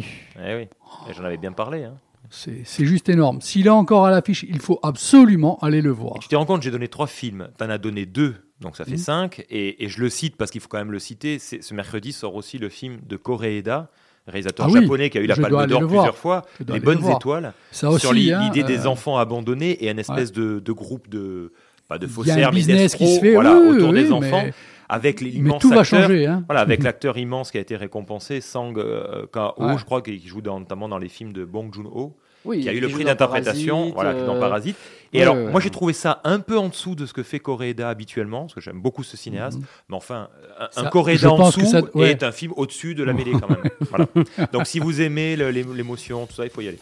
Eh oui. Et J'en avais bien parlé. hein. C'est juste énorme. S'il est encore à l'affiche, il faut absolument aller le voir. Tu te rends compte, j'ai donné trois films. Tu en as donné deux, donc ça fait Mhm. cinq. Et, et je le cite parce qu'il faut quand même le citer. Ce mercredi sort aussi le film de Koreeda, réalisateur Ah oui, japonais qui a eu la Palme d'Or plusieurs fois, Les le Bonnes. Étoiles, Ça aussi, sur hein, l'idée des euh, enfants abandonnés et un espèce de, de groupe de pas de un faussaires, mais business qui d'escrocs, se fait, voilà, oui, autour oui, des mais- enfants. Avec mais immenses tout va changer, hein. voilà, avec l'acteur immense qui a été récompensé, Sang euh, Ouais. je crois, qui joue dans- notamment dans les films de Bong Joon-ho, Oui, qui a eu le prix d'interprétation, voilà, dans euh, Parasite. Et ouais, alors, ouais, moi, j'ai trouvé ça un peu en dessous de ce que fait Koreeda habituellement, parce que j'aime beaucoup ce cinéaste. Mais enfin, un, un. Ça, je Koreeda en dessous ça- est un film au-dessus de la mêlée quand même. Voilà. Donc, si vous aimez l'émotion, tout ça, il faut y aller.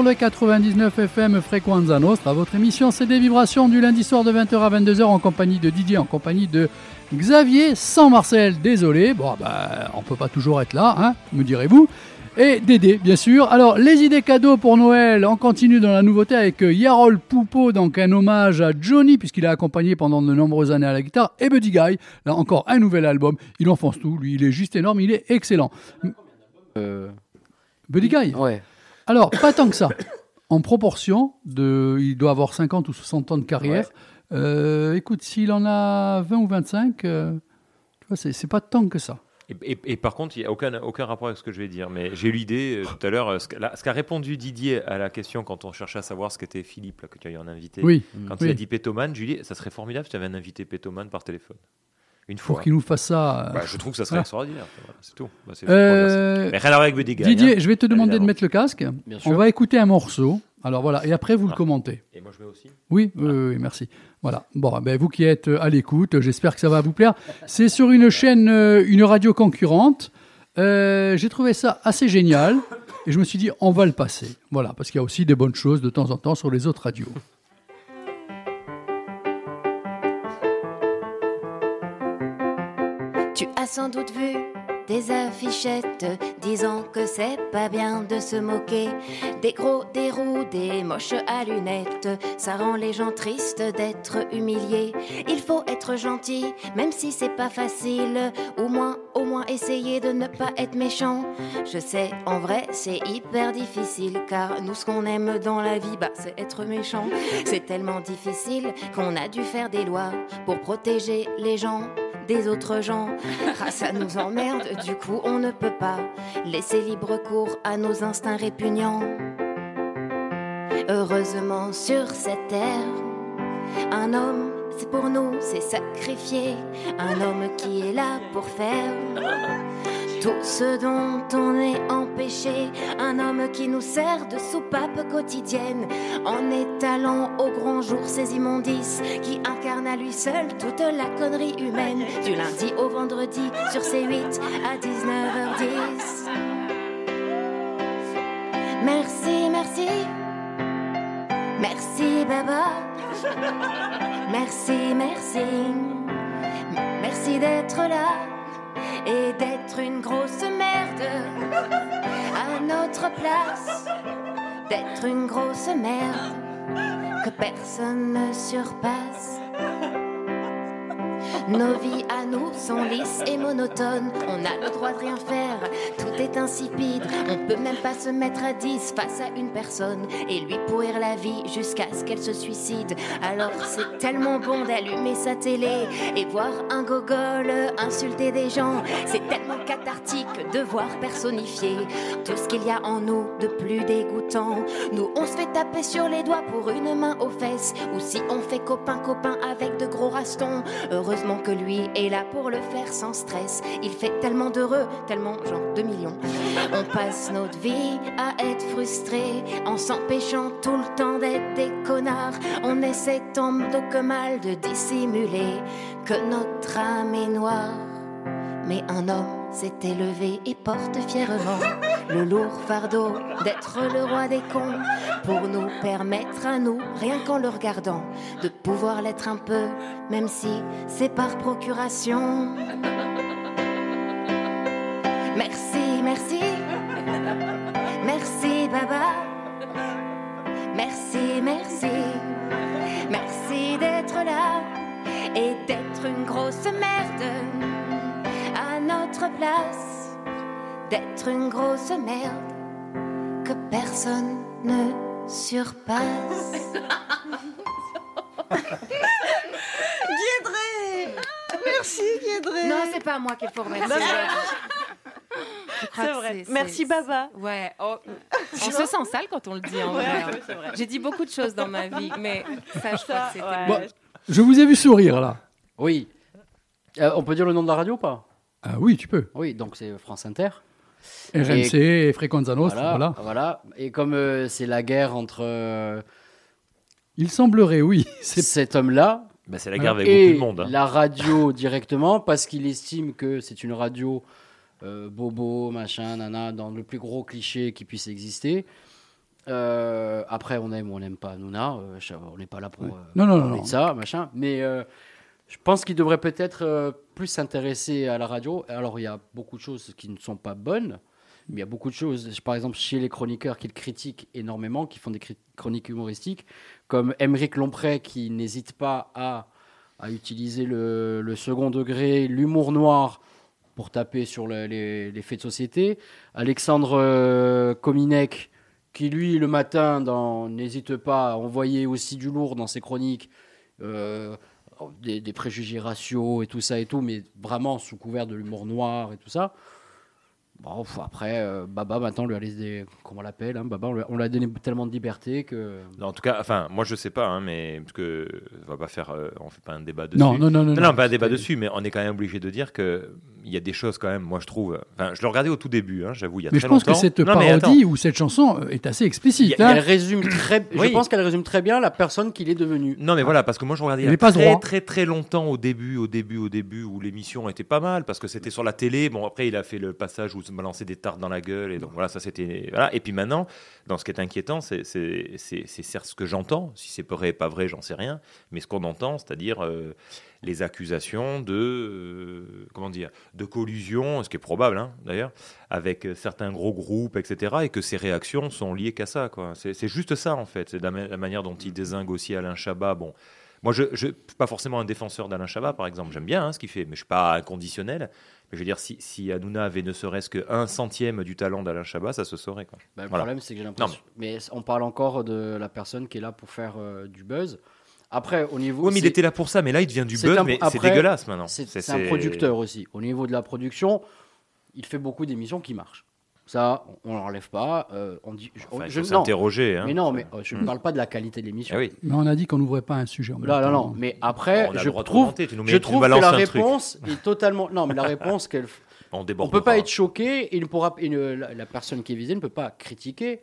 Sur le 99 FM Frequenza Nostra, votre émission c'est des vibrations du lundi soir de 20h à 22h en compagnie de Didier, en compagnie de Xavier, sans Marcel, désolé, bon bah on peut pas toujours être là, hein, me direz-vous. Et Dédé, bien sûr. Alors, les idées cadeaux pour Noël, on continue dans la nouveauté avec euh, Yarol Poupeau, donc un hommage à Johnny, puisqu'il a accompagné pendant de nombreuses années à la guitare, et Buddy Guy, là encore un nouvel album. Il enfonce tout, lui, il est juste énorme, il est excellent. Buddy Guy? Ouais. Alors, pas tant que ça. En proportion, de, il doit avoir 50 ou 60 ans de carrière. Euh, écoute, s'il en a 20 ou 25, euh, tu vois, c'est pas tant que ça. Et, et- et par contre, il n'y a aucun, aucun rapport avec ce que je vais dire. Mais j'ai eu l'idée euh, tout à l'heure, euh, ce qu'a répondu Didier à la question quand on cherchait à savoir ce qu'était Philippe, là, que tu as eu en invité. Oui. Quand Oui. il a dit pétomane, Julie, ça serait formidable si tu avais un invité pétomane par téléphone. Une fois. Pour qu'il nous fasse ça. euh, Bah, je trouve que ça serait extraordinaire. Voilà, c'est tout. Bah, Euh, Mais rien à voir avec Buddy Guy, Didier, hein, je vais te demander de mettre le casque. Bien sûr. On va écouter un morceau. Alors voilà, et après vous le commentez. Et moi je mets aussi Oui, merci. Voilà. Bon, ben, vous qui êtes à l'écoute, j'espère que ça va vous plaire. C'est sur une chaîne, euh, une radio concurrente. Euh, J'ai trouvé ça assez génial et je me suis dit, on va le passer. Voilà, parce qu'il y a aussi des bonnes choses de temps en temps sur les autres radios. Tu as sans doute vu des affichettes disant que c'est pas bien de se moquer des gros, des roux, des moches à lunettes. Ça rend les gens tristes d'être humiliés. Il faut être gentil, même si c'est pas facile. Au moins, au moins essayer de ne pas être méchant. Je sais, en vrai, c'est hyper difficile car nous, ce qu'on aime dans la vie, bah, c'est être méchant. C'est tellement difficile qu'on a dû faire des lois pour protéger les gens des autres gens. Ah, ça nous emmerde, du coup, on ne peut pas laisser libre cours à nos instincts répugnants. Heureusement, sur cette terre, un homme, pour nous, c'est sacrifié. Un homme qui est là pour faire tout ce dont on est empêché. Un homme qui nous sert de soupape quotidienne en étalant au grand jour ses immondices, qui incarne à lui seul toute la connerie humaine. Du lundi au vendredi sur ses 8 à 19h10. Merci, merci. Merci, Baba. Merci, merci. Merci d'être là et d'être une grosse merde à notre place. D'être une grosse merde que personne ne surpasse. Nos vies à nous sont lisses et monotones. On a le droit de rien faire, tout est insipide. On peut même pas se mettre à 10 face à une personne et lui pourrir la vie jusqu'à ce qu'elle se suicide. Alors c'est tellement bon d'allumer sa télé et voir un gogol insulter des gens. C'est tellement cathartique de voir personnifier tout ce qu'il y a en nous de plus dégoûtant. Nous, on se fait taper sur les doigts pour une main aux fesses ou si on fait copain-copain avec de gros rastons. Heureusement que lui est là pour le faire sans stress. Il fait tellement d'heureux, tellement genre 2 millions. On passe notre vie à être frustré en s'empêchant tout le temps d'être des connards. On essaie tant de que mal de dissimuler que notre âme est noire. Mais un homme s'est élevé et porte fièrement le lourd fardeau d'être le roi des cons pour nous permettre à nous, rien qu'en le regardant, de pouvoir l'être un peu, même si c'est par procuration. Merci, merci. Merci, Baba. Merci, merci. Merci d'être là et d'être une grosse merde notre place. D'être une grosse merde que personne ne surpasse. Guédré Merci Guédré Non, c'est pas moi qu'il faut remercier. C'est vrai. Merci, Baba. Ouais. oh, on se sent sale quand on le dit en Ouais, vrai. hein. ouais, vrai. J'ai dit beaucoup de choses dans ma vie, mais ça, je crois que c'était. Bon, je vous ai vu sourire là. Oui. Euh, on peut dire le nom de la radio ou pas? Ah oui, tu peux. Oui, donc c'est France Inter. RMC et Frequenza Nostra, voilà, voilà. Et comme euh, c'est la guerre entre euh, Il semblerait, oui. cet homme-là Bah, c'est la guerre avec et beaucoup de monde. hein. la radio directement, parce qu'il estime que c'est une radio euh, bobo, machin, nana, dans le plus gros cliché qui puisse exister. Euh, après, on aime ou on n'aime pas Nouna. euh, on n'est pas là pour Ouais. euh, Non, non, parler non, de non. ça, machin. Mais euh, je pense qu'il devrait peut-être euh, plus s'intéresser à la radio. Alors, il y a beaucoup de choses qui ne sont pas bonnes. Mais il y a beaucoup de choses, par exemple, chez les chroniqueurs qui le critiquent énormément, qui font des chroniques humoristiques, comme Émeric Lompré qui n'hésite pas à, utiliser le, second degré, l'humour noir pour taper sur le- les, faits de société. Alexandre euh, Kominek qui, lui, le matin, n'hésite pas à envoyer aussi du lourd dans ses chroniques. euh, des, des préjugés raciaux et tout ça et tout, mais vraiment sous couvert de l'humour noir et tout ça. Bon, après, euh, Baba, maintenant, on lui a laissé, comment on l'appelle, hein, Baba, on lui a- donné tellement de liberté que... Non, en tout cas, enfin, moi je sais pas, hein, mais parce que on va pas faire, euh, on fait pas un débat dessus. Non, non, non, non, non, non, pas un débat dessus, mais on est quand même obligé de dire que il y a des choses quand même. Moi, je trouve. Enfin, je le regardais au tout début, hein, j'avoue, il y a Mais très je pense que longtemps. cette Non, mais parodie ou cette chanson euh, est assez explicite. Elle hein. résume très, Oui. Je pense qu'elle résume très bien la personne qu'il est devenu. Non, mais voilà, parce que moi je regardais il y a pas très, droit. très très longtemps au début, au début, au début, où l'émission était pas mal parce que c'était sur la télé. Bon, après il a fait le passage où il se balançait des tartes dans la gueule et donc voilà, ça c'était voilà. Et puis maintenant, dans ce qui est inquiétant, c'est c'est c'est c'est certes ce que j'entends. Si c'est vrai, pas vrai, j'en sais rien. Mais ce qu'on entend, c'est-à-dire euh, les accusations de euh, comment dire de collusion, ce qui est probable hein, d'ailleurs, avec certains gros groupes, etc. Et que ces réactions sont liées qu'à ça. quoi. C'est c'est juste ça en fait. C'est la, ma- la manière dont il désingue aussi Alain Chabat. Bon, moi je ne suis pas forcément un défenseur d'Alain Chabat par exemple. J'aime bien hein, ce qu'il fait, mais je suis pas inconditionnel. Mais je veux dire, si, si Hanouna avait ne serait-ce qu'un centième du talent d'Alain Chabat, ça se saurait. Quoi. Bah, le Voilà. problème, c'est que j'ai Non, l'impression. mais... on parle encore de la personne qui est là pour faire euh, du buzz. Après, au niveau. Oui, mais il était là pour ça, mais là, il devient du buzz, un- mais c'est dégueulasse maintenant. C'est un producteur aussi. Au niveau de la production, il fait beaucoup d'émissions qui marchent. Ça, on l'enlève pas. euh, on dit, je- Enfin, je- non. s'interroger, hein. Mais non, mais euh, je ne Hmm. parle pas de la qualité de l'émission. Oui. Mais on a dit qu'on n'ouvrait pas un sujet. Là, non, temps. non. Mais après, On a le je droit trouve, commenter, tu nous mets- je tu nous trouve que la réponse est totalement. Non, mais la réponse qu'elle. On déborde peut pas être choqué. Il ne pourra. il ne- la, la personne qui est visée ne peut pas critiquer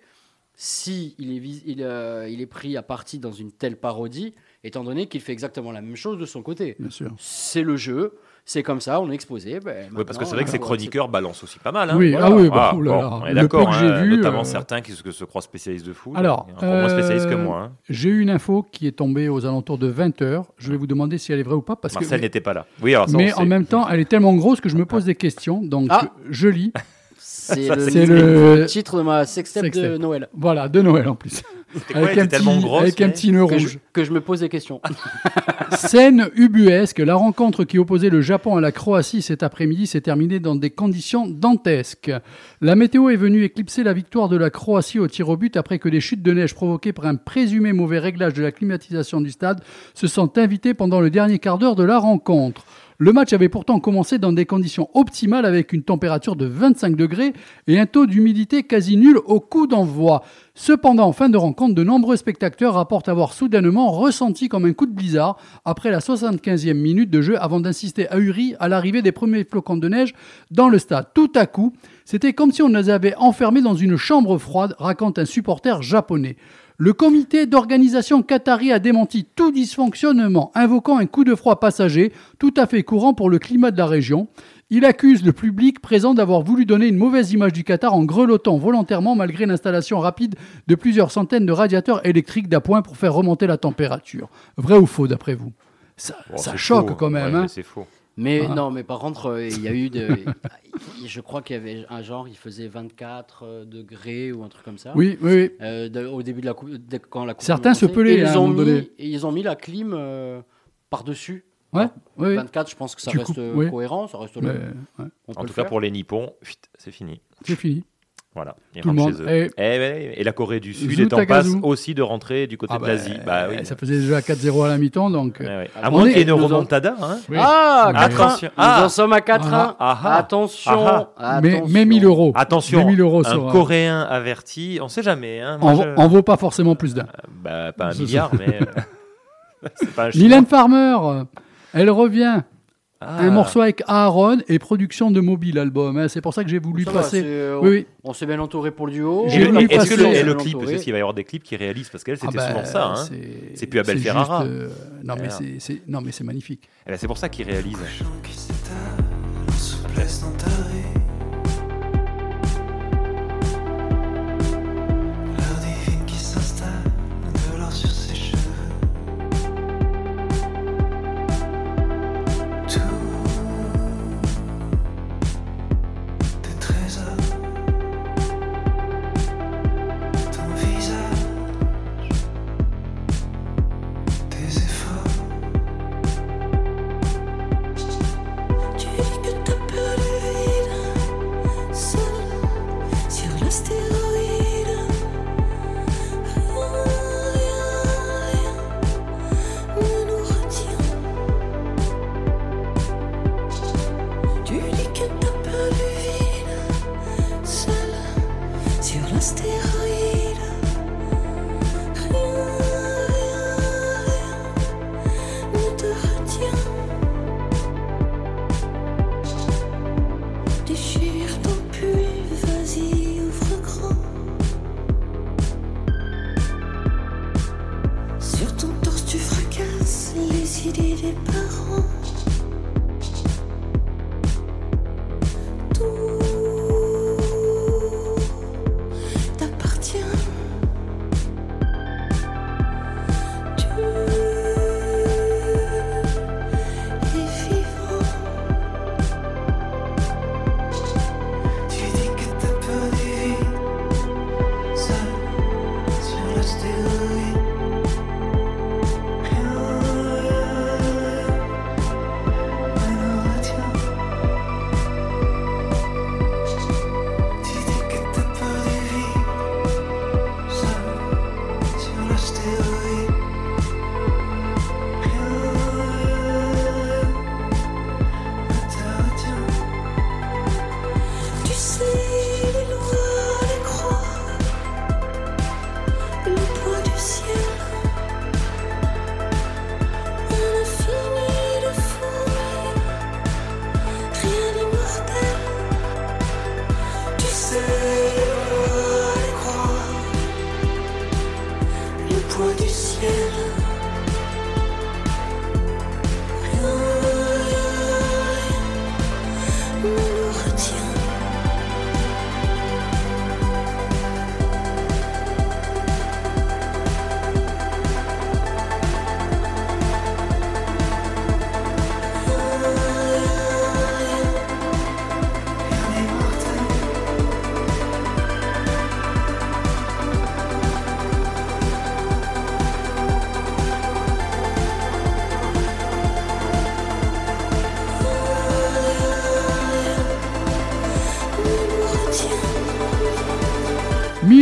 si il est, vis- il, euh, il est pris à partie dans une telle parodie, étant donné qu'il fait exactement la même chose de son côté. Bien sûr. C'est le jeu. C'est comme ça. On est exposé. ben, Oui, parce que c'est vrai que euh, ces chroniqueurs balancent aussi pas mal. Hein. Oui, ah oui, bah, Ah, oh bon, on est le d'accord, peu que j'ai hein, vu, notamment euh, certains qui se, croient spécialistes de foot. Alors, encore moins spécialistes que euh, moi. hein. j'ai eu une info qui est tombée aux alentours de 20h. Je vais vous demander si elle est vraie ou pas. Parce Marcel que, n'était pas là. Oui, alors ça, mais sait. en même temps, elle est tellement grosse que je me pose des questions. Donc, Ah. je lis. C'est Ça, le, c'est le titre de ma sextape de. Noël. Voilà, de Noël en plus. Quoi, grosse, avec un petit nœud Que je, rouge. que je me pose des questions. Scène ubuesque, la rencontre qui opposait le Japon à la Croatie cet après-midi s'est terminée dans des conditions dantesques. La météo est venue éclipser la victoire de la Croatie au tir au but après que des chutes de neige provoquées par un présumé mauvais réglage de la climatisation du stade se sont invitées pendant le dernier quart d'heure de la rencontre. Le match avait pourtant commencé dans des conditions optimales avec une température de 25 degrés et un taux d'humidité quasi nul au coup d'envoi. Cependant, en fin de rencontre, de nombreux spectateurs rapportent avoir soudainement ressenti comme un coup de blizzard après la 75e minute de jeu avant d'insister ahuri à l'arrivée des premiers flocons de neige dans le stade. Tout à coup, c'était comme si on nous avait enfermés dans une chambre froide, raconte un supporter japonais. Le comité d'organisation qatari a démenti tout dysfonctionnement, invoquant un coup de froid passager, tout à fait courant pour le climat de la région. Il accuse le public présent d'avoir voulu donner une mauvaise image du Qatar en grelottant volontairement malgré l'installation rapide de plusieurs centaines de radiateurs électriques d'appoint pour faire remonter la température. Vrai ou faux d'après vous? Ça, choque faux, quand même. ouais, hein. mais C'est faux. Mais Ah. non, mais par contre, euh, il y a eu de. je crois qu'il y avait un genre, il faisait 24 euh, degrés ou un truc comme ça. Oui, oui, oui. Euh, de- au début de la coupe, de- quand la coupe Certains se pelaient, hein, ils un ont mis, donné. et ils ont mis la clim euh, par-dessus. Ouais, oui, oui. 24, je pense que ça Tu reste coupes, oui. cohérent, ça reste Mais, ouais. Peut En le tout cas, pour les Nippons, c'est fini. C'est fini. Voilà, ils Tout le monde chez eux. est- Eh ben, et la Corée du Sud est en passe aussi de rentrer du côté Ah de bah, l'Asie. Bah oui. Ça faisait déjà 4-0 à la mi-temps, donc. euh, Ouais, ouais. on À moins est- qu'il y ait une nous en- remontada. Hein. Oui. Ah, Mais- 4 Attention. Nous Ah. en sommes à 4-1. Ah, ah. Attention. Ah, ah. Mais- mais 1000 euros. Attention, Mais 1000 euros un sur, euh, Coréen averti, on sait jamais. Hein. Moi, En, je- vaut pas forcément plus d'un. Bah, pas un milliard, mais. euh, c'est pas un chinois. Mylène Farmer, euh, elle revient. Ah. Un morceau avec Aaron et production de mobile album. hein. C'est pour ça que j'ai voulu Ça va, passer. c'est, euh, oui, oui. On s'est bien entouré pour le duo. J'ai Et voulu Est-ce que le, et clip, est-ce qu'il va y avoir des clips qui réalisent Parce qu'elle, Ah c'était bah, souvent ça. Hein. c'est- C'est plus Abel c'est Ferrara. juste, euh, non, mais c'est- c'est non, mais c'est magnifique. Eh ben, c'est pour ça qu'ils réalisent. qui s'étale en souplesse dans ta rue.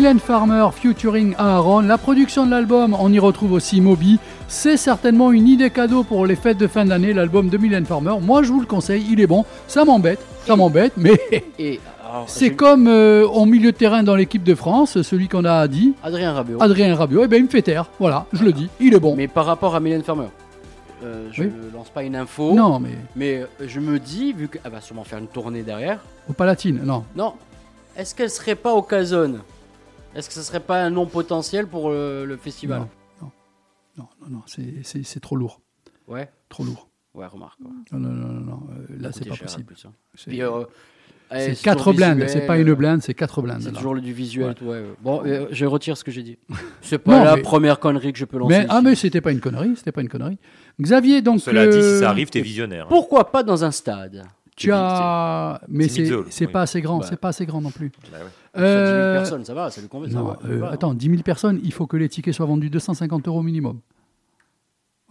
Mylène Farmer featuring Aaron. La production de l'album, on y retrouve aussi Moby. C'est certainement une idée cadeau pour les fêtes de fin d'année, l'album de Mylène Farmer. Moi, je vous le conseille, il est bon. Ça m'embête, ça m'embête, mais Et alors, c'est comme euh, en milieu de terrain dans l'équipe de France, celui qu'on a dit. Adrien Rabiot. Adrien Rabiot, eh ben, il me fait taire. Voilà, je le dis, il est bon. Mais par rapport à Mylène Farmer, euh, je Oui. ne lance pas une info. Non, mais- Mais euh, je me dis, vu qu'elle va sûrement faire une tournée derrière, Au Palatine, non. non, est-ce qu'elle serait pas au Casone Est-ce que ce serait pas un nom potentiel pour euh, le festival? Non, non, non, non, non, c'est- trop lourd. Ouais? Trop lourd. Ouais, remarque. ouais. Non, non, non, non, euh, là, c'est pas cher, possible. hein. C'est euh, eh, c'est c'est quatre toujours blindes, c'est pas une blinde, c'est quatre blindes. C'est toujours le- du visuel. Ouais. ouais. Bon, euh, je retire ce que j'ai dit. C'est pas Non, la mais- première connerie que je peux lancer. Mais, ici. ah, mais c'était pas une connerie, c'était pas une connerie. Xavier, donc. Cela dit, si ça arrive, t'es visionnaire. Pourquoi pas dans un stade? Tu as. Mais c'est oui. pas assez grand, Bah. c'est pas assez grand non plus. Bah ouais. Ça, 10 000 Euh, personnes, ça va, ça lui convient. ça non, va, euh, va. attends, 10 000 personnes, il faut que les tickets soient vendus 250 euros minimum.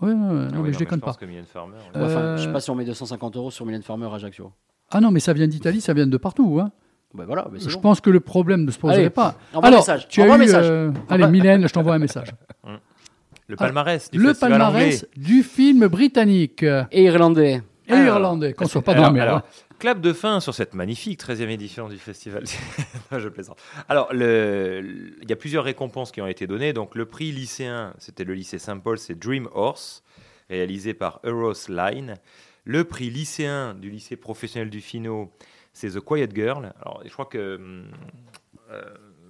Ouais, non, Ah oui, mais non, je mais déconne je pense pas. que Farmer, Ouais, enfin, je sais Euh, pas si on met 250 euros sur Mylène Farmer à Ajaccio. Ah non, mais ça vient d'Italie, ça vient de partout. Hein. Bah voilà, mais Je bon. pense que le problème ne se poserait Allez, pas. envoie un Alors, message, tu as envoie un eu, message. euh, On Allez, Mylène, je t'envoie un message. Le palmarès du le festival palmarès anglais. du film britannique et irlandais. Et Alors, irlandais, qu'on soit pas dans alors, la alors, clap de fin sur cette magnifique 13e édition du festival. Non, je plaisante. Alors, le- il y a plusieurs récompenses qui ont été données. Donc, le prix lycéen, c'était le lycée Saint-Paul, c'est Dream Horse, réalisé par Euros Line. Le prix lycéen du lycée professionnel du Fino, c'est The Quiet Girl. Alors, je crois que euh,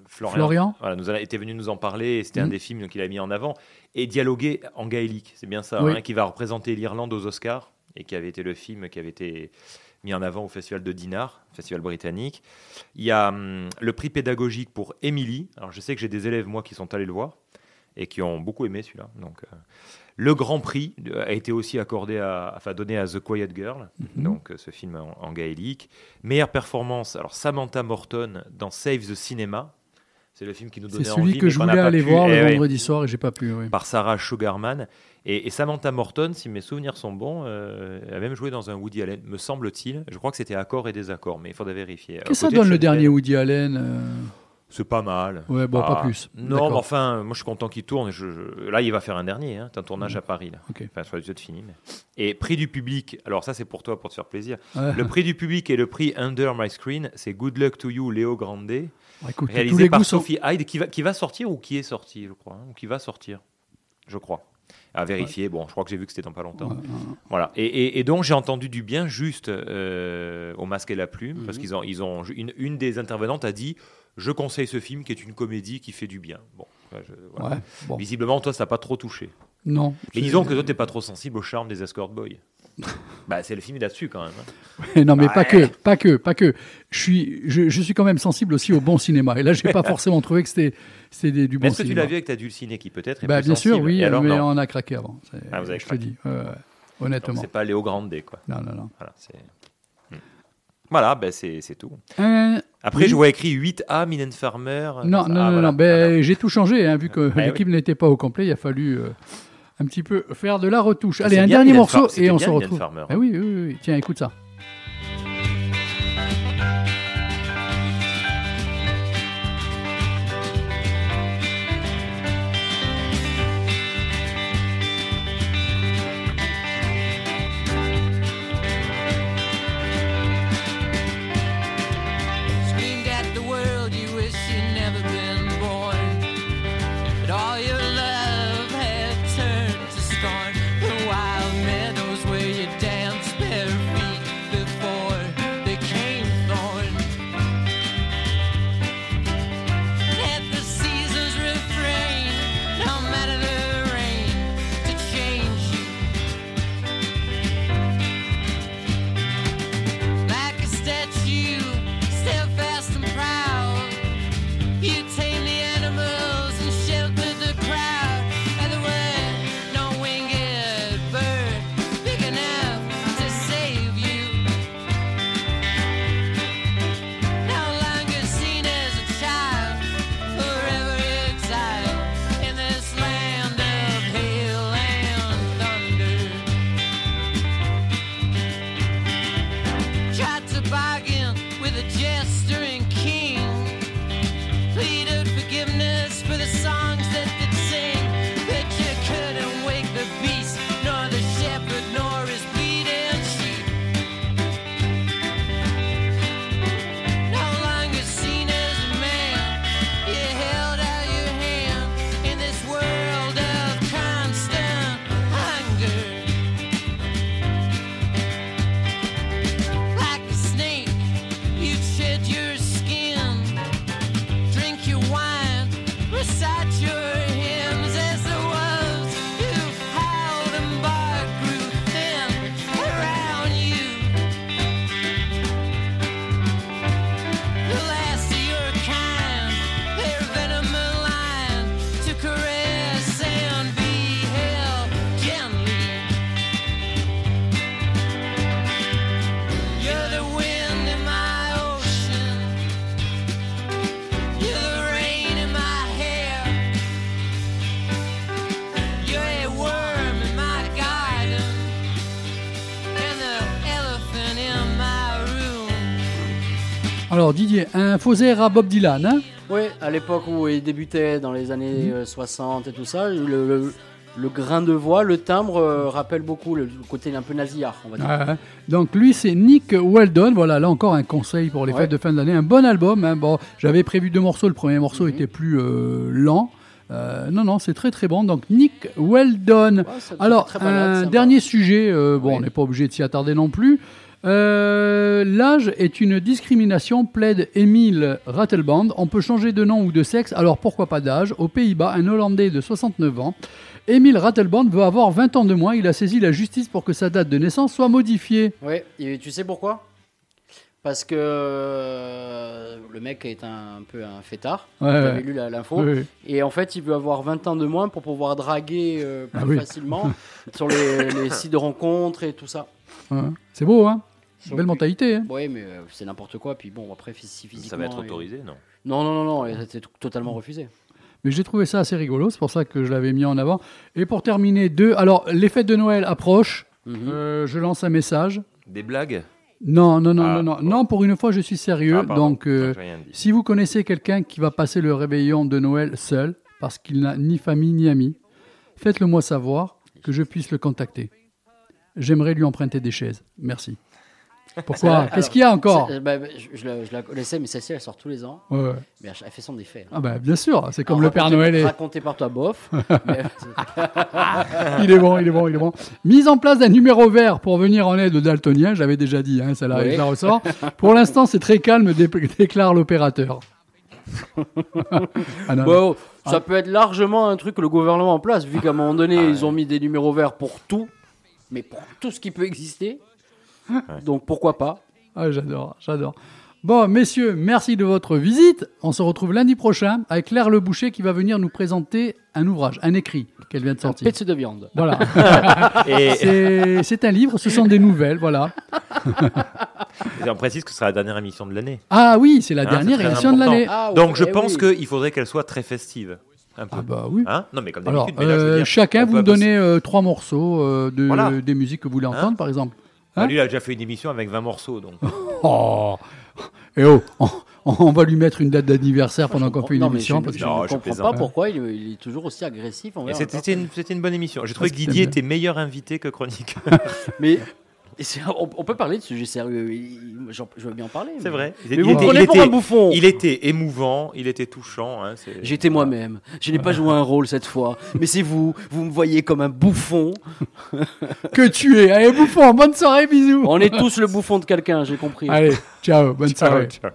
Florian, Florian voilà, nous a, était venu nous en parler. C'était un Mhm. des films qu'il a mis en avant. Et dialoguer en gaélique, c'est bien ça, Oui. hein, qui va représenter l'Irlande aux Oscars et qui avait été le film qui avait été mis en avant au festival de Dinard, festival britannique. Il y a hum, le prix pédagogique pour Emily. Alors je sais que j'ai des élèves moi qui sont allés le voir et qui ont beaucoup aimé celui-là. Donc euh, le Grand Prix a été aussi accordé à, enfin donné à The Quiet Girl, Mhm. donc euh, ce film en, en gaélique. Meilleure performance, alors Samantha Morton dans Save the Cinema. C'est le film qui nous C'est donnait celui envie, que mais je qu'on n'a voulais aller pu- voir eh le vendredi soir et j'ai pas pu. oui. par Sarah Sugarman. Et, et Samantha Morton, si mes souvenirs sont bons, euh, a même joué dans un Woody Allen, me semble-t-il. Je crois que c'était Accord et Désaccord, mais il faudrait vérifier. Qu'est-ce que ça Côté donne le dernier Woody Allen euh, C'est pas mal. Ouais, bon, pas plus. Non, mais enfin, moi je suis content qu'il tourne. Je- je- là, il va faire un dernier. Hein. C'est un tournage à Paris. Là. Ok. Enfin, yeux de fini. mais- Et prix du public, alors ça c'est pour toi, pour te faire plaisir. Ouais. Le prix du public et le prix Under My Screen, c'est Good Luck to You, Léo Grande. Bah, écoute, réalisé par goûts sont- Sophie Hyde, qui va, qui va sortir ou qui est sorti, je crois. hein, ou qui va sortir, je crois. À vérifier. Bon, je crois que j'ai vu que c'était dans pas longtemps. Ouais, ouais, ouais. Voilà. Et, et- et donc j'ai entendu du bien juste euh, au masque et la plume, parce Mhm. qu'ils ont, ils ont une, une des intervenantes a dit je conseille ce film qui est une comédie qui fait du bien. Bon, ouais, je- voilà. Ouais, bon. Visiblement, toi, ça n'a pas trop touché. Non. Mais disons que toi, t'es pas trop sensible au charme des escort boys. bah, c'est le film là-dessus quand même. hein. non, mais pas que, pas que, pas que. Je suis, je, je suis quand même sensible aussi au bon cinéma. Et là, j'ai pas forcément trouvé que c'était, c'était du Mais bon est-ce que tu cinéma. l'as vu avec ta dulcinée qui peut-être est Bah, plus bien sûr, oui, Et alors, mais non. on a craqué avant. C'est- Ah, vous avez je te craqué. dis, ouais, ouais, honnêtement. Donc, C'est pas Léo Grande, quoi. Non, non, non. Voilà, c'est... Hmm. Voilà, ben c'est, c'est tout. Euh, Après, oui. je vois écrit 8A, Mylène Farmer. Non, Ah, non, non, voilà. non, ben, j'ai tout changé, hein, vu que Ouais, l'équipe n'était pas au complet, il a fallu euh, un petit peu faire de la retouche. Mais Allez, un bien dernier Mylène morceau et on bien se retrouve. Ah oui, oui, oui, oui. tiens, écoute ça. Alors Didier, un faux air à Bob Dylan, hein Oui, à l'époque où il débutait dans les années Mhm. euh, 60 et tout ça, le, le- le grain de voix, le timbre euh, rappelle beaucoup le, le côté un peu nasillard, on va dire. Ouais, ouais. Donc lui c'est Nick Weldon, voilà là encore un conseil pour les Ouais. fêtes de fin d'année, un bon album. hein. Bon, j'avais prévu deux morceaux, le premier morceau était plus euh, lent. Euh, non non c'est très très bon. Donc Nick Weldon. Alors balade, un dernier sujet, euh, bon on n'est pas obligé de s'y attarder non plus. Euh, L'âge est une discrimination, plaide Emile Rattelband. On peut changer de nom ou de sexe, alors pourquoi pas d'âge? Aux Pays-Bas, un Hollandais de 69 ans, Emile Rattelband veut avoir 20 ans de moins. Il a saisi la justice pour que sa date de naissance soit modifiée. Oui, et tu sais pourquoi? Parce que euh, le mec est un, peu un fêtard. Ouais, J'avais ouais. lu l'info. Oui, oui. Et en fait, il veut avoir 20 ans de moins pour pouvoir draguer euh, plus Ah oui. facilement sur les, les sites de rencontres et tout ça. Ouais. C'est beau, hein? Belle mentalité. Hein Oui, mais euh, c'est n'importe quoi. Puis bon, après, si physiquement. Ça va être et- autorisé, non? Non, non, non, non. et C'était totalement refusé. Mais j'ai trouvé ça assez rigolo, c'est pour ça que je l'avais mis en avant. Et pour terminer, deux. Alors, les fêtes de Noël approchent. Mhm. Euh, je lance un message. Des blagues? Non, non, non, Ah, non, non. Non, pour une fois, je suis sérieux. Ah, donc, euh, Non, si vous connaissez quelqu'un qui va passer le réveillon de Noël seul, parce qu'il n'a ni famille ni amis, faites-le moi savoir que je puisse le contacter. J'aimerais lui emprunter des chaises. Merci. Pourquoi Qu'est-ce qu'il y a encore c'est- bah, je, je la, je la connaissais, mais celle-ci, elle sort tous les ans. Ouais, ouais. Mais elle, elle fait son effet. Ah bah bien sûr, c'est comme Alors, le Père Noël est... Raconté par toi, bof. mais- il est bon, il est bon, il est bon. Mise en place d'un numéro vert pour venir en aide aux daltoniens, j'avais déjà dit, hein, celle-là, Oui. je la ressors. Pour l'instant, c'est très calme, dé- déclare l'opérateur. Ah non, Bon, mais- ça peut être largement un truc que le gouvernement en place, vu qu'à un moment donné, ils ont mis des numéros verts pour tout, mais pour tout ce qui peut exister. Donc pourquoi pas Ah, j'adore, j'adore. Bon, messieurs, merci de votre visite. On se retrouve lundi prochain avec Claire Le Boucher qui va venir nous présenter un ouvrage, un écrit qu'elle vient de sortir. Pets de viande. Voilà. Et- C'est- un livre, ce sont des nouvelles, voilà. Et on précise que ce sera la dernière émission de l'année. Ah oui, c'est la Hein, dernière émission de l'année. Ah, Donc je eh pense oui. qu'il faudrait qu'elle soit très festive. Un peu. Ah bah oui. Hein? Non mais comme d'habitude. euh, chacun, vous me donnez euh, trois morceaux euh, de, Voilà. des musiques que vous voulez entendre, Hein par exemple. Hein lui, il a déjà fait une émission avec 20 morceaux, donc. Oh Et oh, on, on va lui mettre une date d'anniversaire pendant qu'on fait une non, mais émission. je, parce je que- ne Non, je comprends pas pourquoi il, il est toujours aussi agressif c'était une, bonne émission. J'ai trouvé que Didier était meilleur invité que chroniqueur. Mais et c'est- on, on peut parler de sujets sérieux. il- je veux bien en parler. C'est mais- vrai. Mais Il vous était- prenez il pour était- un bouffon. Il était émouvant, il était touchant. hein, c'est- J'étais moi-même. Je n'ai pas joué un rôle cette fois. Mais c'est vous. Vous me voyez comme un bouffon. Que tu es Allez, bouffon, bonne soirée, bisous On est tous le bouffon de quelqu'un, j'ai compris. Allez, ciao, bonne Ciao, soirée. ciao.